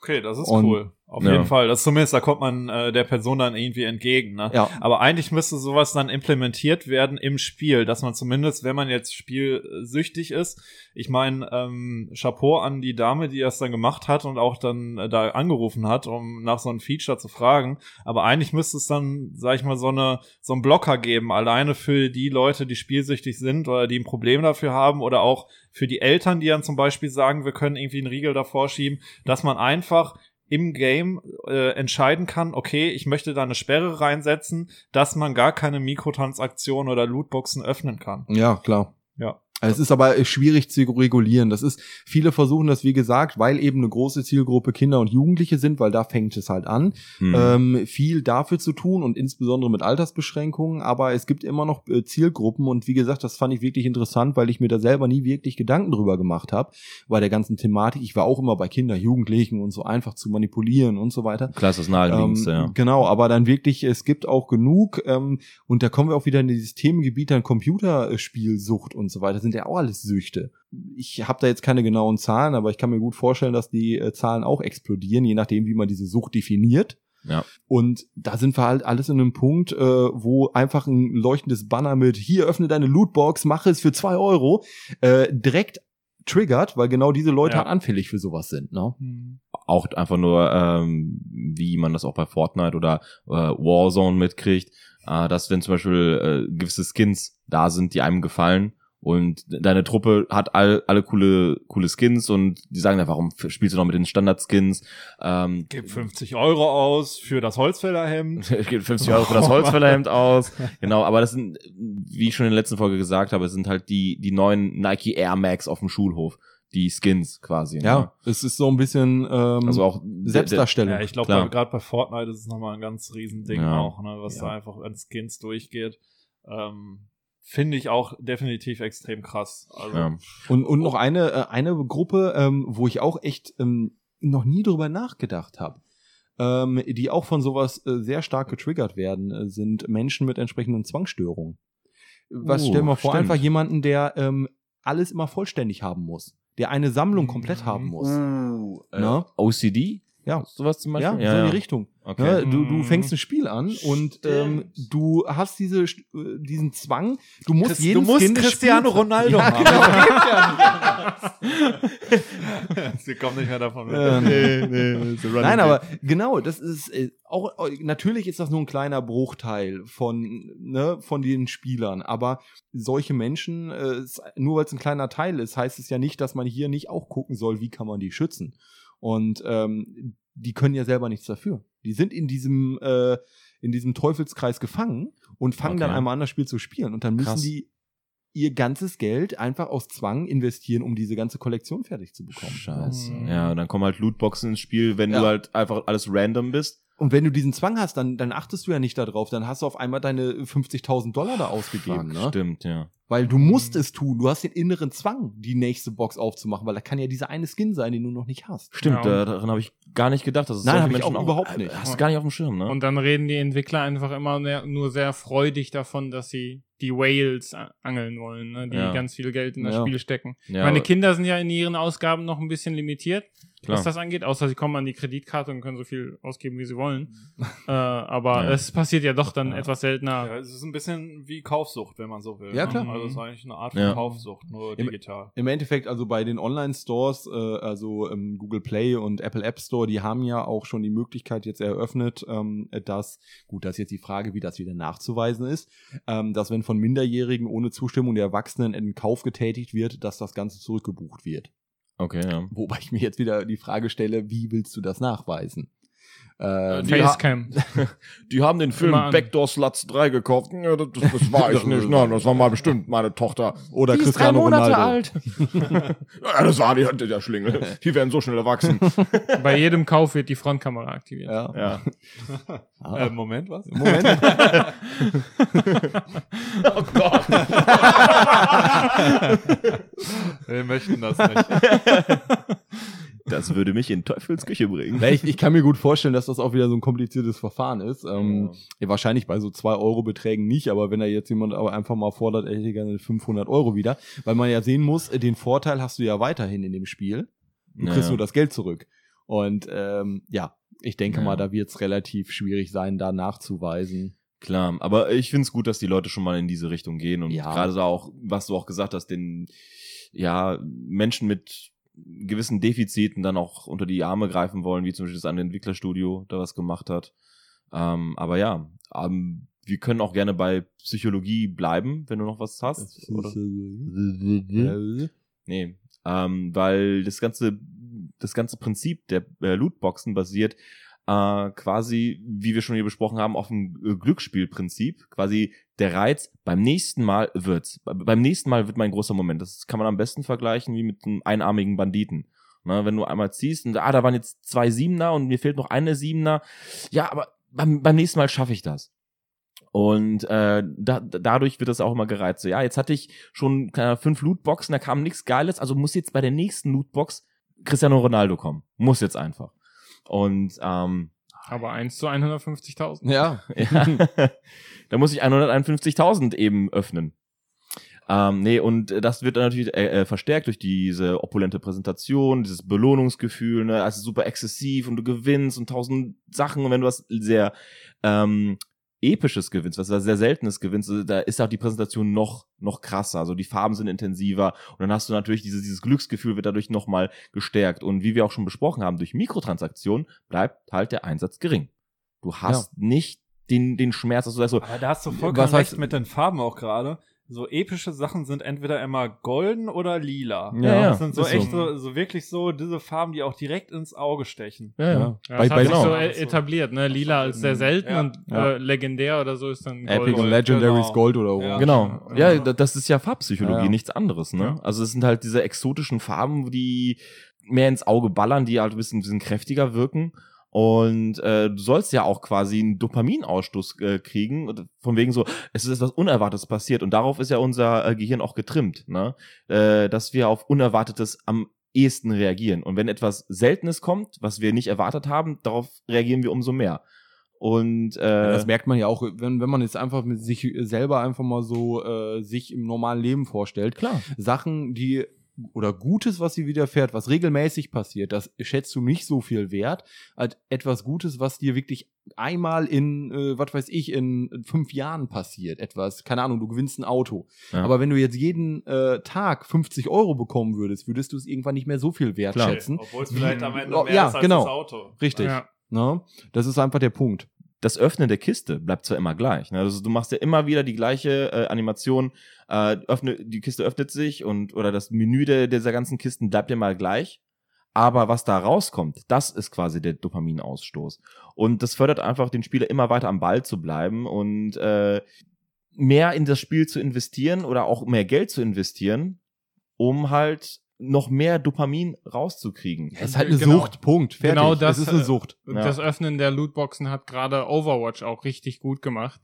Okay, das ist Und- cool. Auf Ja. jeden Fall. Das zumindest, da kommt man äh, der Person dann irgendwie entgegen. Ne? Ja, Aber eigentlich müsste sowas dann implementiert werden im Spiel, dass man zumindest, wenn man jetzt spielsüchtig ist, ich meine, ähm, Chapeau an die Dame, die das dann gemacht hat und auch dann äh, da angerufen hat, um nach so einem Feature zu fragen. Aber eigentlich müsste es dann, sag ich mal, so eine so einen Blocker geben, alleine für die Leute, die spielsüchtig sind oder die ein Problem dafür haben oder auch für die Eltern, die dann zum Beispiel sagen, wir können irgendwie einen Riegel davor schieben, dass man einfach im Game äh, entscheiden kann, okay, ich möchte da eine Sperre reinsetzen, dass man gar keine Mikrotransaktionen oder Lootboxen öffnen kann. ja, klar. Es ist aber schwierig zu regulieren. Das ist, viele versuchen das, wie gesagt, weil eben eine große Zielgruppe Kinder und Jugendliche sind, weil da fängt es halt an, Hm. ähm, viel dafür zu tun und insbesondere mit Altersbeschränkungen. Aber es gibt immer noch äh, Zielgruppen und wie gesagt, das fand ich wirklich interessant, weil ich mir da selber nie wirklich Gedanken drüber gemacht habe, bei der ganzen Thematik. Ich war auch immer bei Kinder, Jugendlichen und so einfach zu manipulieren und so weiter. Klar, ist das Ähm, naheliegendste, ja. Genau, aber dann wirklich, es gibt auch genug, ähm, und da kommen wir auch wieder in dieses Themengebiet dann Computerspielsucht und so weiter, sind ja auch alles Süchte. Ich habe da jetzt keine genauen Zahlen, aber ich kann mir gut vorstellen, dass die äh, Zahlen auch explodieren, je nachdem, wie man diese Sucht definiert. Ja. Und da sind wir halt alles in einem Punkt, äh, wo einfach ein leuchtendes Banner mit hier öffne deine Lootbox, mache es für zwei Euro, äh, direkt triggert, weil genau diese Leute Ja. halt anfällig für sowas sind. Ne? auch einfach nur, ähm, wie man das auch bei Fortnite oder äh, Warzone mitkriegt, äh, dass wenn zum Beispiel äh, gewisse Skins da sind, die einem gefallen und deine Truppe hat all, alle coole, coole Skins und die sagen dann, warum spielst du noch mit den Standard-Skins? Ähm, Gib 50 Euro aus für das Holzfällerhemd. ich gebe 50 Euro für das Holzfällerhemd aus. Genau, aber das sind, wie ich schon in der letzten Folge gesagt habe, es sind halt die, die neuen Nike Air Max auf dem Schulhof. Die Skins quasi. ne? Ja, es ist so ein bisschen ähm, Also auch Selbstdarstellung. Ja, ich glaube, gerade bei Fortnite ist es nochmal ein ganz Riesending Ja. auch, ne, was Ja. da einfach an Skins durchgeht. Ähm, Finde ich auch definitiv extrem krass. Also, Ja. Und, und noch eine, äh, eine Gruppe, ähm, wo ich auch echt ähm, noch nie drüber nachgedacht habe, ähm, die auch von sowas äh, sehr stark getriggert werden, äh, sind Menschen mit entsprechenden Zwangsstörungen. Was Uh, stellen wir vor, stimmt. einfach jemanden, der ähm, alles immer vollständig haben muss. der eine Sammlung komplett haben muss. Uh, äh, Ne? OCD? Ja. Sowas zum Ja, Beispiel? so in die Richtung. Okay. Ne? Du, du Mhm. fängst ein Spiel an und ähm, du hast diese, äh, diesen Zwang, du musst Chris- jeden du musst Skin Cristiano Ronaldo ja, haben. genau. Sie kommen nicht mehr davon weg. Ähm, nee, nee, running Nein, aber genau, das ist äh, auch äh, natürlich ist das nur ein kleiner Bruchteil von ne, von den Spielern, aber solche Menschen, äh, nur weil es ein kleiner Teil ist, heißt es ja nicht, dass man hier nicht auch gucken soll, wie kann man die schützen. Und ähm, die können ja selber nichts dafür. Die sind in diesem äh, in diesem Teufelskreis gefangen und fangen dann Okay. einmal an, das Spiel zu spielen. Und dann müssen Krass. die ihr ganzes Geld einfach aus Zwang investieren, um diese ganze Kollektion fertig zu bekommen. Scheiße. Mhm. Ja, und dann kommen halt Lootboxen ins Spiel, wenn Ja. du halt einfach alles random bist. Und wenn du diesen Zwang hast, dann, dann achtest du ja nicht darauf. Dann hast du auf einmal deine 50.000 Dollar da ausgegeben. Ne? Stimmt, ja. Weil du musst es tun. Du hast den inneren Zwang, die nächste Box aufzumachen, weil da kann ja dieser eine Skin sein, den du noch nicht hast. Stimmt, Ja. da, daran habe ich gar nicht gedacht. Dass es Nein, solche hab ich Menschen auch überhaupt nicht. Hast du gar nicht auf dem Schirm, ne? Und dann reden die Entwickler einfach immer nur sehr freudig davon, dass sie die Whales angeln wollen, ne? die Ja. ganz viel Geld in das Ja. Spiel stecken. ja, Meine Kinder sind ja in ihren Ausgaben noch ein bisschen limitiert, Klar. was das angeht, außer sie kommen an die Kreditkarte und können so viel ausgeben, wie sie wollen. äh, aber Ja. es passiert ja doch dann Ja. etwas seltener. Ja, es ist ein bisschen wie Kaufsucht, wenn man so will. Ja, ne? klar. Also es ist eigentlich eine Art von Ja. Kaufsucht, nur Im- digital. Im Endeffekt, also bei den Online-Stores, äh, also ähm, Google Play und Apple App Store, die haben ja auch schon die Möglichkeit jetzt eröffnet, ähm, dass, gut, das ist jetzt die Frage, wie das wieder nachzuweisen ist, ähm, dass wenn von Minderjährigen ohne Zustimmung der Erwachsenen ein Kauf getätigt wird, dass das Ganze zurückgebucht wird. Okay, ja. Wobei ich mir jetzt wieder die Frage stelle, wie willst du das nachweisen? Äh, die Facecam. Die haben den Film. Backdoor Sluts 3 gekauft. Ja, das, das war ich nicht. Nein, das war mal bestimmt meine Tochter. Oder die ist drei Cristiano Monate Ronaldo. alt. ja, das war die, der Schlingel. Die werden so schnell erwachsen. Bei jedem Kauf wird die Frontkamera aktiviert. Ja. ja. Ah. Äh, Moment, was? Moment. Oh Gott. Wir möchten das nicht. Das würde mich in Teufels Küche bringen. Ich, ich kann mir gut vorstellen, dass das auch wieder so ein kompliziertes Verfahren ist. Ähm, ja. wahrscheinlich bei so 2 Euro Beträgen nicht, aber wenn da jetzt jemand aber einfach mal fordert, er hätte gerne 500 Euro wieder, weil man ja sehen muss, den Vorteil hast du ja weiterhin in dem Spiel. Du Ja. kriegst nur das Geld zurück. Und ähm, ja, ich denke Ja. mal, da wird es relativ schwierig sein, da nachzuweisen. Klar, aber ich find's gut, dass die Leute schon mal in diese Richtung gehen und Ja. gerade so auch, was du auch gesagt hast, den ja Menschen mit gewissen Defiziten dann auch unter die Arme greifen wollen, wie zum Beispiel das eine Entwicklerstudio da was gemacht hat. Ähm, aber ja, ähm, wir können auch gerne bei Psychologie bleiben, wenn du noch was hast. Oder? Äh, Nee, ähm, weil das ganze, das ganze Prinzip der äh, Lootboxen basiert äh, quasi, wie wir schon hier besprochen haben, auf dem äh, Glücksspielprinzip. Quasi der Reiz, beim nächsten Mal wird's. Be- Beim nächsten Mal wird mein großer Moment. Das kann man am besten vergleichen wie mit einem einarmigen Banditen. Ne, wenn du einmal ziehst und ah, da waren jetzt zwei Siebener und mir fehlt noch eine Siebener. Ja, aber beim, beim nächsten Mal schaffe ich das. Und äh, da, dadurch wird das auch immer gereizt. So, ja, jetzt hatte ich schon Ahnung, fünf Lootboxen, da kam nichts Geiles, also muss jetzt bei der nächsten Lootbox Cristiano Ronaldo kommen. Muss jetzt einfach. Und ähm, Aber 1 zu 150.000. ja. ja, da muss ich 151.000 eben öffnen. Ähm, nee, und das wird dann natürlich äh, äh, verstärkt durch diese opulente Präsentation, dieses Belohnungsgefühl, ne, also super exzessiv und du gewinnst und tausend Sachen und wenn du was sehr ähm, episches gewinnst, was sehr seltenes gewinnst, also da ist auch die Präsentation noch noch krasser, also die Farben sind intensiver und dann hast du natürlich dieses dieses Glücksgefühl wird dadurch nochmal gestärkt und wie wir auch schon besprochen haben, durch Mikrotransaktionen bleibt halt der Einsatz gering. Du hast nicht den den Schmerz, dass du sagst so, Aber da hast du vollkommen recht mit den Farben auch gerade. So epische Sachen sind entweder immer golden oder lila. Ja, ja, Das sind so ist echt so. so. so wirklich so diese Farben, die auch direkt ins Auge stechen. ja, ja. Ja, Bei- das bei- hat sich genau. so e- etabliert, ne? Lila als sehr selten Ja. und Ja. äh, legendär oder so ist dann Epic Gold. und Legendaries Genau. Gold oder Ja. Orange. Genau. Ja. Ja, da- das ist ja Farbpsychologie, nichts anderes, ne? Ja. Also es sind halt diese exotischen Farben, die mehr ins Auge ballern, die halt ein bisschen, ein bisschen kräftiger wirken. Und äh, du sollst ja auch quasi einen Dopaminausstoß äh, kriegen, von wegen so, es ist etwas Unerwartetes passiert. Und darauf ist ja unser äh, Gehirn auch getrimmt, ne? Äh, dass wir auf Unerwartetes am ehesten reagieren. Und wenn etwas Seltenes kommt, was wir nicht erwartet haben, darauf reagieren wir umso mehr. Und äh, Ja, das merkt man ja auch, wenn, wenn man jetzt einfach mit sich selber einfach mal so äh, sich im normalen Leben vorstellt. klar. Sachen, die oder Gutes, was dir widerfährt, was regelmäßig passiert, das schätzt du nicht so viel wert, als etwas Gutes, was dir wirklich einmal in, äh, was weiß ich, in fünf Jahren passiert. Etwas, keine Ahnung, du gewinnst ein Auto. Ja. Aber wenn du jetzt jeden äh, Tag 50 Euro bekommen würdest, würdest du es irgendwann nicht mehr so viel wertschätzen. Obwohl es vielleicht am Ende Oh, mehr ja, ist als genau. das Auto. Richtig. Ja. Ne? Das ist einfach der Punkt. das Öffnen der Kiste bleibt zwar immer gleich. Ne? Also du machst ja immer wieder die gleiche äh, Animation. Äh, öffne, die Kiste öffnet sich und oder das Menü der, dieser ganzen Kisten bleibt immer gleich. Aber was da rauskommt, das ist quasi der Dopaminausstoß. Und das fördert einfach den Spieler immer weiter am Ball zu bleiben und äh, mehr in das Spiel zu investieren oder auch mehr Geld zu investieren, um halt noch mehr Dopamin rauszukriegen. Es ist halt eine Genau. Sucht, Punkt. Fertig. Genau das, Es ist eine Sucht. Ja. Das Öffnen der Lootboxen hat gerade Overwatch auch richtig gut gemacht.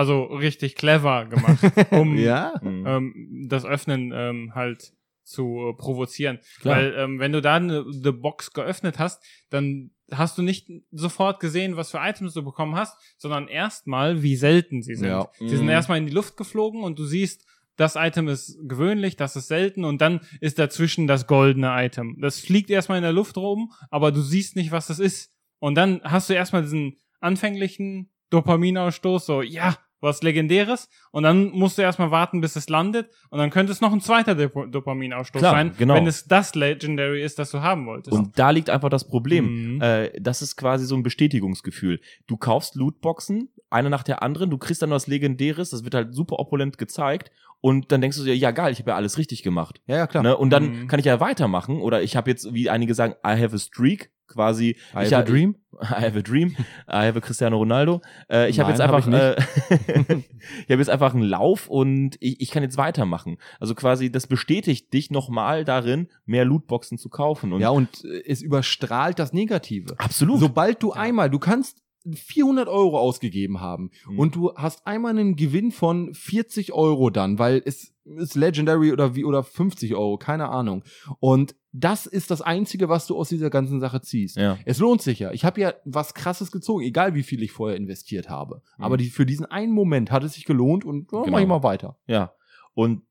Also richtig clever gemacht, um ja, Mhm. ähm, das Öffnen ähm, halt zu äh, provozieren. Klar. Weil ähm, wenn du da eine the Box geöffnet hast, dann hast du nicht sofort gesehen, was für Items du bekommen hast, sondern erstmal, wie selten sie sind. Ja. Sie sind Mhm. erstmal in die Luft geflogen und du siehst, das Item ist gewöhnlich, das ist selten und dann ist dazwischen das goldene Item. Das fliegt erstmal in der Luft rum, aber du siehst nicht, was das ist. Und dann hast du erstmal diesen anfänglichen Dopaminausstoß, so, ja, was Legendäres. Und dann musst du erstmal warten, bis es landet. Und dann könnte es noch ein zweiter Dop Dopaminausstoß Klar, sein, genau. wenn es das Legendary ist, das du haben wolltest. Und da liegt einfach das Problem. Mhm. Äh, das ist quasi so ein Bestätigungsgefühl. Du kaufst Lootboxen, eine nach der anderen, du kriegst dann was Legendäres, das wird halt super opulent gezeigt und dann denkst du dir, ja geil, ich habe ja alles richtig gemacht. ja, ja, klar. Ne? Und dann Mhm. kann ich ja weitermachen oder ich habe jetzt, wie einige sagen, I have a streak, quasi. I ich have a dream. I have a dream. I have a Cristiano Ronaldo. Äh, ich habe jetzt hab einfach, ich äh, ich habe jetzt einfach einen Lauf und ich, ich kann jetzt weitermachen. Also quasi, das bestätigt dich nochmal darin, mehr Lootboxen zu kaufen. Und Ja, und äh, es überstrahlt das Negative. absolut. Sobald du einmal, du kannst 400 Euro ausgegeben haben Mhm. und du hast einmal einen Gewinn von 40 Euro dann, weil es ist Legendary oder wie oder 50 Euro, keine Ahnung. Und das ist das Einzige, was du aus dieser ganzen Sache ziehst. ja. Es lohnt sich ja. Ich habe ja was Krasses gezogen, egal wie viel ich vorher investiert habe. Mhm. Aber die, für diesen einen Moment hat es sich gelohnt und ja, Genau. mach ich mal weiter. Ja. Und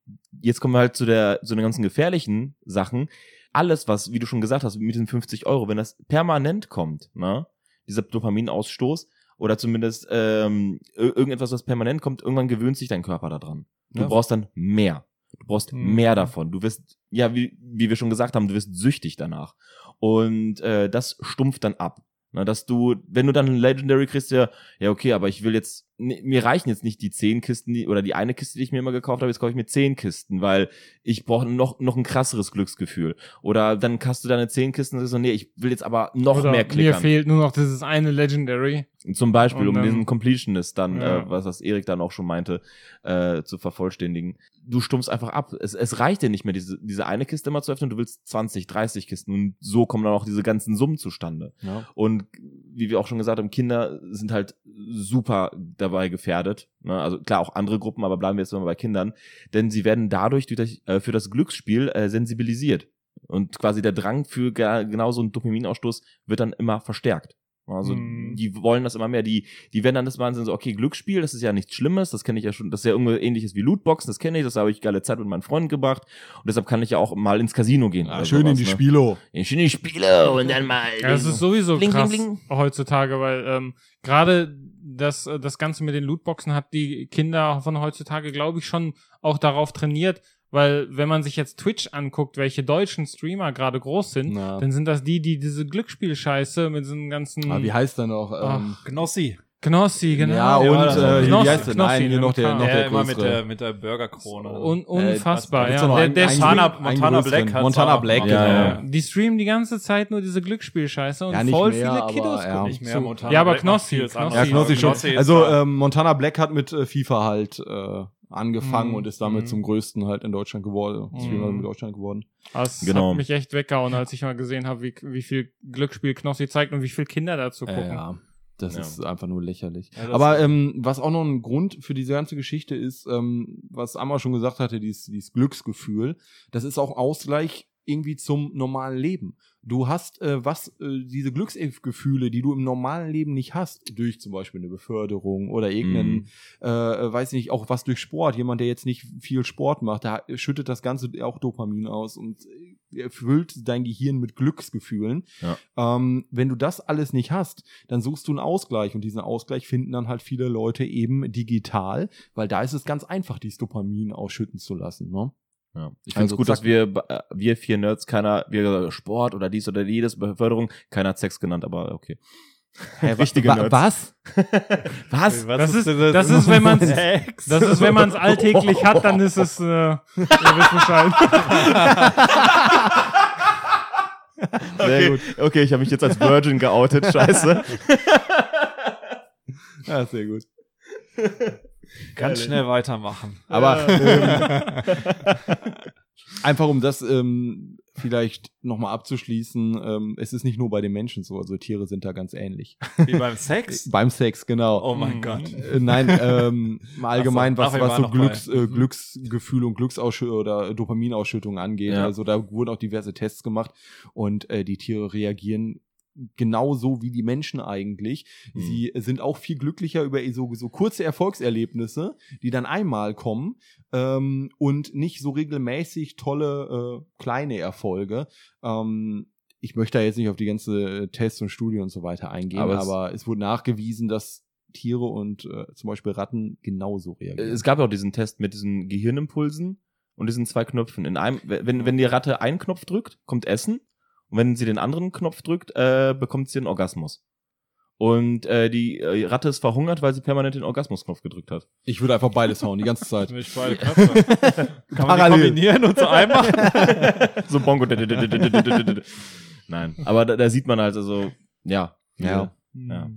jetzt kommen wir halt zu der, zu den ganzen gefährlichen Sachen. Alles, was, wie du schon gesagt hast, mit den 50 Euro, wenn das permanent kommt, ne, dieser Dopaminausstoß, oder zumindest ähm, ir- irgendetwas, was permanent kommt, irgendwann gewöhnt sich dein Körper daran. Du Ja. brauchst dann mehr. Du brauchst Mhm. mehr davon. Du wirst, ja, wie, wie wir schon gesagt haben, du wirst süchtig danach. Und äh, das stumpft dann ab. Na, dass du, wenn du dann ein Legendary kriegst, ja, ja, okay, aber ich will jetzt, ne, mir reichen jetzt nicht die zehn Kisten, die, oder die eine Kiste, die ich mir immer gekauft habe, jetzt kaufe ich mir zehn Kisten, weil ich brauche noch, noch ein krasseres Glücksgefühl. Oder dann hast du deine zehn Kisten und sagst so, nee, ich will jetzt aber noch Oder mehr mir klickern. fehlt nur noch dieses eine Legendary. Zum Beispiel, Und um diesen Completionist dann, Ja. äh, was das Erik dann auch schon meinte, äh, zu vervollständigen. Du stummst einfach ab. Es, es reicht dir nicht mehr, diese, diese eine Kiste immer zu öffnen, du willst 20, 30 Kisten und so kommen dann auch diese ganzen Summen zustande. Ja. Und wie wir auch schon gesagt haben, Kinder sind halt super dabei gefährdet. Ne? Also klar, auch andere Gruppen, aber bleiben wir jetzt mal bei Kindern. Denn sie werden dadurch durch, äh, für das Glücksspiel äh, sensibilisiert. Und quasi der Drang für ge- genau so einen Dopaminausstoß wird dann immer verstärkt. Also Mhm. die wollen das immer mehr. Die, die werden dann das Wahnsinn so, okay, Glücksspiel, das ist ja nichts Schlimmes, das kenne ich ja schon, das ist ja irgendwie ähnliches wie Lootboxen, das kenne ich, das habe ich geile Zeit mit meinen Freunden gebracht. Und deshalb kann ich ja auch mal ins Casino gehen. Ah, oder schön in sowas, die ne? Spielo. Ja, schön in die Spiele und dann mal. Ja, das ist sowieso Bling, krass bling, bling. heutzutage, weil ähm, gerade das, äh, das Ganze mit den Lootboxen hat die Kinder von heutzutage, glaube ich, schon auch darauf trainiert, weil wenn man sich jetzt Twitch anguckt, welche deutschen Streamer gerade groß sind, Na. dann sind das die, die diese Glücksspielscheiße mit diesen ganzen Ah, wie heißt der noch? Ähm, Knossi. Knossi, genau. Ja, und Ja, das äh, Knossi, wie heißt der? Nein, Knossi, hier noch der, ja, noch Ja, der immer mit der, mit der Burgerkrone. Un unfassbar, Äh, ja. Der, einen- der Montana, Montana. Black hat Montana Black, Ja, genau. ja. die streamen die ganze Zeit nur diese Glücksspielscheiße und Ja, nicht voll mehr, viele aber, Kiddos ja. gucken Nicht mehr. Montana Ja, aber Knossi, Knossi. Ja. Knossi schon. Also ähm, Montana Black hat mit äh, FIFA halt äh, angefangen Mhm. und ist damit Mhm. zum größten halt in Deutschland geworden, Mhm. Streamer in Deutschland geworden. Das Genau. hat mich echt weggehauen, als ich mal gesehen habe, wie, wie viel Glücksspiel Knossi zeigt und wie viel Kinder dazu gucken. ja. Das Ja. ist einfach nur lächerlich. Ja, Aber ähm, was auch noch ein Grund für diese ganze Geschichte ist, ähm, was Amma schon gesagt hatte, dieses, dieses Glücksgefühl, das ist auch Ausgleich irgendwie zum normalen Leben. Du hast äh, was, äh, diese Glücksgefühle, die du im normalen Leben nicht hast, durch zum Beispiel eine Beförderung oder irgendeinen, Mhm. äh, weiß nicht, auch was durch Sport. Jemand, der jetzt nicht viel Sport macht, der schüttet das Ganze auch Dopamin aus und äh, erfüllt dein Gehirn mit Glücksgefühlen. Ähm, wenn du das alles nicht hast, dann suchst du einen Ausgleich und diesen Ausgleich finden dann halt viele Leute eben digital, weil da ist es ganz einfach, dieses Dopamin ausschütten zu lassen. Ne? Ja. Ich finde es Also gut, dass wir, äh, wir vier Nerds, keiner, wir Sport oder dies oder jedes, Beförderung, keiner hat Sex genannt, aber okay. Richtige Wa- Nerds. Was? Was? Das ist, das ist, wenn man Sex. das ist, wenn man es alltäglich hat, dann ist es, äh, ihr wisst Bescheid. Sehr gut. Okay, ich habe mich jetzt als Virgin geoutet, scheiße. Ja, sehr gut. Ganz schnell weitermachen. Aber ähm, einfach um das ähm, vielleicht nochmal abzuschließen, ähm, es ist nicht nur bei den Menschen so, also Tiere sind da ganz ähnlich. Wie beim Sex? Beim Sex, genau. Oh mein Mhm. Gott. Äh, Nein, ähm, so, was, was so Glücks, äh, Mhm. Glücksgefühle und Glücksausschüttung oder Dopaminausschüttung angeht. Ja. Also da wurden auch diverse Tests gemacht und äh, die Tiere reagieren genauso wie die Menschen eigentlich. Mhm. Sie sind auch viel glücklicher über so, so kurze Erfolgserlebnisse, die dann einmal kommen ähm, und nicht so regelmäßig tolle äh, kleine Erfolge. Ähm, ich möchte da jetzt nicht auf die ganze Tests und Studien und so weiter eingehen, Aber aber, es- es, wurde nachgewiesen, dass Tiere und äh, zum Beispiel Ratten genauso reagieren. Es gab ja auch diesen Test mit diesen Gehirnimpulsen und diesen zwei Knöpfen. In einem, wenn, wenn die Ratte einen Knopf drückt, kommt Essen. Und wenn sie den anderen Knopf drückt, äh, bekommt sie einen Orgasmus. Und äh, die äh, Ratte ist verhungert, weil sie permanent den Orgasmusknopf gedrückt hat. Ich würde einfach beides hauen, die ganze Zeit. Nicht beide Knöpfe. Kann man die kombinieren und zu einem machen? so Bongo. Nein, aber da, da sieht man halt also, ja. Ja. Ja.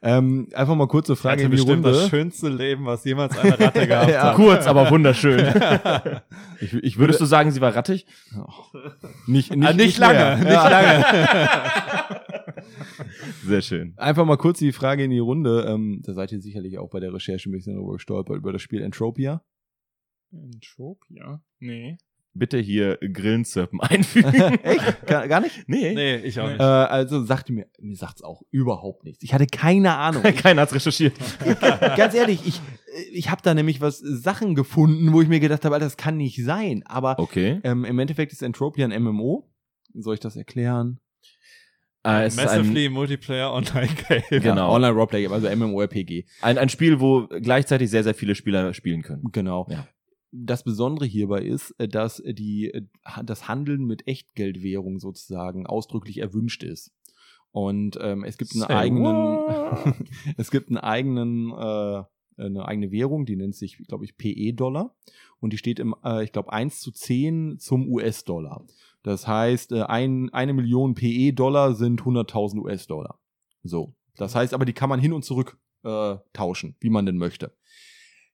Ähm, einfach mal kurze Frage Hatte in die bestimmt das Runde. schönste Leben, was jemals eine Ratte gehabt Ja. hat. Kurz, aber wunderschön. Ich, ich würde Würdest du sagen, sie war rattig? nicht, nicht, Ah, nicht lange, nicht Ja. lange. Sehr schön. Einfach mal kurz die Frage in die Runde. Ähm, da seid ihr sicherlich auch bei der Recherche ein bisschen drüber gestolpert, über das Spiel Entropia. Entropia? Nee. Bitte hier Grillenzirpen einfügen. Echt? Gar, gar nicht? Nee. Nee, ich auch nicht. Äh, also sagte mir, mir sagt's auch überhaupt nichts. Ich hatte keine Ahnung. Keiner hat's recherchiert. Ganz ehrlich, ich, ich habe da nämlich was Sachen gefunden, wo ich mir gedacht habe, Alter, das kann nicht sein. Aber Okay. ähm, im Endeffekt ist Entropia ein MMO. Soll ich das erklären? Äh, es ist ein, Massively Multiplayer Online Game. Genau. Ja, Online Roleplay, also MMORPG. ein, ein Spiel, wo gleichzeitig sehr, sehr viele Spieler spielen können. Genau. Ja. Das Besondere hierbei ist, äh, dass die, äh, das Handeln mit Echtgeldwährung sozusagen ausdrücklich erwünscht ist. Und ähm, es gibt einen Say eigenen, es gibt einen eigenen, äh, eine eigene Währung, die nennt sich, glaube ich, PE-Dollar. Und die steht im, äh, ich glaube, 1 zu 10 zum US-Dollar. Das heißt, äh, ein, eine Million PE-Dollar sind 100.000 US-Dollar. So. Das heißt aber, die kann man hin und zurück äh, tauschen, wie man denn möchte.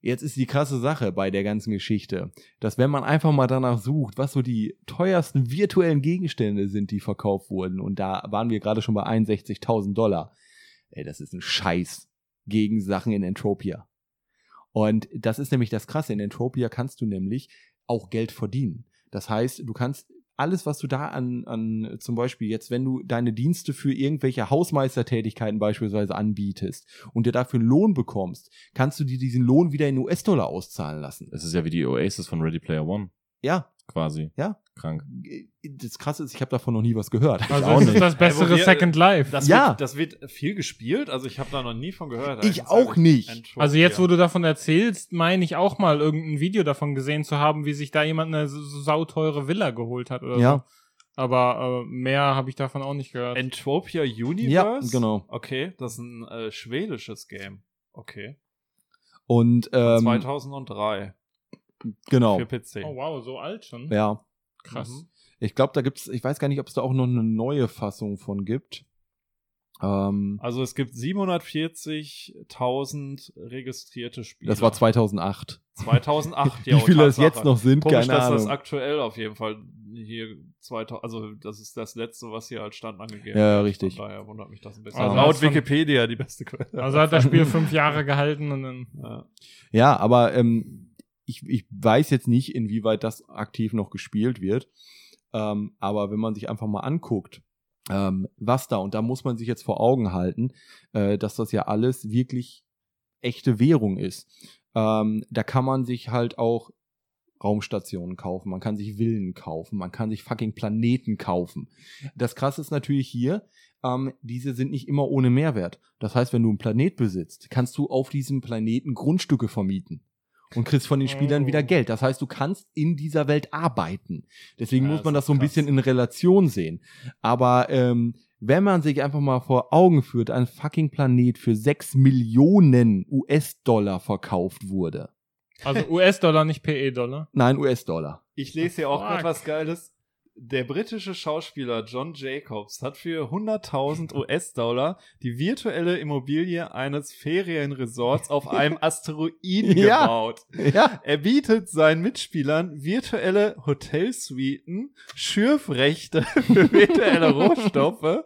Jetzt ist die krasse Sache bei der ganzen Geschichte, dass wenn man einfach mal danach sucht, was so die teuersten virtuellen Gegenstände sind, die verkauft wurden, und da waren wir gerade schon bei 61.000 Dollar, ey, das ist ein Scheiß gegen Sachen in Entropia. Und das ist nämlich das Krasse. In Entropia kannst du nämlich auch Geld verdienen. Das heißt, du kannst alles, was du da an, an zum Beispiel jetzt, wenn du deine Dienste für irgendwelche Hausmeistertätigkeiten beispielsweise anbietest und dir dafür einen Lohn bekommst, kannst du dir diesen Lohn wieder in US-Dollar auszahlen lassen. Es ist ja wie die Oasis von Ready Player One, Ja, quasi. Ja. Krank. das Krasse ist, ich habe davon noch nie was gehört. Also auch es ist das bessere Ey, wo wir- Second Life. Das, Ja. wird, das wird viel gespielt, also ich habe da noch nie von gehört. Ich auch nicht. Also jetzt, wo du davon erzählst, meine ich auch mal irgendein Video davon gesehen zu haben, wie sich da jemand eine so sauteure Villa geholt hat oder Ja. so. Aber äh, mehr habe ich davon auch nicht gehört. Entropia Universe? Ja, genau. Okay, das ist ein äh, schwedisches Game. Okay. Und ähm, 2003 genau, für PC. oh wow, so alt schon. ja. Krass. Mhm. Ich glaube, da gibt's, ich weiß gar nicht, ob es da auch noch eine neue Fassung von gibt. Ähm, Also es gibt 740.000 registrierte Spieler. das war 2008. 2008, ja. Wie viele das jetzt noch sind, Komisch, keine dass Ahnung. das aktuell auf jeden Fall hier 2000, also das ist das letzte, was hier als Stand angegeben Ja, wird. richtig. Von daher wundert mich das ein bisschen. Also laut Wikipedia die beste Quelle. Also hat das Spiel fünf Jahre gehalten und dann. ja. Ja, aber ähm, ich, ich weiß jetzt nicht, inwieweit das aktiv noch gespielt wird. Ähm, aber wenn man sich einfach mal anguckt, ähm, was da, und da muss man sich jetzt vor Augen halten, äh, dass das ja alles wirklich echte Währung ist. Ähm, da kann man sich halt auch Raumstationen kaufen, man kann sich Villen kaufen, man kann sich fucking Planeten kaufen. Das krasse ist natürlich hier, ähm, diese sind nicht immer ohne Mehrwert. Das heißt, wenn du einen Planet besitzt, kannst du auf diesem Planeten Grundstücke vermieten und kriegst von den Spielern Oh. wieder Geld. Das heißt, du kannst in dieser Welt arbeiten. Deswegen Ja, muss man das so ein krass. bisschen in Relation sehen. Aber ähm, wenn man sich einfach mal vor Augen führt, ein fucking Planet für 6 Millionen US-Dollar verkauft wurde. Also US-Dollar, nicht PE-Dollar. Nein, US-Dollar. Ich lese hier auch Fuck. was Geiles. Der britische Schauspieler John Jacobs hat für 100.000 US-Dollar die virtuelle Immobilie eines Ferienresorts auf einem Asteroiden Ja. gebaut. Ja. Er bietet seinen Mitspielern virtuelle Hotelsuiten, Schürfrechte für virtuelle Rohstoffe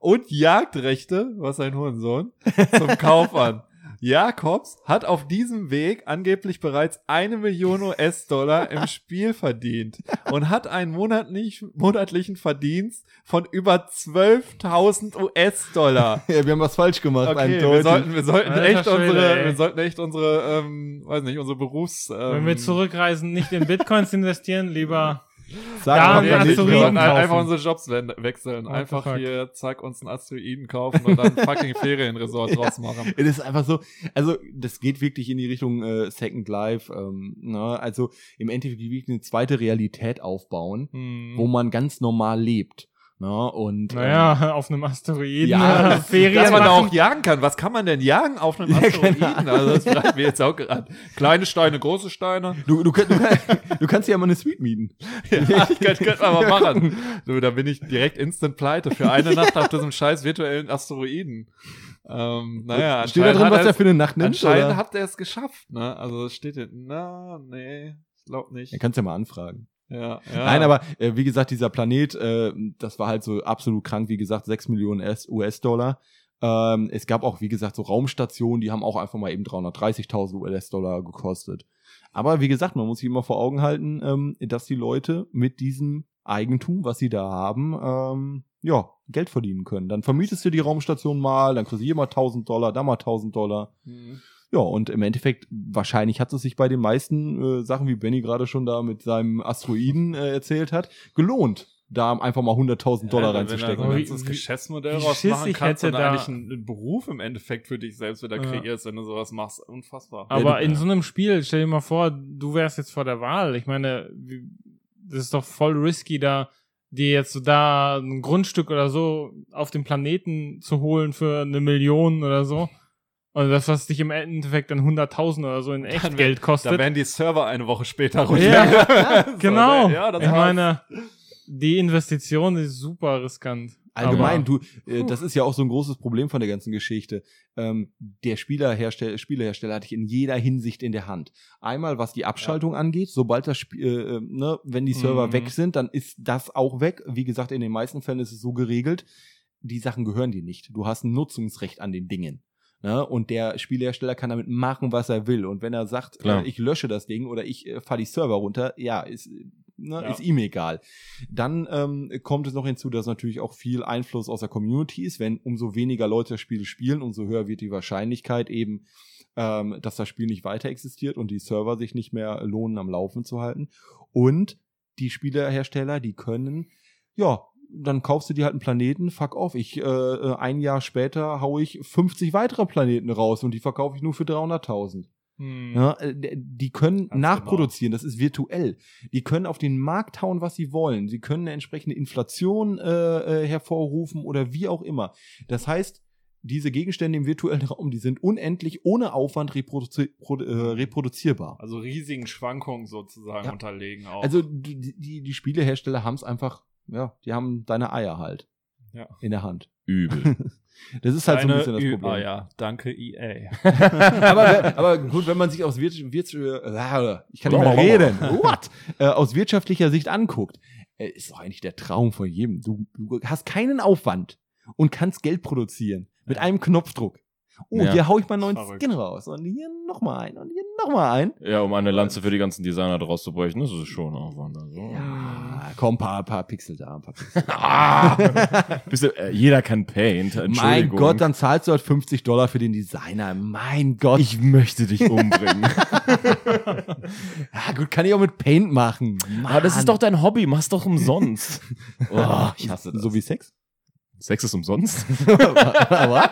und Jagdrechte, was ein Hurensohn, zum Kauf an. Jakobs hat auf diesem Weg angeblich bereits eine Million US-Dollar im Spiel verdient und hat einen monatlich, monatlichen Verdienst von über 12.000 US-Dollar. ja. Wir haben was falsch gemacht, Okay, wir sollten, wir sollten Alter echt Schwede, unsere, ey. wir sollten echt unsere, ähm, weiß nicht, unsere Berufs, ähm, Wenn wir zurückreisen, nicht in Bitcoins investieren, lieber. Sagen Ja, wir sollten halt einfach unsere Jobs wechseln. Einfach hier, zack, uns einen Asteroiden kaufen und dann fucking Ferienresort draus machen. Es ist einfach so, also das geht wirklich in die Richtung äh, Second Life. Ähm, ne? Also im Endeffekt wirklich eine zweite Realität aufbauen, Hm. wo man ganz normal lebt. Ne? Und ähm, Naja, auf einem Asteroiden. Ja, Ferien Dass man da machen. auch jagen kann. Was kann man denn jagen auf einem Ja, Asteroiden? Ahnung. also das fragt mir jetzt auch gerade. Kleine Steine, große Steine. du, du, du, du kannst ja mal eine Suite mieten. Ja, ich könnte könnt man mal machen. Du, da bin ich direkt instant pleite für eine Nacht auf diesem scheiß virtuellen Asteroiden. Ähm, naja, Steht da drin, was er für eine Nacht nimmt? Anscheinend Oder? hat er es geschafft, ne? Also es steht hier, na, nee, ich glaub nicht. Dann kannst du ja mal anfragen. Ja, ja. Nein, aber äh, wie gesagt, dieser Planet, äh, das war halt so absolut krank, wie gesagt, 6 Millionen US-Dollar. Ähm, es gab auch, wie gesagt, so Raumstationen, die haben auch einfach mal eben 330.000 US-Dollar gekostet. Aber wie gesagt, man muss sich immer vor Augen halten, ähm, dass die Leute mit diesem Eigentum, was sie da haben, ähm, ja, Geld verdienen können. Dann vermietest du die Raumstation mal, dann kriegst du hier mal 1000 Dollar, da mal 1000 Dollar. Mhm. Ja, und im Endeffekt, wahrscheinlich hat es sich bei den meisten äh, Sachen, wie Benny gerade schon da mit seinem Asteroiden äh, erzählt hat, gelohnt, da einfach mal 100.000 Dollar Ja, reinzustecken. Wenn du ein ganzes Geschäftsmodell rausmachen kannst hätte und da- eigentlich einen, Beruf im Endeffekt für dich selbst wieder Ja. kreierst, wenn du sowas machst. Unfassbar. Aber Ja, in so einem Spiel, stell dir mal vor, du wärst jetzt vor der Wahl. Ich meine, wie- das ist doch voll risky, da dir jetzt so da ein Grundstück oder so auf dem Planeten zu holen für eine Million oder so. Und das, was dich im Endeffekt dann 100.000 oder so in Echtgeld Da kostet. werden die Server eine Woche später runter. Ja, So, genau. Ja, das ich war's. meine, die Investition ist super riskant. Allgemein, Aber- du, äh, das ist ja auch so ein großes Problem von der ganzen Geschichte. Ähm, der Spielerhersteller, Spielehersteller hat dich in jeder Hinsicht in der Hand. Einmal, was die Abschaltung angeht, sobald das Spiel, äh, äh, ne, wenn die Server Mhm. weg sind, dann ist das auch weg. Wie gesagt, in den meisten Fällen ist es so geregelt, die Sachen gehören dir nicht. Du hast ein Nutzungsrecht an den Dingen. Ne? Und der Spielehersteller kann damit machen, was er will. Und wenn er sagt, äh, ich lösche das Ding oder ich äh, fahre die Server runter, ja, ist, ne, Ja. ist ihm egal. Dann ähm, kommt es noch hinzu, dass natürlich auch viel Einfluss aus der Community ist. Wenn umso weniger Leute das Spiel spielen, umso höher wird die Wahrscheinlichkeit eben, ähm, dass das Spiel nicht weiter existiert und die Server sich nicht mehr lohnen, am Laufen zu halten. Und die Spielehersteller, die können, ja, dann kaufst du dir halt einen Planeten, fuck off. Ich, äh, äh, ein Jahr später hau ich 50 weitere Planeten raus und die verkaufe ich nur für 300.000. Hm. Ja, äh, die können Ganz nachproduzieren, das ist virtuell. Die können auf den Markt hauen, was sie wollen. Sie können eine entsprechende Inflation äh, äh, hervorrufen oder wie auch immer. Das heißt, diese Gegenstände im virtuellen Raum, die sind unendlich ohne Aufwand reproduzi pro, äh, reproduzierbar. Also riesigen Schwankungen sozusagen Ja. unterlegen auch. Also die, die, die Spielehersteller haben es einfach, ja, die haben deine Eier halt Ja. in der Hand. Übel. Das ist halt so ein Eine bisschen das Ü- Problem. Ah ja, danke EA. aber, aber gut, wenn man sich aus Wirtschaft, Wirtschaft ich kann nicht mehr reden, what? Äh, aus wirtschaftlicher Sicht anguckt, äh, ist doch eigentlich der Traum von jedem. Du, du hast keinen Aufwand und kannst Geld produzieren mit Ja. einem Knopfdruck. Oh, Ja. hier hau ich mal einen neuen Verrückt. Skin raus. Und hier nochmal ein und hier nochmal ein. Ja, um eine Lanze für die ganzen Designer draus zu brechen, das ist schon Aufwand. Also. Ja, komm, paar, paar Pixel da, ein paar Pixel. Ah, bist du, äh, jeder kann Paint. mein. Gott, dann zahlst du halt 50 Dollar für den Designer. Mein Gott. ich möchte dich umbringen. ja, gut, kann ich auch mit Paint machen. Aber das ist doch dein Hobby, mach's doch umsonst. Oh, ich hasse das. so wie Sex. Sex ist umsonst? Aber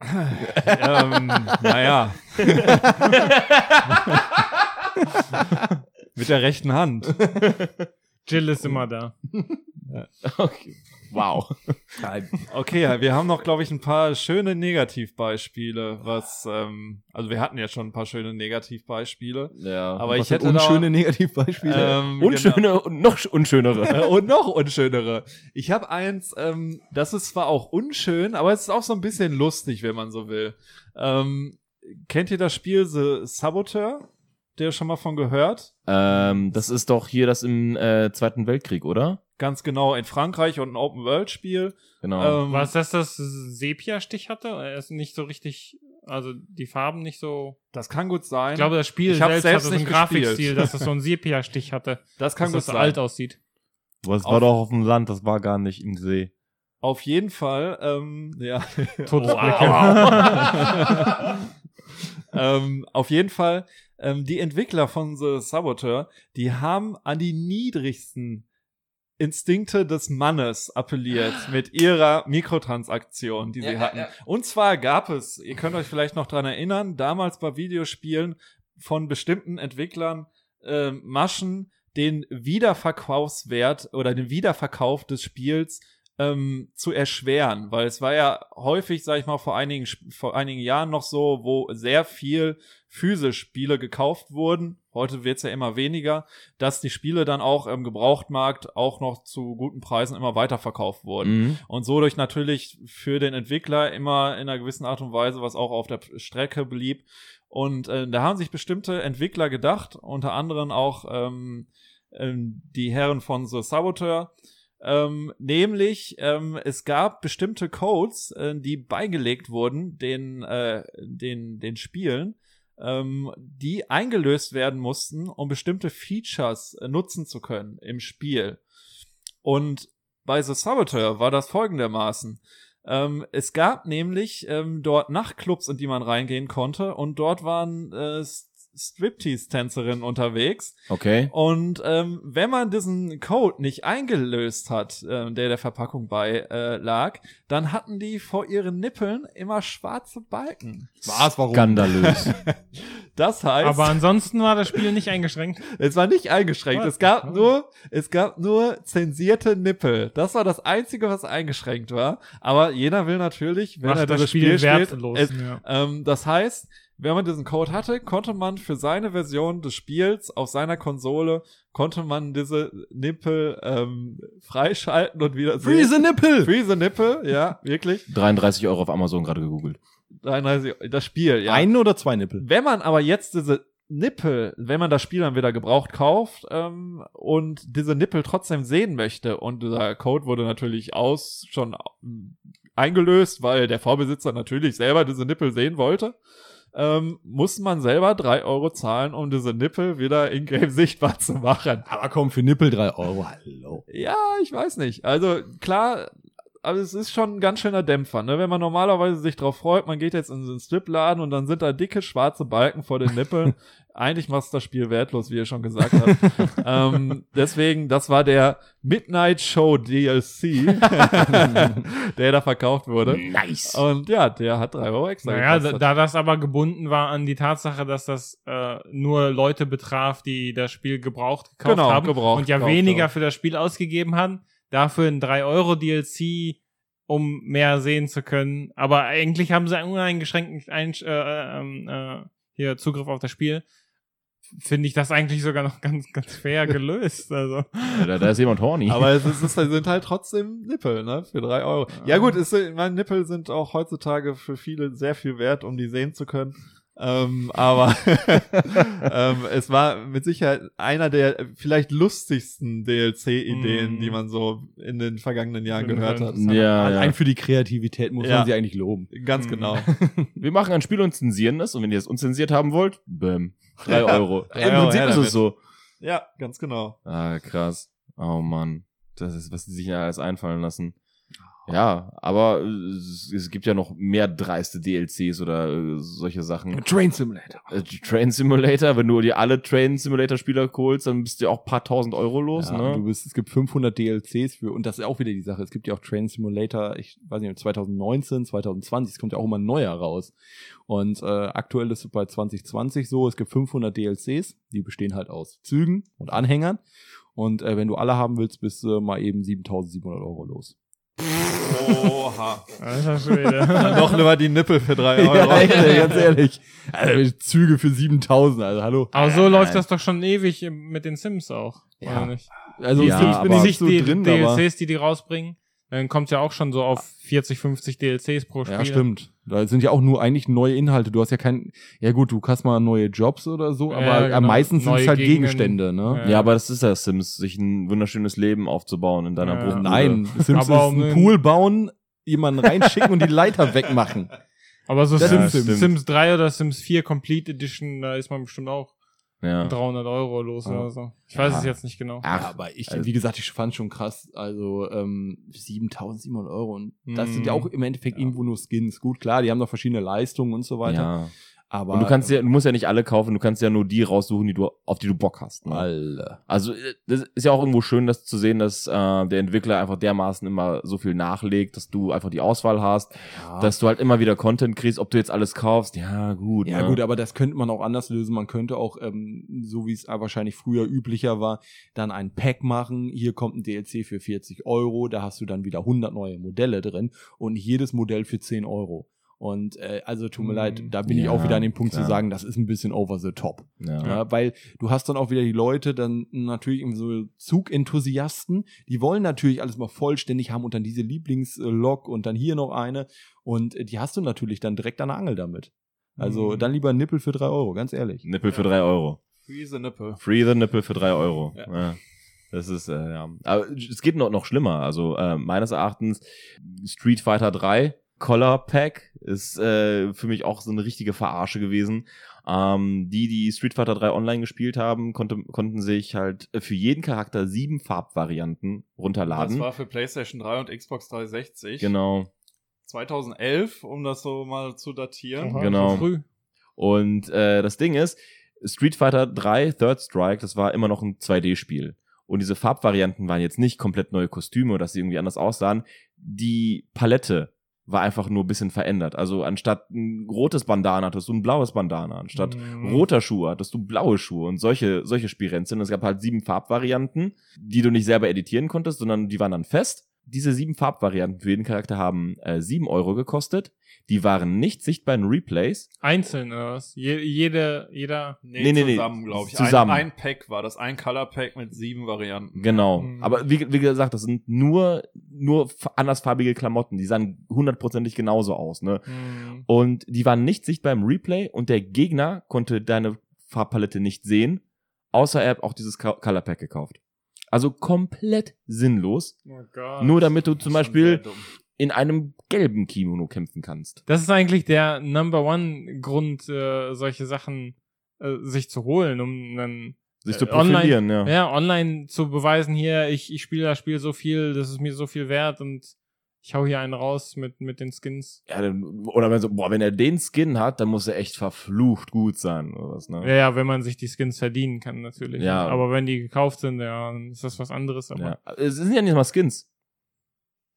ähm, naja. Mit der rechten Hand. Jill ist immer da. okay. Wow. Okay, wir haben noch, glaube ich, ein paar schöne Negativbeispiele, was, ähm, also wir hatten ja schon ein paar schöne Negativbeispiele. Ja. Aber was ich hätte da- unschöne Negativbeispiele. Ähm, Unschöne und noch sch- unschönere. Und noch unschönere. Ich habe eins, ähm, das ist zwar auch unschön, aber es ist auch so ein bisschen lustig, wenn man so will. Ähm, kennt ihr das Spiel The Saboteur? Der schon mal von gehört? ähm, das ist doch hier das im äh, Zweiten Weltkrieg, oder? Ganz genau in Frankreich und ein Open-World-Spiel. Genau. Ähm, Was das das Sepia-Stich hatte? Er ist nicht so richtig, also die Farben nicht so. Das kann gut sein. Ich glaube, das Spiel Ich selbst, selbst hatte so einen nicht Grafikstil, dass es so einen Sepia-Stich hatte. das kann dass gut das so alt sein. aussieht. Was war doch auf dem Land, das war gar nicht im See. Auf jeden Fall, ähm, ja. Todesblicke. ähm, auf jeden Fall, ähm, die Entwickler von The Saboteur, die haben an die niedrigsten Instinkte des Mannes appelliert mit ihrer Mikrotransaktion, die sie hatten. Und zwar gab es, ihr könnt euch vielleicht noch dran erinnern, damals bei Videospielen von bestimmten Entwicklern äh, Maschen den Wiederverkaufswert oder den Wiederverkauf des Spiels ähm, zu erschweren, weil es war ja häufig, sag ich mal, vor einigen, vor einigen Jahren noch so, wo sehr viel physisch Spiele gekauft wurden. Heute wird's ja immer weniger, dass die Spiele dann auch im Gebrauchtmarkt auch noch zu guten Preisen immer weiterverkauft wurden. Mhm. Und so durch natürlich für den Entwickler immer in einer gewissen Art und Weise, was auch auf der Strecke blieb. Und äh, da haben sich bestimmte Entwickler gedacht, unter anderem auch ähm, ähm, die Herren von The Saboteur, ähm, nämlich ähm, es gab bestimmte Codes, äh, die beigelegt wurden den, äh, den, den Spielen, ähm, die eingelöst werden mussten, um bestimmte Features äh, nutzen zu können im Spiel. Und bei The Saboteur war das folgendermaßen. Ähm, es gab nämlich ähm, dort Nachtclubs, in die man reingehen konnte und dort waren äh, S- Striptease-Tänzerinnen unterwegs. Okay. Und ähm, wenn man diesen Code nicht eingelöst hat, äh, der der Verpackung bei äh, lag, dann hatten die vor ihren Nippeln immer schwarze Balken. Was, warum? Skandalös. Das heißt, Aber ansonsten war das Spiel nicht eingeschränkt. es war nicht eingeschränkt. Was? Es gab nur, es gab nur zensierte Nippel. Das war das einzige, was eingeschränkt war. Aber jeder will natürlich, wenn Macht er das dieses Spiel Spiel, spielt, wertlos, es, ja. ähm, das heißt, wenn man diesen Code hatte, konnte man für seine Version des Spiels auf seiner Konsole konnte man diese Nippel ähm, freischalten und wieder sehen. Freeze Nippel! Freeze Nippel, ja, wirklich. 33 Euro auf Amazon gerade gegoogelt. 33, das Spiel, ja. Ein oder zwei Nippel? Wenn man aber jetzt diese Nippel, wenn man das Spiel dann wieder gebraucht kauft ähm, und diese Nippel trotzdem sehen möchte und dieser Code wurde natürlich aus schon ähm, eingelöst, weil der Vorbesitzer natürlich selber diese Nippel sehen wollte, ähm, muss man selber drei Euro zahlen, um diese Nippel wieder in-game sichtbar zu machen. Aber komm, für Nippel drei Euro. Hallo. Ja, ich weiß nicht. Also klar, aber es ist schon ein ganz schöner Dämpfer, ne? Wenn man normalerweise sich drauf freut, man geht jetzt in so einen Stripladen und dann sind da dicke schwarze Balken vor den Nippeln. Eigentlich macht das Spiel wertlos, wie ihr schon gesagt habt. ähm, deswegen, das war der Midnight Show DLC, der da verkauft wurde. Nice. Und ja, der hat drei Euro extra Naja, da, gekostet. da das aber gebunden war an die Tatsache, dass das äh, nur Leute betraf, die das Spiel gebraucht gekauft Genau, haben gebraucht und ja gekauft weniger haben. für das Spiel ausgegeben haben, dafür ein 3-Euro-DLC, um mehr sehen zu können. Aber eigentlich haben sie einen uneingeschränkten Einsch äh, ähm, äh, hier Zugriff auf das Spiel. Finde ich das eigentlich sogar noch ganz, ganz fair gelöst. Also. Ja, da, da ist jemand horny. Aber es, ist, es sind halt trotzdem Nippel, ne? Für drei Euro. Ja gut, es, sind- meine Nippel sind auch heutzutage für viele sehr viel wert, um die sehen zu können. Ähm, aber ähm, es war mit Sicherheit einer der vielleicht lustigsten DLC-Ideen, Mm. die man so in den vergangenen Jahren gehört hat. Ja, Allein ja. für die Kreativität muss Ja. man sie eigentlich loben. Ganz Mm. genau. Wir machen ein Spiel und zensieren es und wenn ihr es unzensiert haben wollt, bäm. Drei Euro. Im Prinzip ist es so. Ja, ganz genau. Ah, krass. Oh Mann. Das ist, was die sich ja alles einfallen lassen. Ja, aber äh, es, gibt ja noch mehr dreiste DLCs oder äh, solche Sachen. Train Simulator. Äh, Train Simulator, wenn du dir alle Train Simulator Spieler holst, dann bist du ja auch ein paar tausend Euro los, Ja, Du ne? bist, es gibt 500 DLCs für, und das ist auch wieder die Sache. Es gibt ja auch Train Simulator, ich weiß nicht, 2019, 2020, es kommt ja auch immer neuer raus. Und äh, aktuell ist es bei 2020 so, es gibt 500 DLCs, die bestehen halt aus Zügen und Anhängern. Und äh, wenn du alle haben willst, bist du mal eben 7700 Euro los. Oha. Alter Schwede. Dann doch lieber die Nippel für drei Euro. Ja, echt, ganz ehrlich. Also, Züge für 7000, also hallo. Aber so läuft nein. das doch schon ewig mit den Sims auch. Ja. Oder nicht? Also Ja, Sims bin ich nicht so die drin, aber... DLCs, die die rausbringen, dann kommt ja auch schon so auf 40, 50 DLCs pro Spiel. Ja, stimmt. Da sind ja auch nur eigentlich neue Inhalte. Du hast ja kein, ja gut, du hast mal neue Jobs oder so, Ja, aber genau. am meisten sind es halt Gegenden. Gegenstände, ne? Ja. Ja, aber das ist ja Sims, sich ein wunderschönes Leben aufzubauen in deiner Ja. Bruchbude. Nein, Sims Aber ist um ein den- Pool bauen, jemanden reinschicken und die Leiter wegmachen. Aber so Das Sims. Sims 3 oder Sims 4 Complete Edition, da ist man bestimmt auch Ja. 300 Euro los Ja. oder so. Ich weiß Ja. es jetzt nicht genau. Ach, Ja, aber ich, also- wie gesagt, ich fand schon krass, also ähm, 7700 Euro und das Mhm. sind ja auch im Endeffekt irgendwo nur Skins. Gut, klar, die haben noch verschiedene Leistungen und so weiter, ja. Aber Und du kannst ja, du musst ja nicht alle kaufen, du kannst ja nur die raussuchen, die du, auf die du Bock hast. Ne? Alter. Also äh, das ist ja auch irgendwo schön, das zu sehen, dass äh, der Entwickler einfach dermaßen immer so viel nachlegt, dass du einfach die Auswahl hast, Ja. dass du halt immer wieder Content kriegst, ob du jetzt alles kaufst. Ja, gut. Ja ne? gut, aber das könnte man auch anders lösen. Man könnte auch, ähm, so wie es wahrscheinlich früher üblicher war, dann ein Pack machen. Hier kommt ein DLC für 40 Euro, da hast du dann wieder 100 neue Modelle drin und jedes Modell für 10 Euro. Und äh, also tut mir Mhm. leid, da bin ich Ja, auch wieder an dem Punkt klar. zu sagen, das ist ein bisschen over the top. Ja. Ja, weil du hast dann auch wieder die Leute, dann natürlich so Zugenthusiasten, die wollen natürlich alles mal vollständig haben und dann diese Lieblingslok und dann hier noch eine und äh, die hast du natürlich dann direkt an der Angel damit. Also Mhm. dann lieber ein Nippel für drei Euro, ganz ehrlich. Nippel für drei Euro. Free the Nippel. Free the Nippel für drei Euro. Ja. Ja. Das ist, äh, ja. Aber es geht noch, noch schlimmer. Also äh, meines Erachtens Street Fighter 3 Collar Pack ist äh, für mich auch so eine richtige Verarsche gewesen. Ähm, die, die Street Fighter 3 online gespielt haben, konnte, konnten sich halt für jeden Charakter sieben Farbvarianten runterladen. Das war für PlayStation 3 und Xbox 360. genau. 2011, um das so mal zu datieren. Oha, genau. Früh. Und äh, das Ding ist, Street Fighter 3 Third Strike, das war immer noch ein 2D-Spiel. Und diese Farbvarianten waren jetzt nicht komplett neue Kostüme oder dass sie irgendwie anders aussahen. Die Palette war einfach nur ein bisschen verändert. Also anstatt ein rotes Bandana hattest du ein blaues Bandana. Anstatt Mhm. roter Schuhe hattest du blaue Schuhe und solche, solche Spielränzchen. Es gab halt sieben Farbvarianten, die du nicht selber editieren konntest, sondern die waren dann fest. Diese sieben Farbvarianten für jeden Charakter haben äh, sieben Euro gekostet. Die waren nicht sichtbar in Replays. Einzeln oder was? Je, jede, jeder. Nee, Nee, nee, nee. zusammen, glaube ich. Zusammen. Ein, ein Pack war das, ein Color Pack mit sieben Varianten. Genau. Mhm. Aber wie, wie gesagt, das sind nur, nur andersfarbige Klamotten. Die sahen hundertprozentig genauso aus, ne? Hm. Und die waren nicht sichtbar im Replay und der Gegner konnte deine Farbpalette nicht sehen, außer er hat auch dieses Color Pack gekauft. Also komplett sinnlos. Oh Gott. Nur damit du zum Beispiel in einem gelben Kimono kämpfen kannst. Das ist eigentlich der Number One Grund, äh, solche Sachen äh, sich zu holen, um dann Sich zu Äh, online- profilieren, ja. ja online zu beweisen, hier, ich, ich spiele das Spiel so viel, das ist mir so viel wert und ich hau hier einen raus mit, mit den Skins. ja dann, oder wenn so, boah, wenn er den Skin hat, dann muss er echt verflucht gut sein, oder was, ne? Ja, ja, wenn man sich die Skins verdienen kann, natürlich. Ja. Aber wenn die gekauft sind, ja, dann ist das was anderes. Aber Ja. Es sind ja nicht mal Skins.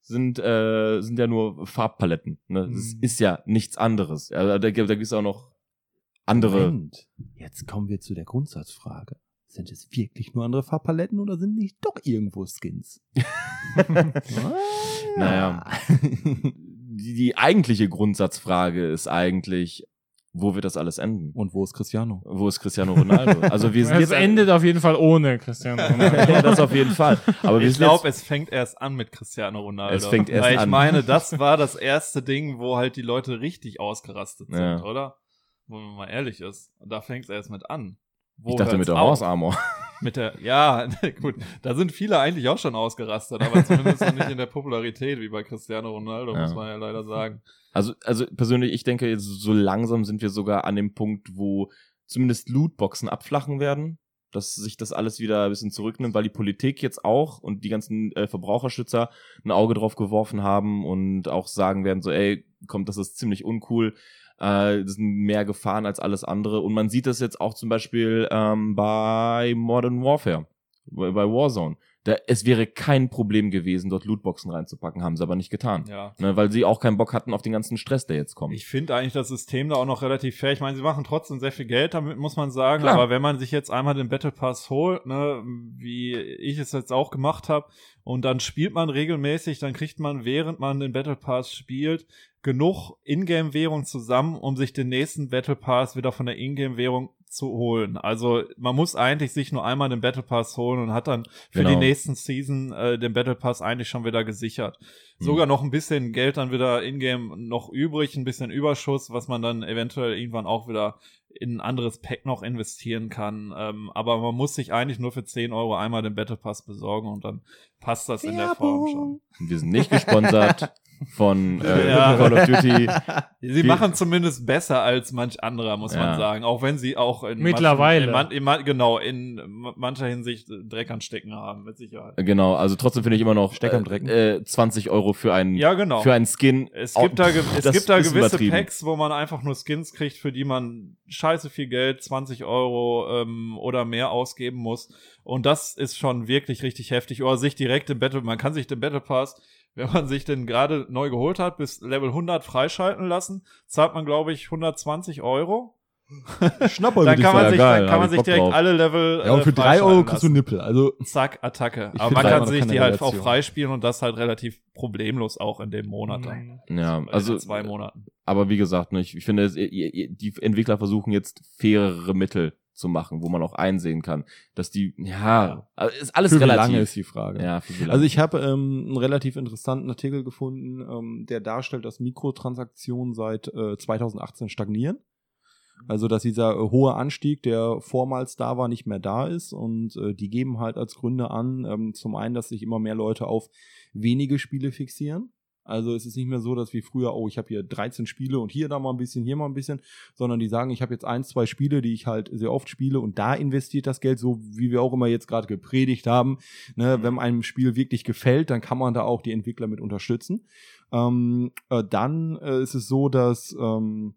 Sind, äh, sind ja nur Farbpaletten. Ne? Das Mhm. ist ja nichts anderes. Ja, da, da gibt es auch noch andere. Moment. Jetzt kommen wir zu der Grundsatzfrage. Sind es wirklich nur andere Farbpaletten oder sind nicht doch irgendwo Skins? ah, Naja. Die, die eigentliche Grundsatzfrage ist eigentlich, wo wird das alles enden? Und wo ist Cristiano? Wo ist Cristiano Ronaldo? Also wir sind es jetzt endet auf jeden Fall ohne Cristiano Ronaldo. ja, das auf jeden Fall. Aber wir ich glaube, es fängt erst an mit Cristiano Ronaldo. Es fängt erst Weil ich an. meine, das war das erste Ding, wo halt die Leute richtig ausgerastet sind, Ja. oder? wenn man mal ehrlich ist, da fängt es erst mit an. Wo Ich dachte mit der? Horse Armor. Mit der, ja, gut, da sind viele eigentlich auch schon ausgerastet, aber zumindest noch nicht in der Popularität wie bei Cristiano Ronaldo, Ja. muss man ja leider sagen. Also, also persönlich, ich denke, so langsam sind wir sogar an dem Punkt, wo zumindest Lootboxen abflachen werden, dass sich das alles wieder ein bisschen zurücknimmt, weil die Politik jetzt auch und die ganzen äh, Verbraucherschützer ein Auge drauf geworfen haben und auch sagen werden, so, ey, kommt, das ist ziemlich uncool. Äh, das sind mehr Gefahren als alles andere. Und man sieht das jetzt auch zum Beispiel ähm, bei Modern Warfare, bei bei Warzone. Da, es wäre kein Problem gewesen, dort Lootboxen reinzupacken, haben sie aber nicht getan. Ja. Ne, weil sie auch keinen Bock hatten auf den ganzen Stress, der jetzt kommt. Ich finde eigentlich das System da auch noch relativ fair. Ich meine, sie machen trotzdem sehr viel Geld damit, muss man sagen. Klar. Aber wenn man sich jetzt einmal den Battle Pass holt, ne, wie ich es jetzt auch gemacht habe, und dann spielt man regelmäßig, dann kriegt man, während man den Battle Pass spielt, genug Ingame-Währung zusammen, um sich den nächsten Battle Pass wieder von der Ingame-Währung zu holen. Also man muss eigentlich sich nur einmal den Battle Pass holen und hat dann für Genau. die nächsten Season äh, den Battle Pass eigentlich schon wieder gesichert. Sogar noch ein bisschen Geld dann wieder in-game noch übrig, ein bisschen Überschuss, was man dann eventuell irgendwann auch wieder in ein anderes Pack noch investieren kann. Ähm, aber man muss sich eigentlich nur für 10 Euro einmal den Battle Pass besorgen und dann passt das in der Form schon. Wir sind nicht gesponsert von äh, Ja. Call of Duty. Sie machen zumindest besser als manch anderer, muss Ja. man sagen. Auch wenn sie auch in Mittlerweile. Manchen, in, man, in, man- genau, in ma- mancher Hinsicht Dreck an Stecken haben, mit Sicherheit. Genau, also trotzdem finde ich immer noch Steck am Drecken. äh, 20 Euro für einen Ja, genau. für einen Skin. Es Oh, gibt da, ge- pff, es gibt da gewisse. Packs, wo man einfach nur Skins kriegt, für die man scheiße viel Geld, 20 Euro ähm, oder mehr ausgeben muss. Und das ist schon wirklich richtig heftig. Oder sich direkt im Battle, man kann sich den Battle Pass, wenn man sich den gerade neu geholt hat, bis Level 100 freischalten lassen, zahlt man, glaube ich, 120 Euro. Schnapper, Dann kann man sich, geil, dann kann man ich sich direkt drauf. alle Level Ja, und für äh, drei Euro freischalten kriegst du. Nippel. Also, Zack, Attacke. Ich Aber man kann sich die halt auch freispielen und das halt relativ problemlos auch in dem Monat dann. Ja, In also zwei Monaten. aber wie gesagt, ne, ich, ich finde, die Entwickler versuchen jetzt fairere Mittel zu machen, wo man auch einsehen kann, dass die ja, also ist alles für wie relativ. lange ist die Frage. ja, für wie lange. Also ich habe ähm, einen relativ interessanten Artikel gefunden, ähm, der darstellt, dass Mikrotransaktionen seit äh, 2018 stagnieren. Also dass dieser äh, hohe Anstieg, der vormals da war, nicht mehr da ist. Und äh, die geben halt als Gründe an, ähm, zum einen, dass sich immer mehr Leute auf wenige Spiele fixieren. Also es ist nicht mehr so, dass wie früher, oh, ich habe hier 13 Spiele und hier da mal ein bisschen, hier mal ein bisschen, sondern die sagen, ich habe jetzt ein, zwei Spiele, die ich halt sehr oft spiele und da investiert das Geld, so wie wir auch immer jetzt gerade gepredigt haben. Ne, Mhm. Wenn einem Spiel wirklich gefällt, dann kann man da auch die Entwickler mit unterstützen. Ähm, äh, dann äh, ist es so, dass ähm,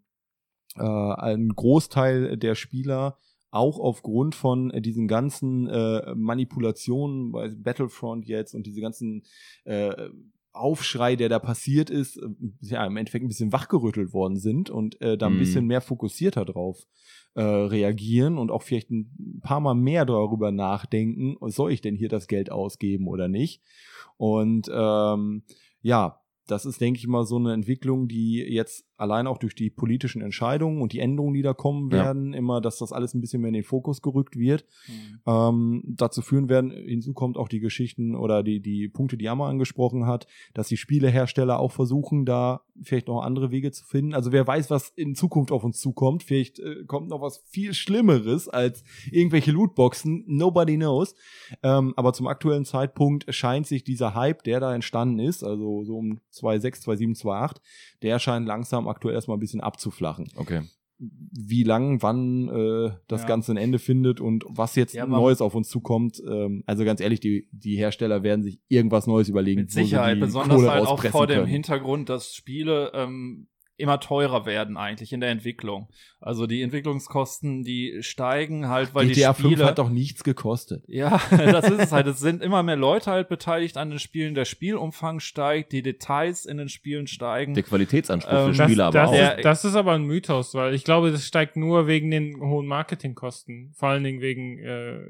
äh, ein Großteil der Spieler auch aufgrund von diesen ganzen äh, Manipulationen bei Battlefront jetzt und diese ganzen äh, Aufschrei, der da passiert ist, äh, ja, im Endeffekt ein bisschen wachgerüttelt worden sind und äh, da ein Mhm. bisschen mehr fokussierter drauf äh, reagieren und auch vielleicht ein paar Mal mehr darüber nachdenken, soll ich denn hier das Geld ausgeben oder nicht? Und ähm, ja, das ist, denke ich mal, so eine Entwicklung, die jetzt allein auch durch die politischen Entscheidungen und die Änderungen, die da kommen Ja. werden, immer, dass das alles ein bisschen mehr in den Fokus gerückt wird, ähm, dazu führen werden. Hinzu kommt auch die Geschichten oder die, die Punkte, die Amma angesprochen hat, dass die Spielehersteller auch versuchen, da vielleicht noch andere Wege zu finden. Also wer weiß, was in Zukunft auf uns zukommt. Vielleicht äh, kommt noch was viel Schlimmeres als irgendwelche Lootboxen. Nobody knows. Ähm, aber zum aktuellen Zeitpunkt scheint sich dieser Hype, der da entstanden ist, also so um 2.6, 2.7, 2.8, der scheint langsam aktuell erstmal ein bisschen abzuflachen. okay. Wie lang, wann äh, das Ja. Ganze ein Ende findet und was jetzt Ja, Neues auf uns zukommt. Ähm, also ganz ehrlich, die, die Hersteller werden sich irgendwas Neues überlegen. Mit wo sie Sicherheit, die besonders Kohle halt auch vor dem können. Hintergrund, dass Spiele ähm, immer teurer werden eigentlich in der Entwicklung. Also die Entwicklungskosten, die steigen halt, weil GTA die Spiele 5 hat doch nichts gekostet. Ja, das ist es halt. Es sind immer mehr Leute halt beteiligt an den Spielen. Der Spielumfang steigt, die Details in den Spielen steigen. Der Qualitätsanspruch Ähm, für das- Spieler aber das, auch. Ist, das ist aber ein Mythos, weil ich glaube, das steigt nur wegen den hohen Marketingkosten. Vor allen Dingen wegen äh,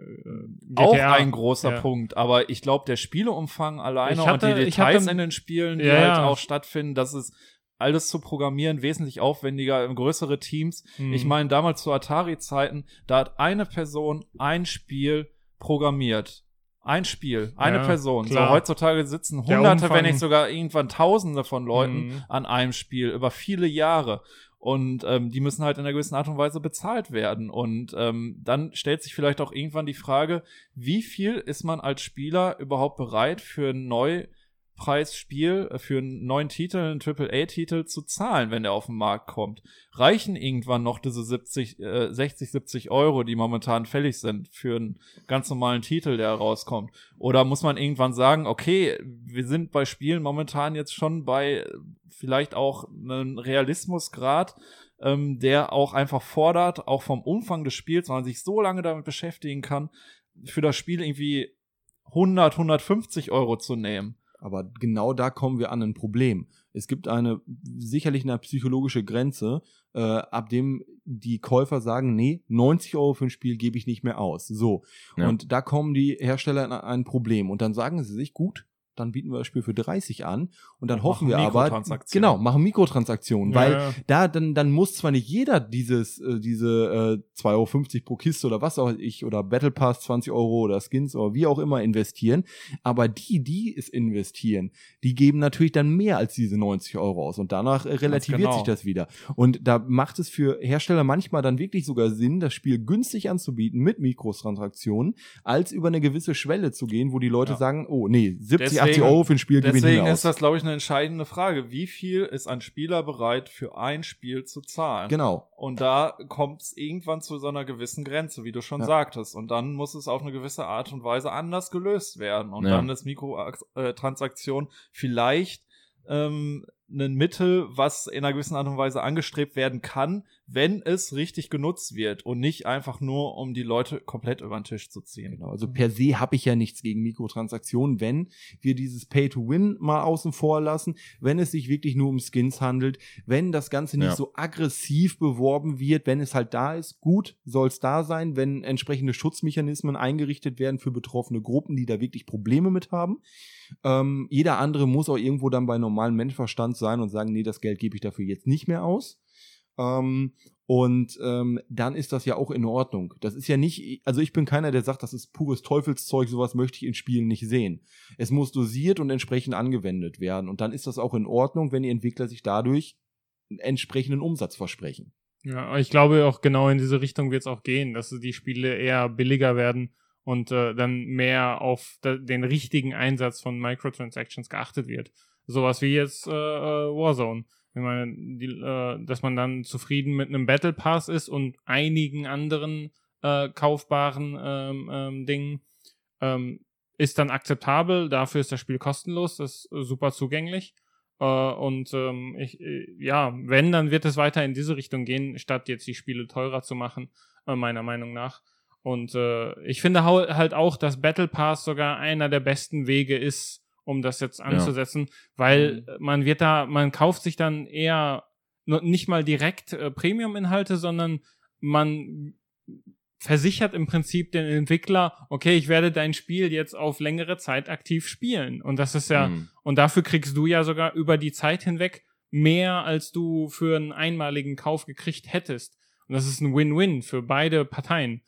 GTA. auch ein großer Ja. Punkt, aber ich glaube, der Spieleumfang alleine hatte- und die Details hatte- in den Spielen, die Ja, halt ja. auch stattfinden, das ist alles zu programmieren wesentlich aufwendiger, größere Teams. Mhm. Ich meine, damals zu Atari-Zeiten, da hat eine Person ein Spiel programmiert. Ein Spiel, eine Ja, Person. klar. So heutzutage sitzen Der hunderte, wenn nicht sogar irgendwann tausende von Leuten Mhm. an einem Spiel über viele Jahre. Und ähm, die müssen halt in einer gewissen Art und Weise bezahlt werden. Und ähm, dann stellt sich vielleicht auch irgendwann die Frage, wie viel ist man als Spieler überhaupt bereit für ein Neupreisspiel, äh, für einen neuen Titel, einen AAA-Titel zu zahlen, wenn der auf den Markt kommt? Reichen irgendwann noch diese 70, äh, 60, 70 Euro, die momentan fällig sind für einen ganz normalen Titel, der rauskommt? Oder muss man irgendwann sagen, okay, wir sind bei Spielen momentan jetzt schon bei vielleicht auch einen Realismusgrad, ähm, der auch einfach fordert, auch vom Umfang des Spiels, weil man sich so lange damit beschäftigen kann, für das Spiel irgendwie 100, 150 Euro zu nehmen. Aber genau da kommen wir an ein Problem. Es gibt eine sicherlich eine psychologische Grenze, äh, ab dem die Käufer sagen, nee, 90 Euro für ein Spiel gebe ich nicht mehr aus. So. Ja. Und da kommen die Hersteller in ein Problem. Und dann sagen sie sich, gut, dann bieten wir das Spiel für 30 an und dann hoffen wir aber genau machen Mikrotransaktionen Ja, weil ja. da dann dann muss zwar nicht jeder dieses äh, diese äh, 2,50 Euro pro Kiste oder was auch ich oder Battle Pass 20 Euro oder Skins oder wie auch immer investieren aber die die es investieren die geben natürlich dann mehr als diese 90 Euro aus und danach äh, relativiert genau. sich das wieder und da macht es für Hersteller manchmal dann wirklich sogar Sinn das Spiel günstig anzubieten mit Mikrotransaktionen als über eine gewisse Schwelle zu gehen wo die Leute Ja. sagen oh nee 70 80 Deswegen- Euro für ein Spiel nicht Deswegen ist das, glaube ich, eine entscheidende Frage. Wie viel ist ein Spieler bereit, für ein Spiel zu zahlen? genau Und da kommt es irgendwann zu so einer gewissen Grenze, wie du schon Ja. sagtest. Und dann muss es auf eine gewisse Art und Weise anders gelöst werden. Und Ja. dann ist Mikrotransaktion vielleicht ähm, ein Mittel, was in einer gewissen Art und Weise angestrebt werden kann, wenn es richtig genutzt wird und nicht einfach nur, um die Leute komplett über den Tisch zu ziehen. Genau, also per se habe ich ja nichts gegen Mikrotransaktionen, wenn wir dieses Pay-to-Win mal außen vor lassen, wenn es sich wirklich nur um Skins handelt, wenn das Ganze nicht Ja. so aggressiv beworben wird, wenn es halt da ist, gut, soll es da sein, wenn entsprechende Schutzmechanismen eingerichtet werden für betroffene Gruppen, die da wirklich Probleme mit haben. Ähm, jeder andere muss auch irgendwo dann bei normalem Menschenverstand sein und sagen, nee, das Geld gebe ich dafür jetzt nicht mehr aus. Ähm, und ähm, dann ist das ja auch in Ordnung. Das ist ja nicht, also ich bin keiner, der sagt, das ist pures Teufelszeug, sowas möchte ich in Spielen nicht sehen. Es muss dosiert und entsprechend angewendet werden. Und dann ist das auch in Ordnung, wenn die Entwickler sich dadurch einen entsprechenden Umsatz versprechen. Ja, ich glaube auch genau in diese Richtung wird es auch gehen, dass die Spiele eher billiger werden und äh, dann mehr auf den richtigen Einsatz von Microtransactions geachtet wird. Sowas wie jetzt äh, äh, Warzone. Ich meine, die, äh, dass man dann zufrieden mit einem Battle Pass ist und einigen anderen äh, kaufbaren ähm, ähm, Dingen ähm, ist dann akzeptabel. Dafür ist das Spiel kostenlos, das ist äh, super zugänglich. Äh, und ähm, ich, äh, ja, wenn, dann wird es weiter in diese Richtung gehen, statt jetzt die Spiele teurer zu machen, meiner Meinung nach. Und äh, ich finde halt auch, dass Battle Pass sogar einer der besten Wege ist, um das jetzt anzusetzen, weil äh, man wird da, man kauft sich dann eher nicht mal direkt äh, Premium-Inhalte, sondern man versichert im Prinzip den Entwickler, okay, ich werde dein Spiel jetzt auf längere Zeit aktiv spielen. Und das ist ja, Mhm. und dafür kriegst du ja sogar über die Zeit hinweg mehr, als du für einen einmaligen Kauf gekriegt hättest. Und das ist ein Win-Win für beide Parteien.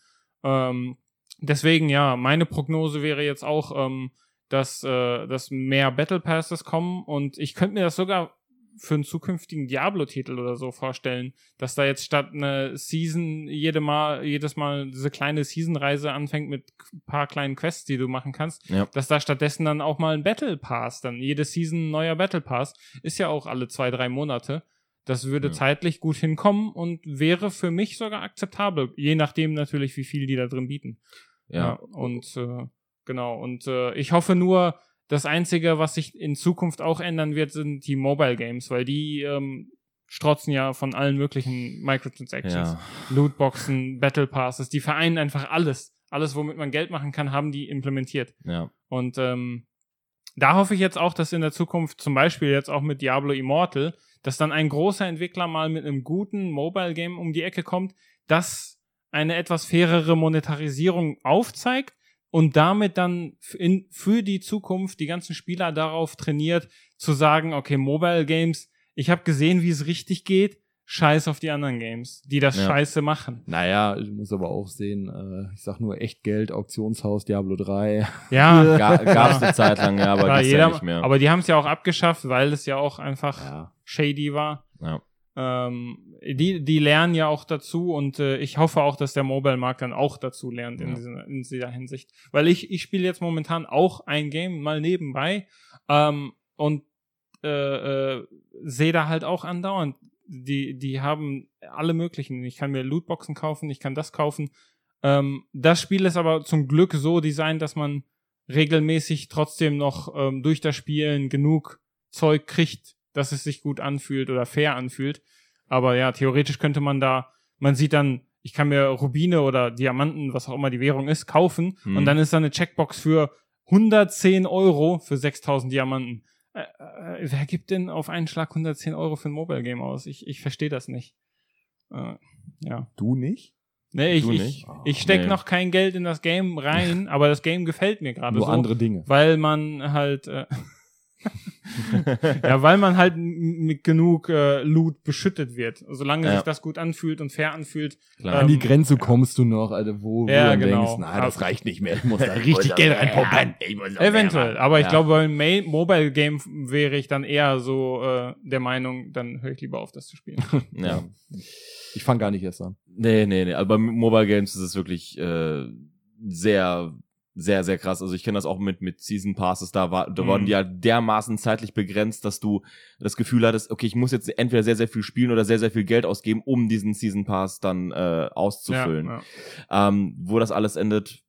Ähm, deswegen, ja, meine Prognose wäre jetzt auch, ähm, dass, äh, dass mehr Battle Passes kommen und ich könnte mir das sogar für einen zukünftigen Diablo-Titel oder so vorstellen, dass da jetzt statt eine Season jede Mal, jedes Mal diese kleine Season-Reise anfängt mit ein paar kleinen Quests, die du machen kannst, Ja. dass da stattdessen dann auch mal ein Battle Pass, dann jede Season ein neuer Battle Pass, ist ja auch alle zwei, drei Monate. Das würde Ja. zeitlich gut hinkommen und wäre für mich sogar akzeptabel, je nachdem natürlich, wie viel die da drin bieten. Ja. und äh, genau, und äh, ich hoffe nur, das Einzige, was sich in Zukunft auch ändern wird, sind die Mobile Games, weil die ähm, strotzen ja von allen möglichen Microtransactions. Ja. Lootboxen, Battle Passes, die vereinen einfach alles. Alles, womit man Geld machen kann, haben die implementiert. Ja. Und ähm, da hoffe ich jetzt auch, dass in der Zukunft, zum Beispiel jetzt auch mit Diablo Immortal, dass dann ein großer Entwickler mal mit einem guten Mobile Game um die Ecke kommt, das eine etwas fairere Monetarisierung aufzeigt und damit dann in, für die Zukunft die ganzen Spieler darauf trainiert, zu sagen, okay, Mobile Games, ich habe gesehen, wie es richtig geht, scheiß auf die anderen Games, die das Ja. scheiße machen. Naja, ich muss aber auch sehen, äh, ich sag nur Echtgeld, Auktionshaus, Diablo 3. Ja, Ga gab's eine Zeit lang, ja, aber gibt's jeder, ja nicht mehr. aber die haben es ja auch abgeschafft, weil es ja auch einfach Ja. shady war. ja. ähm, die, die lernen ja auch dazu und äh, ich hoffe auch, dass der Mobile-Markt dann auch dazu lernt in, dieser, in dieser Hinsicht. Weil ich, ich spiele jetzt momentan auch ein Game mal nebenbei ähm, und äh, äh, sehe da halt auch andauernd, die, die haben alle möglichen. Ich kann mir Lootboxen kaufen, ich kann das kaufen. Ähm, das Spiel ist aber zum Glück so designt, dass man regelmäßig trotzdem noch ähm, durch das Spielen genug Zeug kriegt, dass es sich gut anfühlt oder fair anfühlt. Aber ja, theoretisch könnte man da, man sieht dann, ich kann mir Rubine oder Diamanten, was auch immer die Währung ist, kaufen Hm. und dann ist da eine Checkbox für 110 Euro für 6000 Diamanten. Äh, äh, wer gibt denn auf einen Schlag 110 Euro für ein Mobile Game aus? Ich, ich verstehe das nicht. Äh, ja. Du nicht? Nee, ich, ich, ich steck Nee. noch kein Geld in das Game rein, aber das Game gefällt mir gerade Nur so, andere Dinge. weil man halt äh, ja, weil man halt mit genug äh, Loot beschüttet wird. Solange Ja. sich das gut anfühlt und fair anfühlt. Klar. An die Ähm, Grenze kommst du noch, Alter, wo, wo Ja, du genau. denkst, na, das Aber- reicht nicht mehr. Ich muss da richtig Geld reinpumpen. Eventuell, aber ich Ja. glaube, beim Ma Mobile Game wäre ich dann eher so äh, der Meinung, dann höre ich lieber auf, das zu spielen. ja. Ich fange gar nicht erst an. Nee, nee, nee. Aber bei Mobile Games ist es wirklich äh, sehr, sehr, sehr krass. Also ich kenne das auch mit, mit Season Passes. Da, war, da Mhm. wurden die ja dermaßen zeitlich begrenzt, dass du das Gefühl hattest, okay, ich muss jetzt entweder sehr, sehr viel spielen oder sehr, sehr viel Geld ausgeben, um diesen Season Pass dann äh, auszufüllen. Ja, ja. Ähm, wo das alles endet,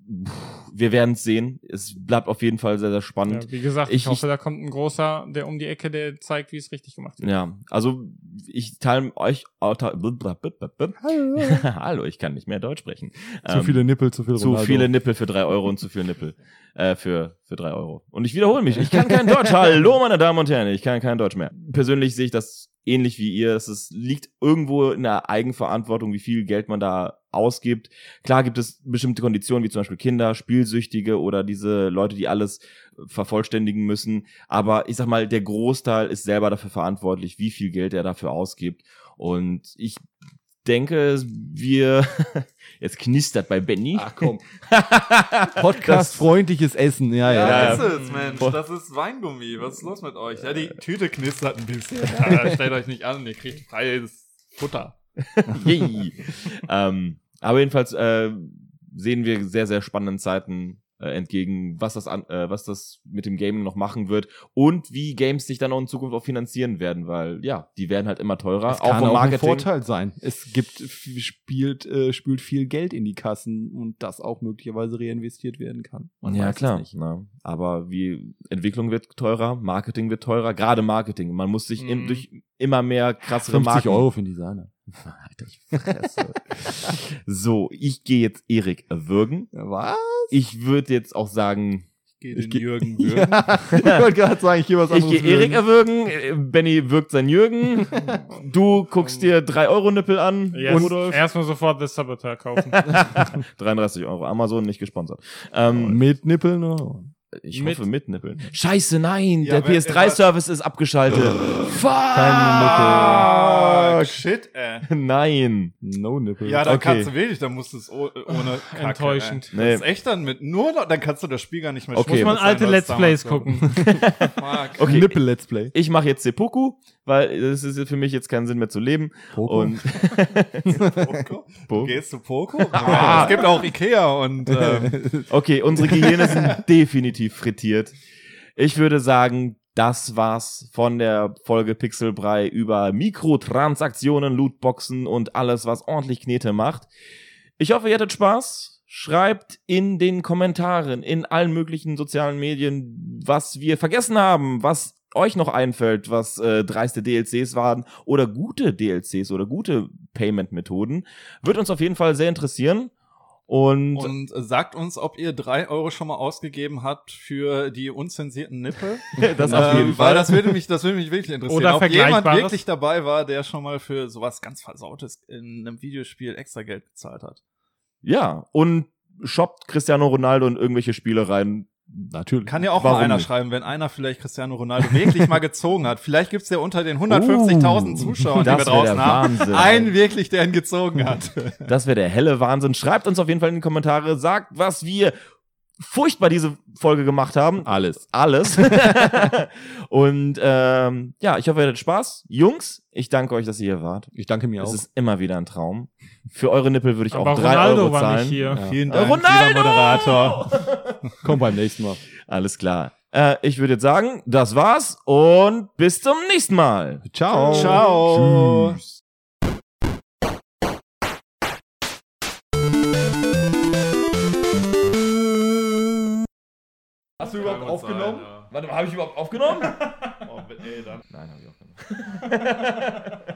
wir werden es sehen. Es bleibt auf jeden Fall sehr, sehr spannend. Ja, wie gesagt, ich, Ich- hoffe, da kommt ein großer, der um die Ecke, der zeigt, wie es richtig gemacht wird. Ja, also ich teile euch. Hallo, ich kann nicht mehr Deutsch sprechen. Zu Ähm, viele Nippel, zu viel zu Ronaldo. viele Nippel für drei Euro und zu viel Nippel äh, für für drei Euro. Und ich wiederhole mich, ich kann kein Deutsch. Hallo, meine Damen und Herren, ich kann kein Deutsch mehr. Persönlich sehe ich das ähnlich wie ihr. Es liegt irgendwo in der Eigenverantwortung, wie viel Geld man da ausgibt. Klar gibt es bestimmte Konditionen, wie zum Beispiel Kinder, Spielsüchtige oder diese Leute, die alles vervollständigen müssen. Aber ich sag mal, der Großteil ist selber dafür verantwortlich, wie viel Geld er dafür ausgibt. Und ich denke, wir jetzt knistert bei Benny. Ach komm. Podcast-freundliches Essen, ja, ja. Ja, ist es, Mensch. Das ist Weingummi. Was ist los mit euch? Ja, die Tüte knistert ein bisschen. Ja, stellt euch nicht an, ihr kriegt freies Futter. Yay. ähm, aber jedenfalls äh, sehen wir sehr, sehr spannenden Zeiten äh, entgegen, was das, an, äh, was das mit dem Gaming noch machen wird und wie Games sich dann auch in Zukunft auch finanzieren werden, weil ja, die werden halt immer teurer, Das kann auch ein Marketing. Vorteil sein. Es gibt, spielt, äh, spült viel Geld in die Kassen und das auch möglicherweise reinvestiert werden kann. Man ja, weiß es klar. nicht. Na, aber wie Entwicklung wird teurer, Marketing wird teurer, gerade Marketing. Man muss sich Mhm. durch immer mehr krassere 50 Marken. Euro für den Designer. Alter, ich fresse. so, ich gehe jetzt Erik würgen. Was? Ich würde jetzt auch sagen, Geh Ich den geh- Jürgen würgen. Ja, ich wollte gerade sagen, ich gehe was Ich anderes gehe Erik würgen. erwürgen, Benny wirkt sein Jürgen, du guckst dir 3 Euro Nippel an, Yes, Rudolf. erstmal sofort das Saboteur kaufen. 33 Euro, Amazon nicht gesponsert. Ähm, Mit Nippeln oder? Ich mit- hoffe mit Nippeln. Scheiße, nein, Ja, der wenn- PS3-Service ist abgeschaltet. Fuck! Ah, shit, ey. Nein. No Nippel. Ja, dann Okay. kannst du wirklich, dann musst du es oh- ohne Kacke, Enttäuschend. Ey. Nee. Das ist echt dann mit nur noch, dann kannst du das Spiel gar nicht mehr Okay. Muss man alte Let's Plays gucken. Fuck. Okay. Nippel-Let's Play. Ich mache jetzt Seppuku, weil es ist für mich jetzt keinen Sinn mehr zu leben. Poco. Und Poco? Poco? Gehst du Poco? es gibt auch Ikea und ähm, Okay, unsere Gehirne sind definitiv frittiert. Ich würde sagen, das war's von der Folge Pixelbrei über Mikrotransaktionen, Lootboxen und alles, was ordentlich Knete macht. Ich hoffe, ihr hattet Spaß. Schreibt in den Kommentaren, in allen möglichen sozialen Medien, was wir vergessen haben, was euch noch einfällt, was äh, dreiste DLCs waren oder gute DLCs oder gute Payment-Methoden. Wird uns auf jeden Fall sehr interessieren. Und, und sagt uns, ob ihr drei Euro schon mal ausgegeben habt für die unzensierten Nippel. das auf jeden ähm, Fall. Weil das würde mich, das würde mich wirklich interessieren. Oder ob jemand wirklich dabei war, der schon mal für sowas ganz Versautes in einem Videospiel extra Geld gezahlt hat. Ja, und shoppt Cristiano Ronaldo in irgendwelche Spiele rein. Natürlich. Kann ja auch Warum mal einer nicht? schreiben, wenn einer vielleicht Cristiano Ronaldo wirklich mal gezogen hat. Vielleicht gibt's ja unter den 150.000 Uh, Zuschauern, die wir draußen haben, Wahnsinn. einen wirklich, der ihn gezogen hat. Das wäre der helle Wahnsinn. Schreibt uns auf jeden Fall in die Kommentare, sagt, was wir furchtbar diese Folge gemacht haben. Alles. Alles. und ähm, ja, ich hoffe, ihr hattet Spaß. Jungs, ich danke euch, dass ihr hier wart. Ich danke mir Es auch. ist immer wieder ein Traum. Für eure Nippel würde ich Aber auch drei Ronaldo Euro war zahlen. nicht hier. Ja. Vielen Äh, Dank, Ronaldo! Moderator. Komm beim nächsten Mal. Alles klar. Äh, ich würde jetzt sagen, das war's und bis zum nächsten Mal. Ciao. Ciao. Tschüss. Hast du überhaupt aufgenommen? Warte mal, habe ich überhaupt aufgenommen? Oh, nee, dann. Nein, habe ich aufgenommen.